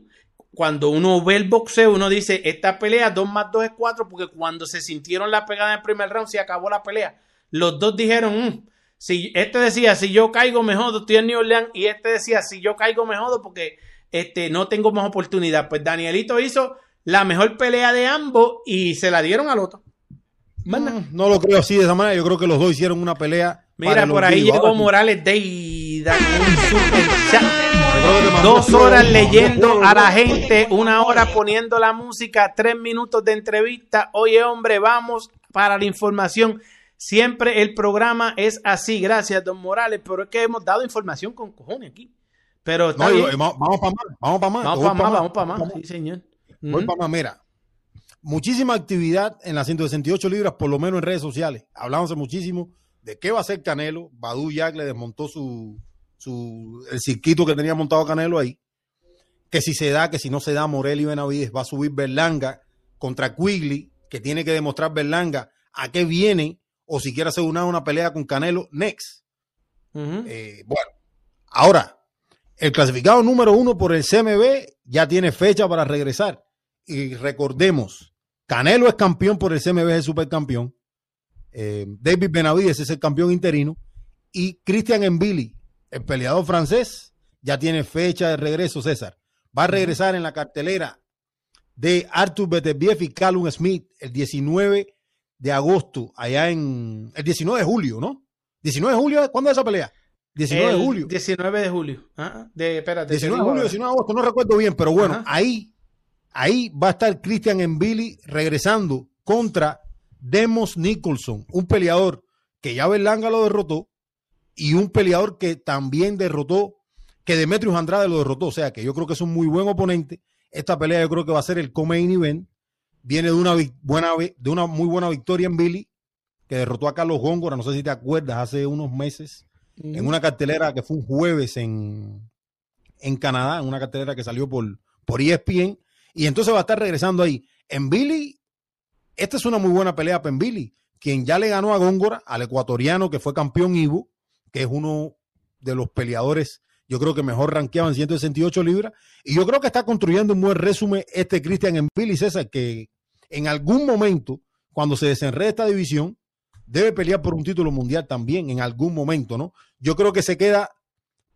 cuando uno ve el boxeo, uno dice, esta pelea 2 más 2 es 4, porque cuando se sintieron la pegada en el primer round, se acabó la pelea. Los dos dijeron, mm, si este decía, si yo caigo me jodo, estoy en New Orleans, y este decía, si yo caigo me jodo porque este, no tengo más oportunidad. Pues Danielito hizo la mejor pelea de ambos y se la dieron al otro. No lo creo así de esa manera. Yo creo que los dos hicieron una pelea. Mira, por ahí llegó Morales Day. Dos horas leyendo a la gente, una hora poniendo la música, tres minutos de entrevista. Oye, hombre, vamos para la información. Siempre el programa es así. Gracias, don Morales. Pero es que hemos dado información con cojones aquí. Pero vamos para más, vamos para más. Vamos para más, vamos para más. Sí, señor. Voy para más. Mira, muchísima actividad en las 168 libras, por lo menos en redes sociales. Hablamos muchísimo de qué va a hacer Canelo. Badu Jack le desmontó su, su, el circuito que tenía montado Canelo ahí. Que si se da, que si no se da, Morel y Benavides va a subir Berlanga contra Quigley, que tiene que demostrar Berlanga a qué viene o si quiere hacer una, una pelea con Canelo next. Eh, bueno, ahora, el clasificado número uno por el CMB ya tiene fecha para regresar. Y recordemos, Canelo es campeón por el CMB, es supercampeón. Eh, David Benavides es el campeón interino. Y Christian Mbili, el peleador francés, ya tiene fecha de regreso, César. Va a regresar en la cartelera de Arthur Beterbiev y Callum Smith el 19 de agosto, allá en el 19 de julio, ¿no? 19 de julio, ¿cuándo es esa pelea? 19 de julio. 19 de julio. Ah, de, espérate, 19 de julio, 19 de agosto, no recuerdo bien, pero bueno, ahí Ahí va a estar Christian Mbili regresando contra Demos Nicholson, un peleador que ya Berlanga lo derrotó y un peleador que también derrotó, que Demetrius Andrade lo derrotó. O sea que yo creo que es un muy buen oponente. Esta pelea yo creo que va a ser el co-main event. Viene de una, buena, de una muy buena victoria en Billy, que derrotó a Carlos Góngora, no sé si te acuerdas, hace unos meses, en una cartelera que fue un jueves en, en Canadá, en una cartelera que salió por, por ESPN y entonces va a estar regresando ahí. En Billy, esta es una muy buena pelea para Billy, quien ya le ganó a Góngora, al ecuatoriano que fue campeón Ivo, que es uno de los peleadores, yo creo que mejor rankeado en 168 libras. Y yo creo que está construyendo un buen resumen este Cristian en Billy César, que en algún momento, cuando se desenrede esta división, debe pelear por un título mundial también, en algún momento, ¿no? Yo creo que se queda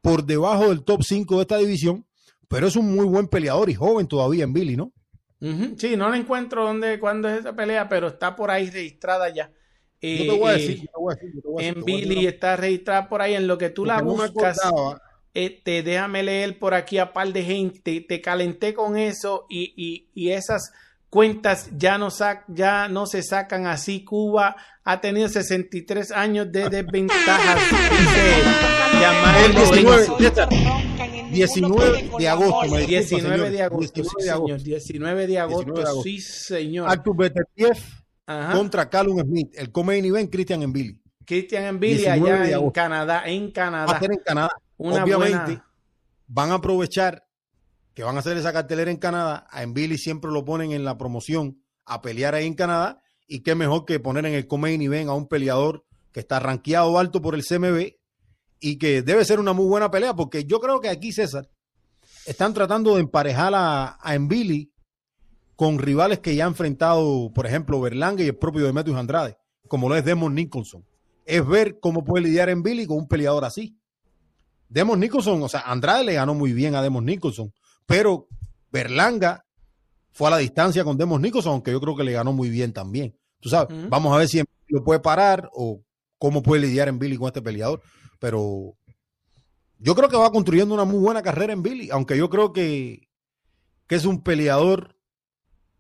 por debajo del top 5 de esta división, pero es un muy buen peleador y joven todavía en Billy, ¿no? Sí, no le encuentro dónde, cuándo es esa pelea, pero está por ahí registrada ya. yo te voy a decir, en Billy está registrada por ahí, en lo que tú la buscas. Este, déjame leer por aquí a par de gente, te calenté con eso y, y, y esas cuentas ya no, ya no se sacan así. Cuba ha tenido 63 años de desventajas. 19, de agosto. 19 de agosto, 19 de agosto, sí, señor. Artur contra Callum Smith, el come-in event Christian Billy. Christian Billy allá en Canadá, en Canadá. en Canadá. Obviamente van a aprovechar que van a hacer esa cartelera en Canadá. A Billy siempre lo ponen en la promoción a pelear ahí en Canadá. Y qué mejor que poner en el come-in event a un peleador que está rankeado alto por el CMB y que debe ser una muy buena pelea, porque yo creo que aquí, César, están tratando de emparejar a, a con rivales que ya han enfrentado, por ejemplo, Berlanga y el propio Demetrius Andrade, como lo es Demon Nicholson. Es ver cómo puede lidiar en Billy con un peleador así. Demon Nicholson, o sea, Andrade le ganó muy bien a Demon Nicholson, pero Berlanga fue a la distancia con Demon Nicholson, aunque yo creo que le ganó muy bien también. Tú sabes, vamos a ver si lo puede parar o cómo puede lidiar en Billy con este peleador pero yo creo que va construyendo una muy buena carrera en Billy, aunque yo creo que, que es un peleador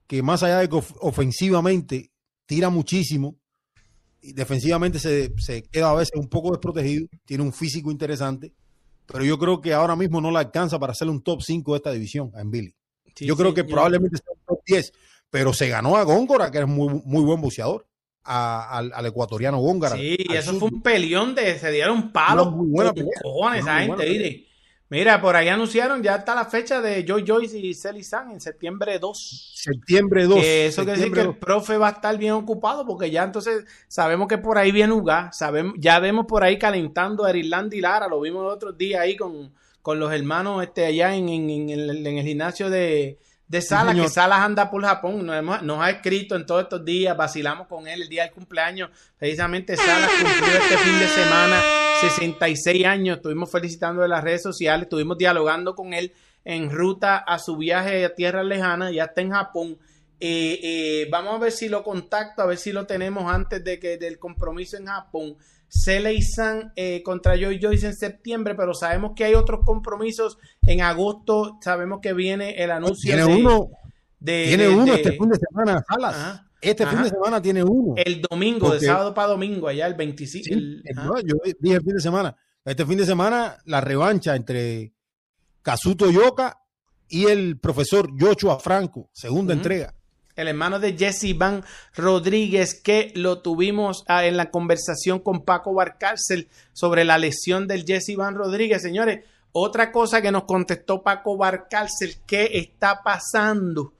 que más allá de que ofensivamente tira muchísimo, y defensivamente se, se, queda a veces un poco desprotegido, tiene un físico interesante, pero yo creo que ahora mismo no le alcanza para hacerle un top 5 de esta división en Billy. yo creo que probablemente sea un top 10, pero se ganó a Góngora, que es muy, muy buen buceador al, ecuatoriano Góngara. Sí, eso fue un peleón de se dieron palos. Muy buena cojones esa gente, Mira, por ahí anunciaron, ya está la fecha de Joy Joyce y Celi San en septiembre 2. Septiembre 2. eso quiere decir que el profe va a estar bien ocupado porque ya entonces sabemos que por ahí viene Uga, sabemos, ya vemos por ahí calentando a Irlanda y Lara, lo vimos el otro día ahí con, con los hermanos este, allá en, en el gimnasio de, de Salas, que Salas anda por Japón, nos, ha escrito en todos estos días, vacilamos con él el día del cumpleaños, precisamente Salas cumplió este fin de semana 66 años, estuvimos felicitando en las redes sociales, estuvimos dialogando con él en ruta a su viaje a tierras lejanas, ya está en Japón, Eh, eh, vamos a ver si lo contacto, a ver si lo tenemos antes de que del compromiso en Japón. Sele San eh, contra Joy Joyce en septiembre, pero sabemos que hay otros compromisos en agosto. Sabemos que viene el anuncio. Tiene de, uno, de- tiene de- uno este fin de semana, Salas. Ajá. Este fin de semana tiene uno. el domingo, de sábado para domingo, allá el 25. Sí, el- no, yo dije el fin de semana. Este fin de semana, la revancha entre Kazuto Yoka y el profesor Joshua Franco, segunda entrega. El hermano de Jesse Iván Rodríguez, que lo tuvimos ah, en la conversación con Paco Barcárcel sobre la lesión del Jesse Iván Rodríguez. Señores, otra cosa que nos contestó Paco Barcárcel, ¿qué está pasando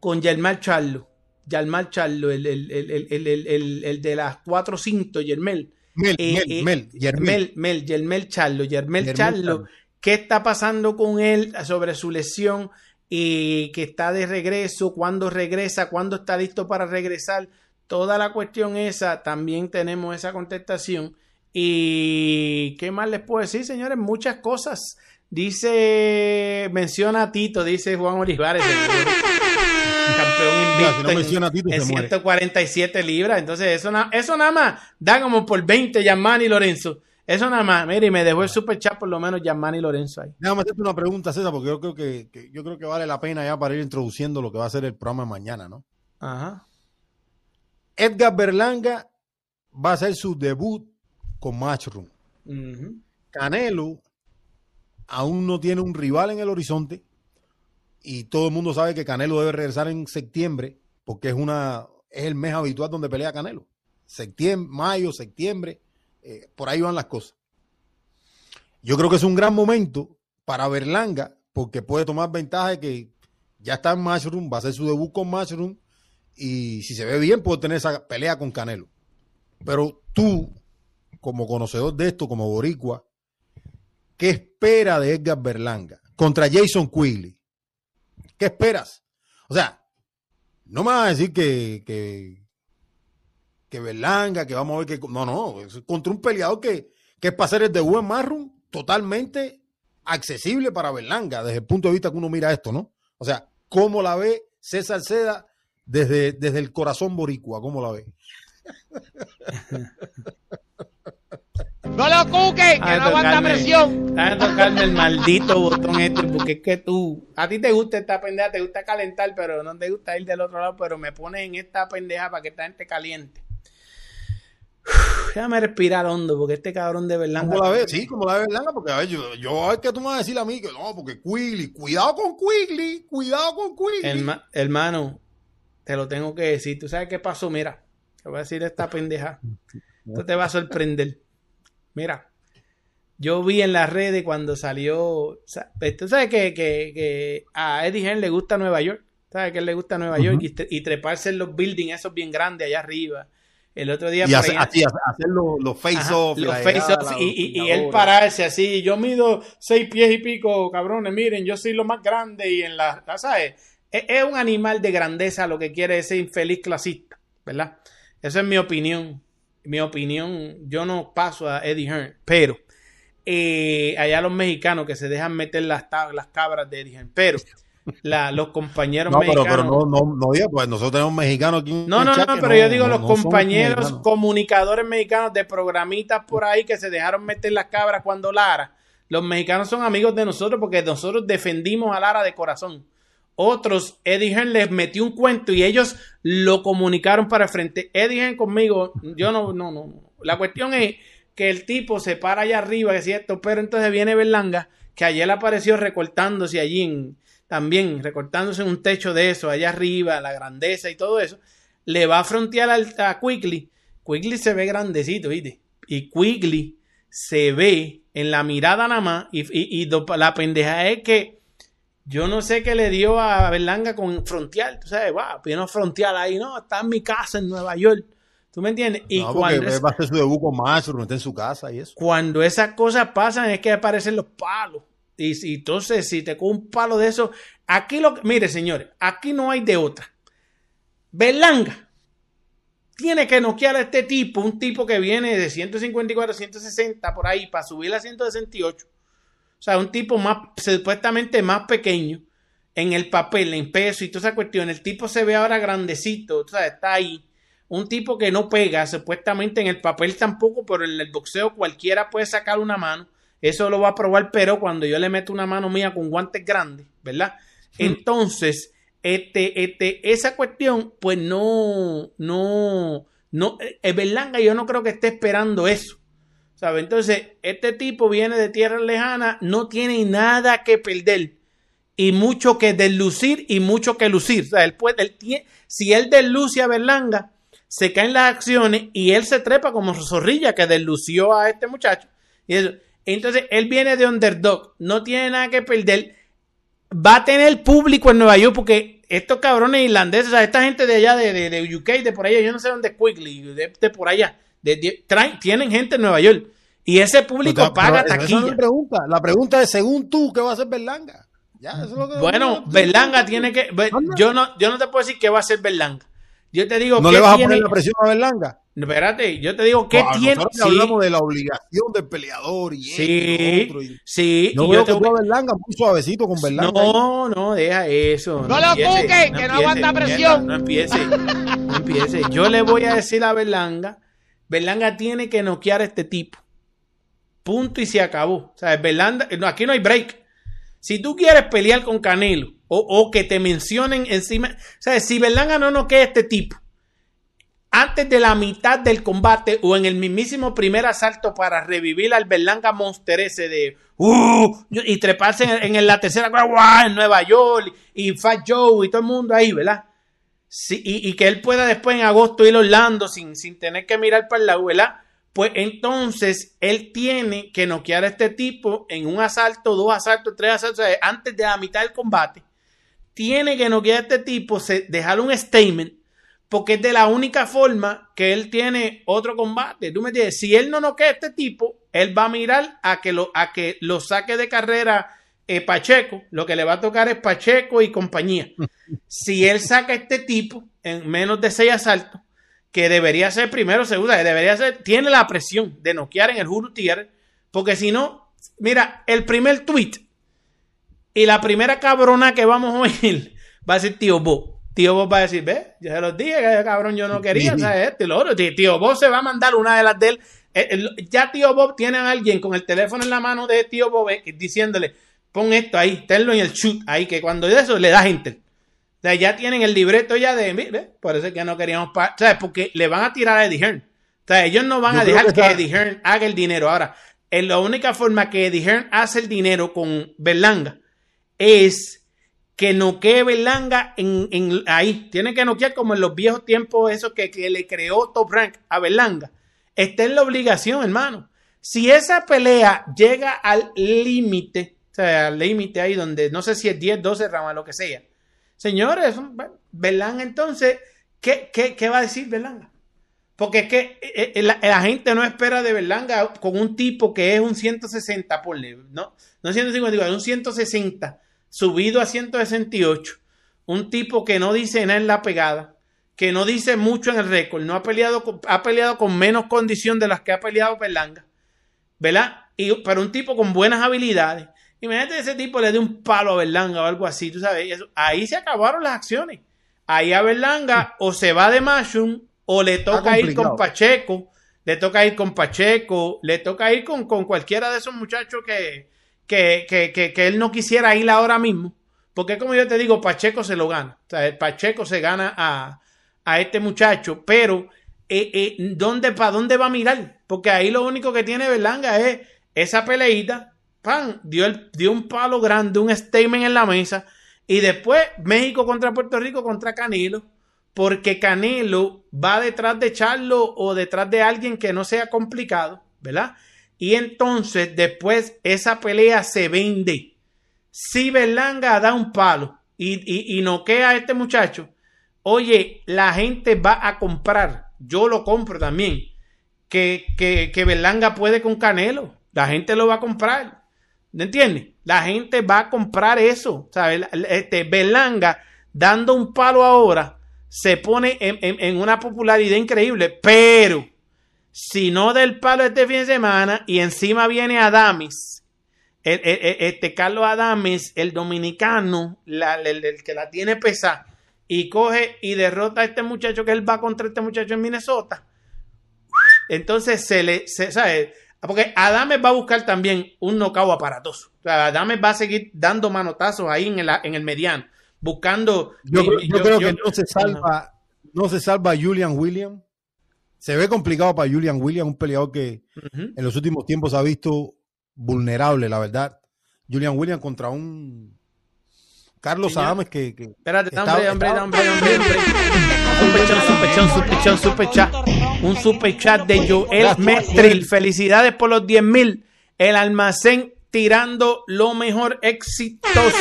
con Yelmar Charlo? Yelmar Charlo, el, el, el, el, de las cuatro cintos, Yermel. Mel, Eh, Mel, eh, Mel, Yermel. Mel, Mel, Yermel Charlo, Yermel Yermel Charlo, Charlo. ¿qué está pasando con él sobre su lesión y que está de regreso? ¿Cuándo regresa? ¿Cuándo está listo para regresar? Toda la cuestión esa, también tenemos esa contestación. ¿Y qué más les puedo decir, señores? Muchas cosas. Dice, menciona a Tito, dice Juan Olivares, el campeón invicto si no en- menciona a Tito, en se muere. 147 libras. Entonces, eso, na- eso nada más da como por 20 Yamani Lorenzo. Eso nada más. Mire, y me dejó el super chat por lo menos Yamani Lorenzo ahí. Déjame hacerte una pregunta, César, porque yo creo que, que- yo creo que vale la pena ya para ir introduciendo lo que va a ser el programa de mañana, ¿no? Ajá. Edgar Berlanga va a hacer su debut con Matchroom. Canelo aún no tiene un rival en el horizonte y todo el mundo sabe que Canelo debe regresar en septiembre porque es una es el mes habitual donde pelea Canelo. Septiembre, mayo, septiembre, eh, por ahí van las cosas. Yo creo que es un gran momento para Berlanga porque puede tomar ventaja de que ya está en Matchroom, va a hacer su debut con Matchroom y si se ve bien puede tener esa pelea con Canelo. Pero tú, como conocedor de esto, como boricua, ¿qué espera de Edgar Berlanga contra Jason Quigley? ¿Qué esperas? O sea, no me vas a decir que, que, que Berlanga, que vamos a ver que... No, no, es contra un peleador que, que es para hacer el debut en Marron totalmente accesible para Berlanga, desde el punto de vista que uno mira esto, ¿no? O sea, ¿cómo la ve César Seda desde, desde el corazón boricua? ¿Cómo la ve? No lo cuque, que Ay, no aguanta presión. Déjame tocarme el maldito botón este, porque es que tú, a ti te gusta esta pendeja, te gusta calentar, pero no te gusta ir del otro lado, pero me pones en esta pendeja para que esta gente caliente. Déjame respirar hondo, porque este cabrón de verdad. ¿Cómo la? Sí, como la ve Berlanga, porque a ver, yo, yo a ver qué tú me vas a decir a mí, que no, porque Quigley, cuidado con Quigley, cuidado con Quigley. Herma- hermano, te lo tengo que decir. ¿Tú sabes qué pasó? Mira, te voy a decir esta pendeja. Esto te va a sorprender. Mira, yo vi en las redes cuando salió. pues, Tú sabes que, que- que a Eddie Hearn le gusta Nueva York. ¿Sabes que él le gusta Nueva York? Y, y treparse en los buildings, esos bien grandes allá arriba. El otro día y por hace- allá- así, hacer los, los Ajá, face-off. los la face llegada, off la y, y- y él pararse así. Yo mido seis pies y pico, cabrones. Miren, yo soy lo más grande y en la, ¿sabes? Es, es un animal de grandeza lo que quiere ese infeliz clasista, ¿verdad? Esa es mi opinión. Mi opinión, yo no paso a Eddie Hearn, pero eh, allá los mexicanos que se dejan meter las, las cabras de Eddie Hearn, pero la- los compañeros No, pero, mexicanos. pero no, no, no diga, pues nosotros tenemos mexicanos aquí. No, no, no, pero yo digo no- los no compañeros mexicanos. comunicadores mexicanos de programitas por ahí que se dejaron meter las cabras cuando Lara. Los mexicanos son amigos de nosotros porque nosotros defendimos a Lara de corazón. Otros, Eddie Hearn les metió un cuento y ellos lo comunicaron para el frente. Eddie Hearn conmigo, yo no, no, no. no. La cuestión es que el tipo se para allá arriba, que es cierto, pero entonces viene Berlanga, que ayer apareció recortándose allí en, también, recortándose un techo de eso, allá arriba, la grandeza y todo eso le va a frontear al, a Quigley. Quigley se ve grandecito, ¿viste? Y Quigley se ve en la mirada nada más. Y, y- y la pendeja es que yo no sé qué le dio a Berlanga con frontear. Tú sabes, wow, vino a frontear ahí, no, está en mi casa en Nueva York. ¿Tú me entiendes? Y No, cuando, va a hacer su debut con Mastro, está en su casa y eso. cuando esas cosas pasan es que aparecen los palos. Y, entonces, si te coge un palo de eso, aquí lo mire, señores, aquí no hay de otra. Berlanga tiene que noquear a este tipo, un tipo que viene de 154 160 por ahí para subir a 168. O sea, un tipo más supuestamente más pequeño en el papel, en peso y toda esa cuestión, el tipo se ve ahora grandecito, o sea, está ahí. Un tipo que no pega, supuestamente en el papel tampoco, pero en el boxeo cualquiera puede sacar una mano. Eso lo va a probar, pero cuando yo le meto una mano mía con guantes grandes, ¿verdad? Entonces, este, este, esa cuestión, pues no, no, no, es Berlanga yo no creo que esté esperando eso. ¿Sabe? Entonces, este tipo viene de tierra lejana, no tiene nada que perder y mucho que deslucir y mucho que lucir. O sea, él puede, él tiene, si él desluce a Berlanga, se caen las acciones y él se trepa como zorrilla que deslució a este muchacho. Y eso. Entonces, él viene de underdog, no tiene nada que perder. Va a tener público en Nueva York porque estos cabrones irlandeses, o sea, esta gente de allá, de, de, de UK, de por allá, yo no sé dónde es Quigley, de, de por allá, traen, tienen gente en Nueva York. Y ese público Pero, paga pero taquilla. esa es la pregunta. La pregunta es, según tú, ¿qué va a hacer Berlanga? Ya, eso es lo que- Bueno, Berlanga tiene que. Yo no, yo no te puedo decir qué va a hacer Berlanga. Yo te digo ¿No le vas a poner la presión a Berlanga? No, Espérate, yo te digo qué No, tiene. nosotros Sí, hablamos de la obligación del peleador y sí, otro, y- sí. Yo y veo yo que te tú a Berlanga muy suavecito con Berlanga. ahí. No, no, deja eso. No lo empiece, que no aguanta presión. No empiece, no empiece. Yo le voy a decir a Berlanga, Berlanga tiene que noquear a este tipo. Punto y se acabó. O sea, Berlanga, no, aquí no hay break. Si tú quieres pelear con Canelo o, o que te mencionen encima, o sea, si Berlanga no noquea a este tipo antes de la mitad del combate o en el mismísimo primer asalto para revivir al Berlanga Monster ese de uh, y treparse en, en la tercera guau, en Nueva York y Fat Joe y todo el mundo ahí, ¿verdad? Sí, y, que él pueda después en agosto ir Orlando sin, sin tener que mirar para el lado. Pues entonces él tiene que noquear a este tipo en un asalto, dos asaltos, tres asaltos, antes de la mitad del combate. Tiene que noquear a este tipo, dejar un statement, porque es de la única forma que él tiene otro combate. ¿Tú me entiendes? Si él no noquea a este tipo, él va a mirar a que lo, a que lo saque de carrera eh, Pacheco. Lo que le va a tocar es Pacheco y compañía. si él saca a este tipo en menos de seis asaltos, que debería ser primero, segundo, que debería ser, tiene la presión de noquear en el Tier, porque si no, mira, el primer tweet y la primera cabrona que vamos a oír va a ser Tío Bob. Tío Bob va a decir, ve, ya se los dije, que cabrón yo no quería, ¿sabes? Este y lo otro. Tí- Tío Bob se va a mandar una de las de él. Eh, ya Tío Bob tiene a alguien con el teléfono en la mano de Tío Bob eh, diciéndole, pon esto ahí, tenlo en el shoot ahí, que cuando de eso le das enter. O sea, ya tienen el libreto ya de, ¿ve? por eso es que no queríamos, pa- ¿sabes? Porque le van a tirar a Eddie Hearn. O sea, ellos no van Yo a dejar que que, está- Eddie Hearn haga el dinero. Ahora, en la única forma que Eddie Hearn hace el dinero con Berlanga es que noquee Berlanga en, en- ahí. Tiene que noquear como en los viejos tiempos, eso que, que le creó Top Rank a Berlanga. Está en la obligación, hermano. Si esa pelea llega al límite, o sea, al límite ahí donde no sé si es 10, 12 ramas, lo que sea. Señores, bueno, Berlanga entonces, ¿qué, qué, qué va a decir Berlanga? Porque es que eh, eh, la, gente no espera de Berlanga con un tipo que es un 160, por ¿no? No 150, digo, es un 160 subido a 168. Un tipo que no dice nada en la pegada, que no dice mucho en el récord, no ha peleado, con, ha peleado con menos condición de las que ha peleado Berlanga, ¿verdad? Y, pero un tipo con buenas habilidades. Imagínate ese tipo le dé un palo a Berlanga o algo así, tú sabes, eso- ahí se acabaron las acciones. Ahí a Berlanga o se va de Mashroom o le toca ir con Pacheco, le toca ir con Pacheco, le toca ir con, con cualquiera de esos muchachos que, que, que, que, que él no quisiera ir ahora mismo. Porque como yo te digo, Pacheco se lo gana. O sea, el Pacheco se gana a, a este muchacho, pero eh, eh, ¿dónde, ¿para dónde va a mirar? Porque ahí lo único que tiene Berlanga es esa peleita, pan, dio, el, dio un palo grande, un statement en la mesa, y después México contra Puerto Rico contra Canelo, porque Canelo va detrás de Charlo o detrás de alguien que no sea complicado, ¿verdad? Y entonces después esa pelea se vende. Si Berlanga da un palo y, y, y noquea a este muchacho, oye, la gente va a comprar, yo lo compro también, que, que, que Berlanga puede con Canelo, la gente lo va a comprar, ¿me entiendes? La gente va a comprar eso, ¿sabes? Este, Berlanga dando un palo ahora se pone en, en, en una popularidad increíble, pero si no del palo este fin de semana y encima viene Adamis este Carlos Adames, el dominicano, el, que la tiene pesada, y coge y derrota a este muchacho que él va contra este muchacho en Minnesota. Entonces se le, se, ¿sabe? Porque Adames va a buscar también un knockout aparatoso. O sea, Adames va a seguir dando manotazos ahí en el, en el mediano, buscando. Yo, creo que no se salva, no se salva Julian Williams. Se ve complicado para Julian Williams, un peleador que en los últimos tiempos ha visto vulnerable, la verdad. Julian Williams contra un Carlos Adames que, que Espérate, hombre, hombre, hombre, hombre, Un super chat, super chat, Un super chat de Joel Mestril. Felicidades por los 10 mil. El almacén tirando lo mejor éxitos.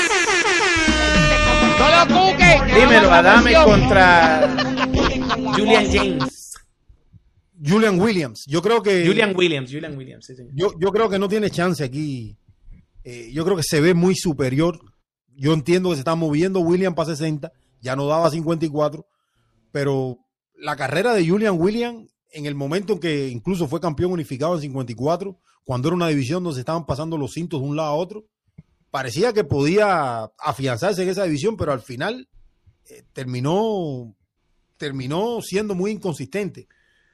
Dímelo, Adame contra Julian James. Julian Williams. Yo creo que. Julian Williams, Julian Williams. yo, yo creo que no tiene chance aquí. Eh, yo creo que se ve muy superior yo entiendo que se está moviendo William para 60, ya no daba 54, pero la carrera de Julian William en el momento en que incluso fue campeón unificado en 54, cuando era una división donde se estaban pasando los cintos de un lado a otro, parecía que podía afianzarse en esa división, pero al final eh, terminó, terminó siendo muy inconsistente.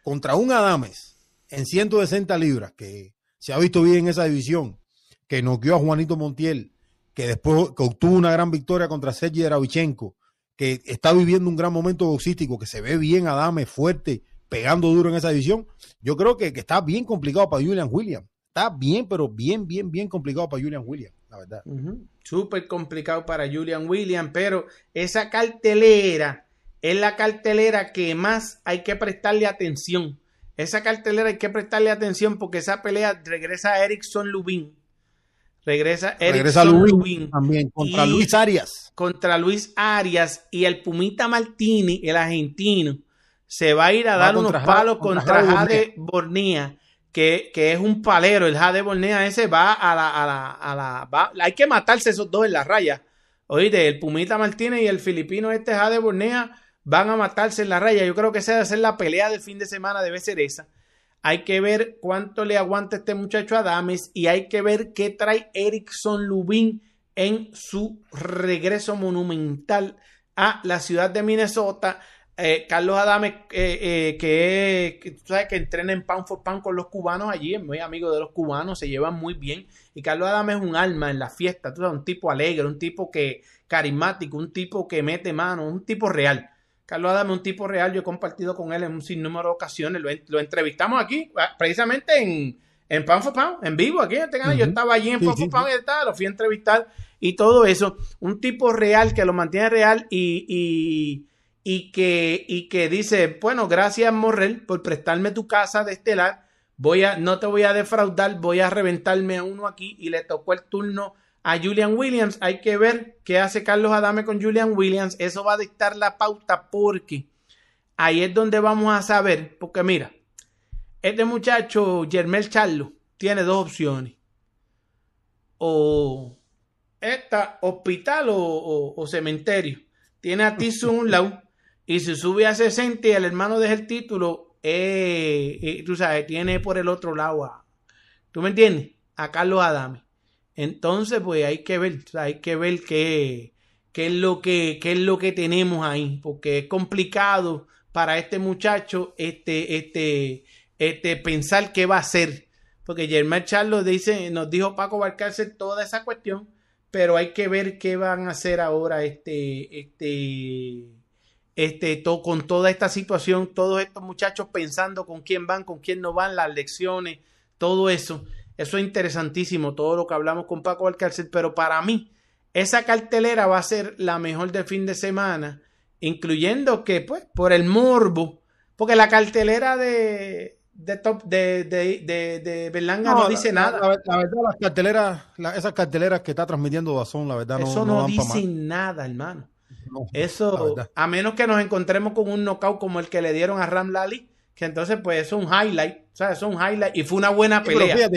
Contra un Adames en 160 libras, que se ha visto bien en esa división, que noqueó a Juanito Montiel, que después que obtuvo una gran victoria contra Sergi Deravichenko, que está viviendo un gran momento boxístico, que se ve bien Adame fuerte, pegando duro en esa división, yo creo que, está bien complicado para Julian Williams. Está bien, pero bien, bien, bien complicado para Julian Williams, la verdad. Súper complicado para Julian Williams, pero esa cartelera es la cartelera que más hay que prestarle atención. Esa cartelera hay que prestarle atención porque esa pelea regresa a Erickson Lubin Regresa Regresa Luis, también contra Luis Arias. Contra Luis Arias y el Pumita Martini, el argentino, se va a ir a dar unos palos contra, Jade Bornea, que, es un palero. El Jade Bornea ese va a la. A la, a la hay que matarse esos dos en la raya. Oíste, el Pumita Martínez y el filipino este Jade Bornea van a matarse en la raya. Yo creo que esa debe ser la pelea del fin de semana, debe ser esa. Hay que ver cuánto le aguanta este muchacho a Dames y hay que ver qué trae Erickson Lubin en su regreso monumental a la ciudad de Minnesota. Eh, Carlos Adames, eh, eh, que, tú sabes que entrena en Pound for Pound con los cubanos allí, es muy amigo de los cubanos, se llevan muy bien. Y Carlos Adames es un alma en la fiesta, tú sabes, un tipo alegre, un tipo que carismático, un tipo que mete mano, un tipo real. Carlos Adame, un tipo real, yo he compartido con él en un sinnúmero de ocasiones, lo, entrevistamos aquí, ah, precisamente en, en Pan for en vivo aquí en este canal. Yo estaba allí en Pan for Pound y lo fui a entrevistar y todo eso. Un tipo real que lo mantiene real y, y, que, y que dice, bueno, gracias Morrel por prestarme tu casa de estelar. Voy a, no te voy a defraudar, voy a reventarme a uno aquí y le tocó el turno a Julian Williams. Hay que ver qué hace Carlos Adame con Julian Williams. Eso va a dictar la pauta porque ahí es donde vamos a saber. Porque mira, este muchacho, Germel Charlo, tiene dos opciones. O esta, hospital o, cementerio. Tiene a Tizu un lado y si sube a 60 y el hermano deja el título, eh, eh, tú sabes, tiene por el otro lado a, ¿tú me entiendes? A Carlos Adame. Entonces, pues hay que ver, hay que ver qué, qué, es lo que, qué es lo que tenemos ahí, porque es complicado para este muchacho este, este, este, pensar qué va a hacer. Porque Germán Charlos dice, nos dijo Paco Barcárcel toda esa cuestión, pero hay que ver qué van a hacer ahora este, este, este, con toda esta situación, todos estos muchachos pensando con quién van, con quién no van, las lecciones, todo eso. Eso es interesantísimo, todo lo que hablamos con Paco Alcácer, pero para mí, esa cartelera va a ser la mejor del fin de semana, incluyendo que, pues, por el morbo, porque la cartelera de, de top de, de, de, Berlanga no, dice nada. La, verdad, las carteleras, esas carteleras que está transmitiendo Dazón, la verdad, no, Eso no, dice nada, hermano. eso, a menos que nos encontremos con un knockout como el que le dieron a Ram Lali, que entonces, pues, eso es un highlight, o sea, eso es un highlight, y fue una buena pelea.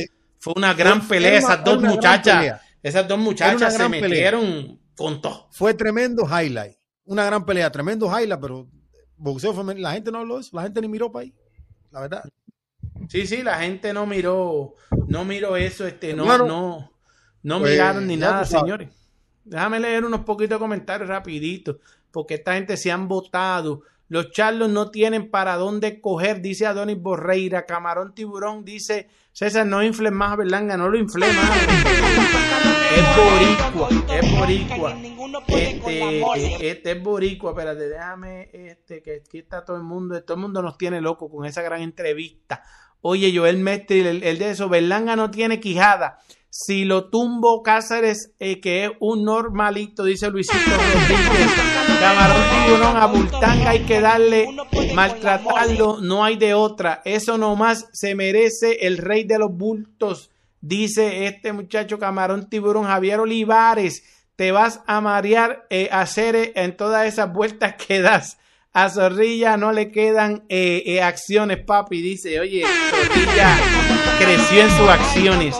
Fue una gran pelea, esas dos muchachas. Esas dos muchachas se metieron con todo. Fue tremendo highlight. Una gran pelea, tremendo highlight, pero boxeo femenino, la gente no habló eso, la gente ni miró para ahí. La verdad. Sí, sí, la gente no miró, no miró eso, este, no, no, No Pues, miraron ni nada, señores. Déjame leer unos poquitos comentarios rapidito, porque esta gente se han votado. Los charlos no tienen para dónde coger, dice Adonis Borreira. Camarón Tiburón dice, César, no infles más a Berlanga, no lo infle más. es boricua, es boricua. Este, este es boricua, espérate, déjame, este, que aquí está todo el mundo, todo el mundo nos tiene loco con esa gran entrevista. Oye, Joel Mestre, el, el de eso, Berlanga no tiene quijada. Si lo tumbo Cáceres, eh, que es un normalito, dice Luisito Rodríguez. Camarón tiburón a Bultanga hay que darle, maltratarlo, no hay de otra. Eso nomás se merece el rey de los bultos, dice este muchacho Camarón tiburón Javier Olivares. Te vas a marear eh, a hacer eh, en todas esas vueltas que das. A Zorrilla no le quedan eh, eh, acciones, papi. Dice, oye, Zorrilla creció en sus acciones.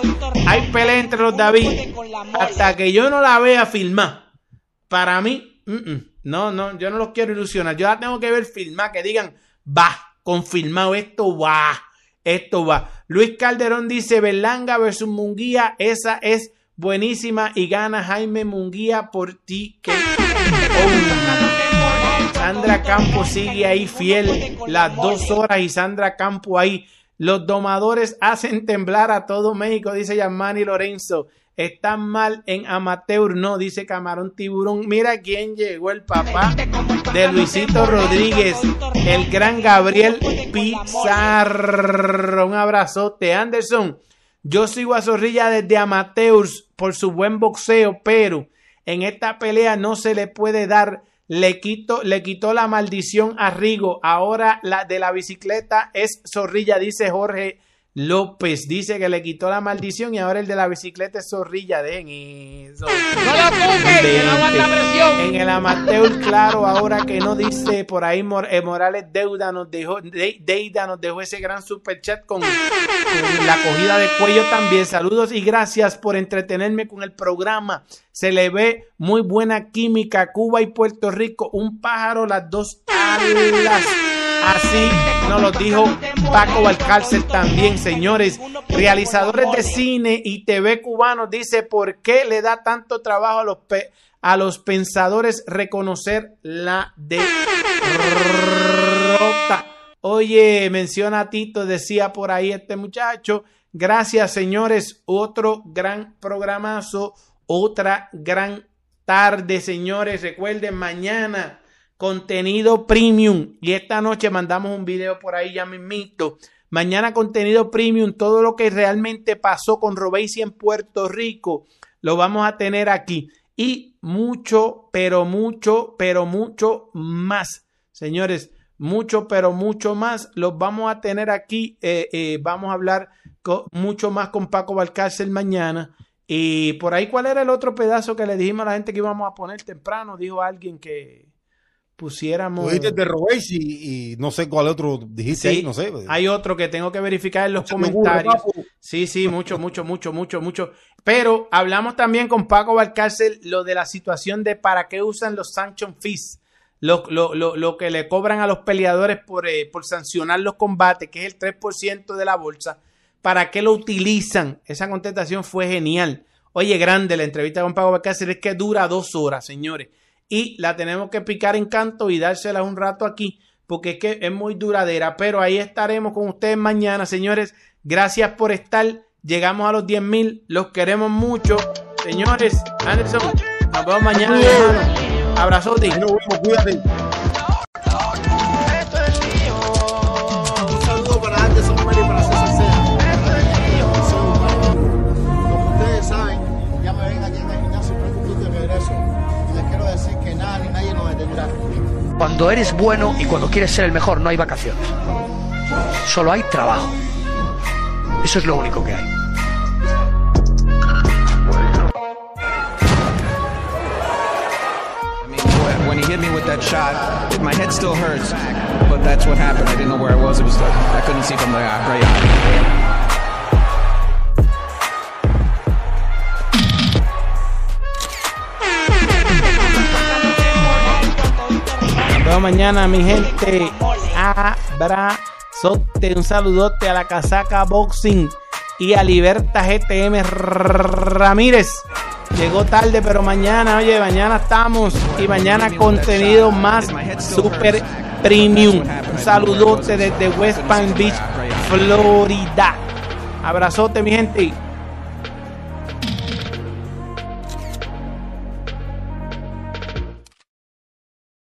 Hay pelea entre los David. Hasta que yo no la vea filmar. Para mí, mm, mm, no, no, yo no los quiero ilusionar. Yo la tengo que ver filmar, que digan, va, confirmado, esto va, esto va. Luis Calderón dice, Berlanga versus Munguía, esa es buenísima y gana Jaime Munguía por ti. Que... Sandra Campos sigue ahí fiel las dos horas y Sandra Campos ahí. Los domadores hacen temblar a todo México, dice Yamani Lorenzo. Están mal en amateur, no, dice Camarón Tiburón. Mira quién llegó, el papá de Luisito Rodríguez, el gran Gabriel Pizarro. Un abrazote, Anderson. Yo sigo a Zorrilla desde amateurs por su buen boxeo, pero en esta pelea no se le puede dar. Le, quito, le quitó la maldición a Rigo. Ahora la de la bicicleta es Zorrilla, dice Jorge López. Dice que le quitó la maldición y ahora el de la bicicleta es Zorrilla. Dejen eso. No pongas, que no aguanta presión. En el amateur, claro, ahora que no dice por ahí Mor- eh, Morales Deuda nos dejó, De- Deida nos dejó ese gran super chat con, con la cogida de cuello también. Saludos y gracias por entretenerme con el programa. Se le ve muy buena química. Cuba y Puerto Rico, un pájaro, las dos alas. Así nos lo dijo Paco Valcárcel también, señores. Realizadores de cine y TV cubanos dice por qué le da tanto trabajo a los, a los pensadores reconocer la derrota. Oye, menciona a Tito, decía por ahí este muchacho. Gracias, señores. Otro gran programazo, otra gran tarde, señores. Recuerden, mañana contenido premium. Y esta noche mandamos un video por ahí ya mismito. Mañana contenido premium, todo lo que realmente pasó con Robesi en Puerto Rico, lo vamos a tener aquí. Y mucho, pero mucho, pero mucho más. Señores, mucho, pero mucho más. Los vamos a tener aquí. eh, eh, vamos a hablar mucho más con Paco Valcárcel mañana. Y por ahí, ¿cuál era el otro pedazo que le dijimos a la gente que íbamos a poner temprano? Dijo alguien que pusiéramos. Tú dijiste y, y no sé cuál otro dijiste Sí, ahí, no sé. Hay otro que tengo que verificar en los comentarios. Sí, sí, mucho, mucho, mucho, mucho, mucho. Pero hablamos también con Paco Valcárcel lo de la situación de para qué usan los sanction fees, lo, lo, lo, lo que le cobran a los peleadores por, eh, por sancionar los combates, que es el 3% de la bolsa. ¿Para qué lo utilizan? Esa contestación fue genial. Oye, grande la entrevista con Paco Valcárcel, es que dura dos horas, señores. Y la tenemos que picar en canto y dársela un rato aquí, porque es que es muy duradera. Pero ahí estaremos con ustedes mañana, señores. Gracias por estar. Llegamos a los 10 mil. Los queremos mucho. Señores, Anderson, nos vemos mañana. Abrazote. Ahí nos vemos, cuídate. Cuando eres bueno y cuando quieres ser el mejor no hay vacaciones. Solo hay trabajo. Eso es lo único que hay. When he hit me with that shot, my head still hurts, but that's what happened. I didn't know where I was. It was I couldn't see from the eye, Vemos mañana, mi gente. Abrazote. Un saludote a la casaca boxing. y a Liberta GTM Ramírez. Llegó tarde, pero mañana, oye, mañana estamos y mañana contenido más super premium. Un saludote desde West Palm Beach, Florida. Abrazote, mi gente.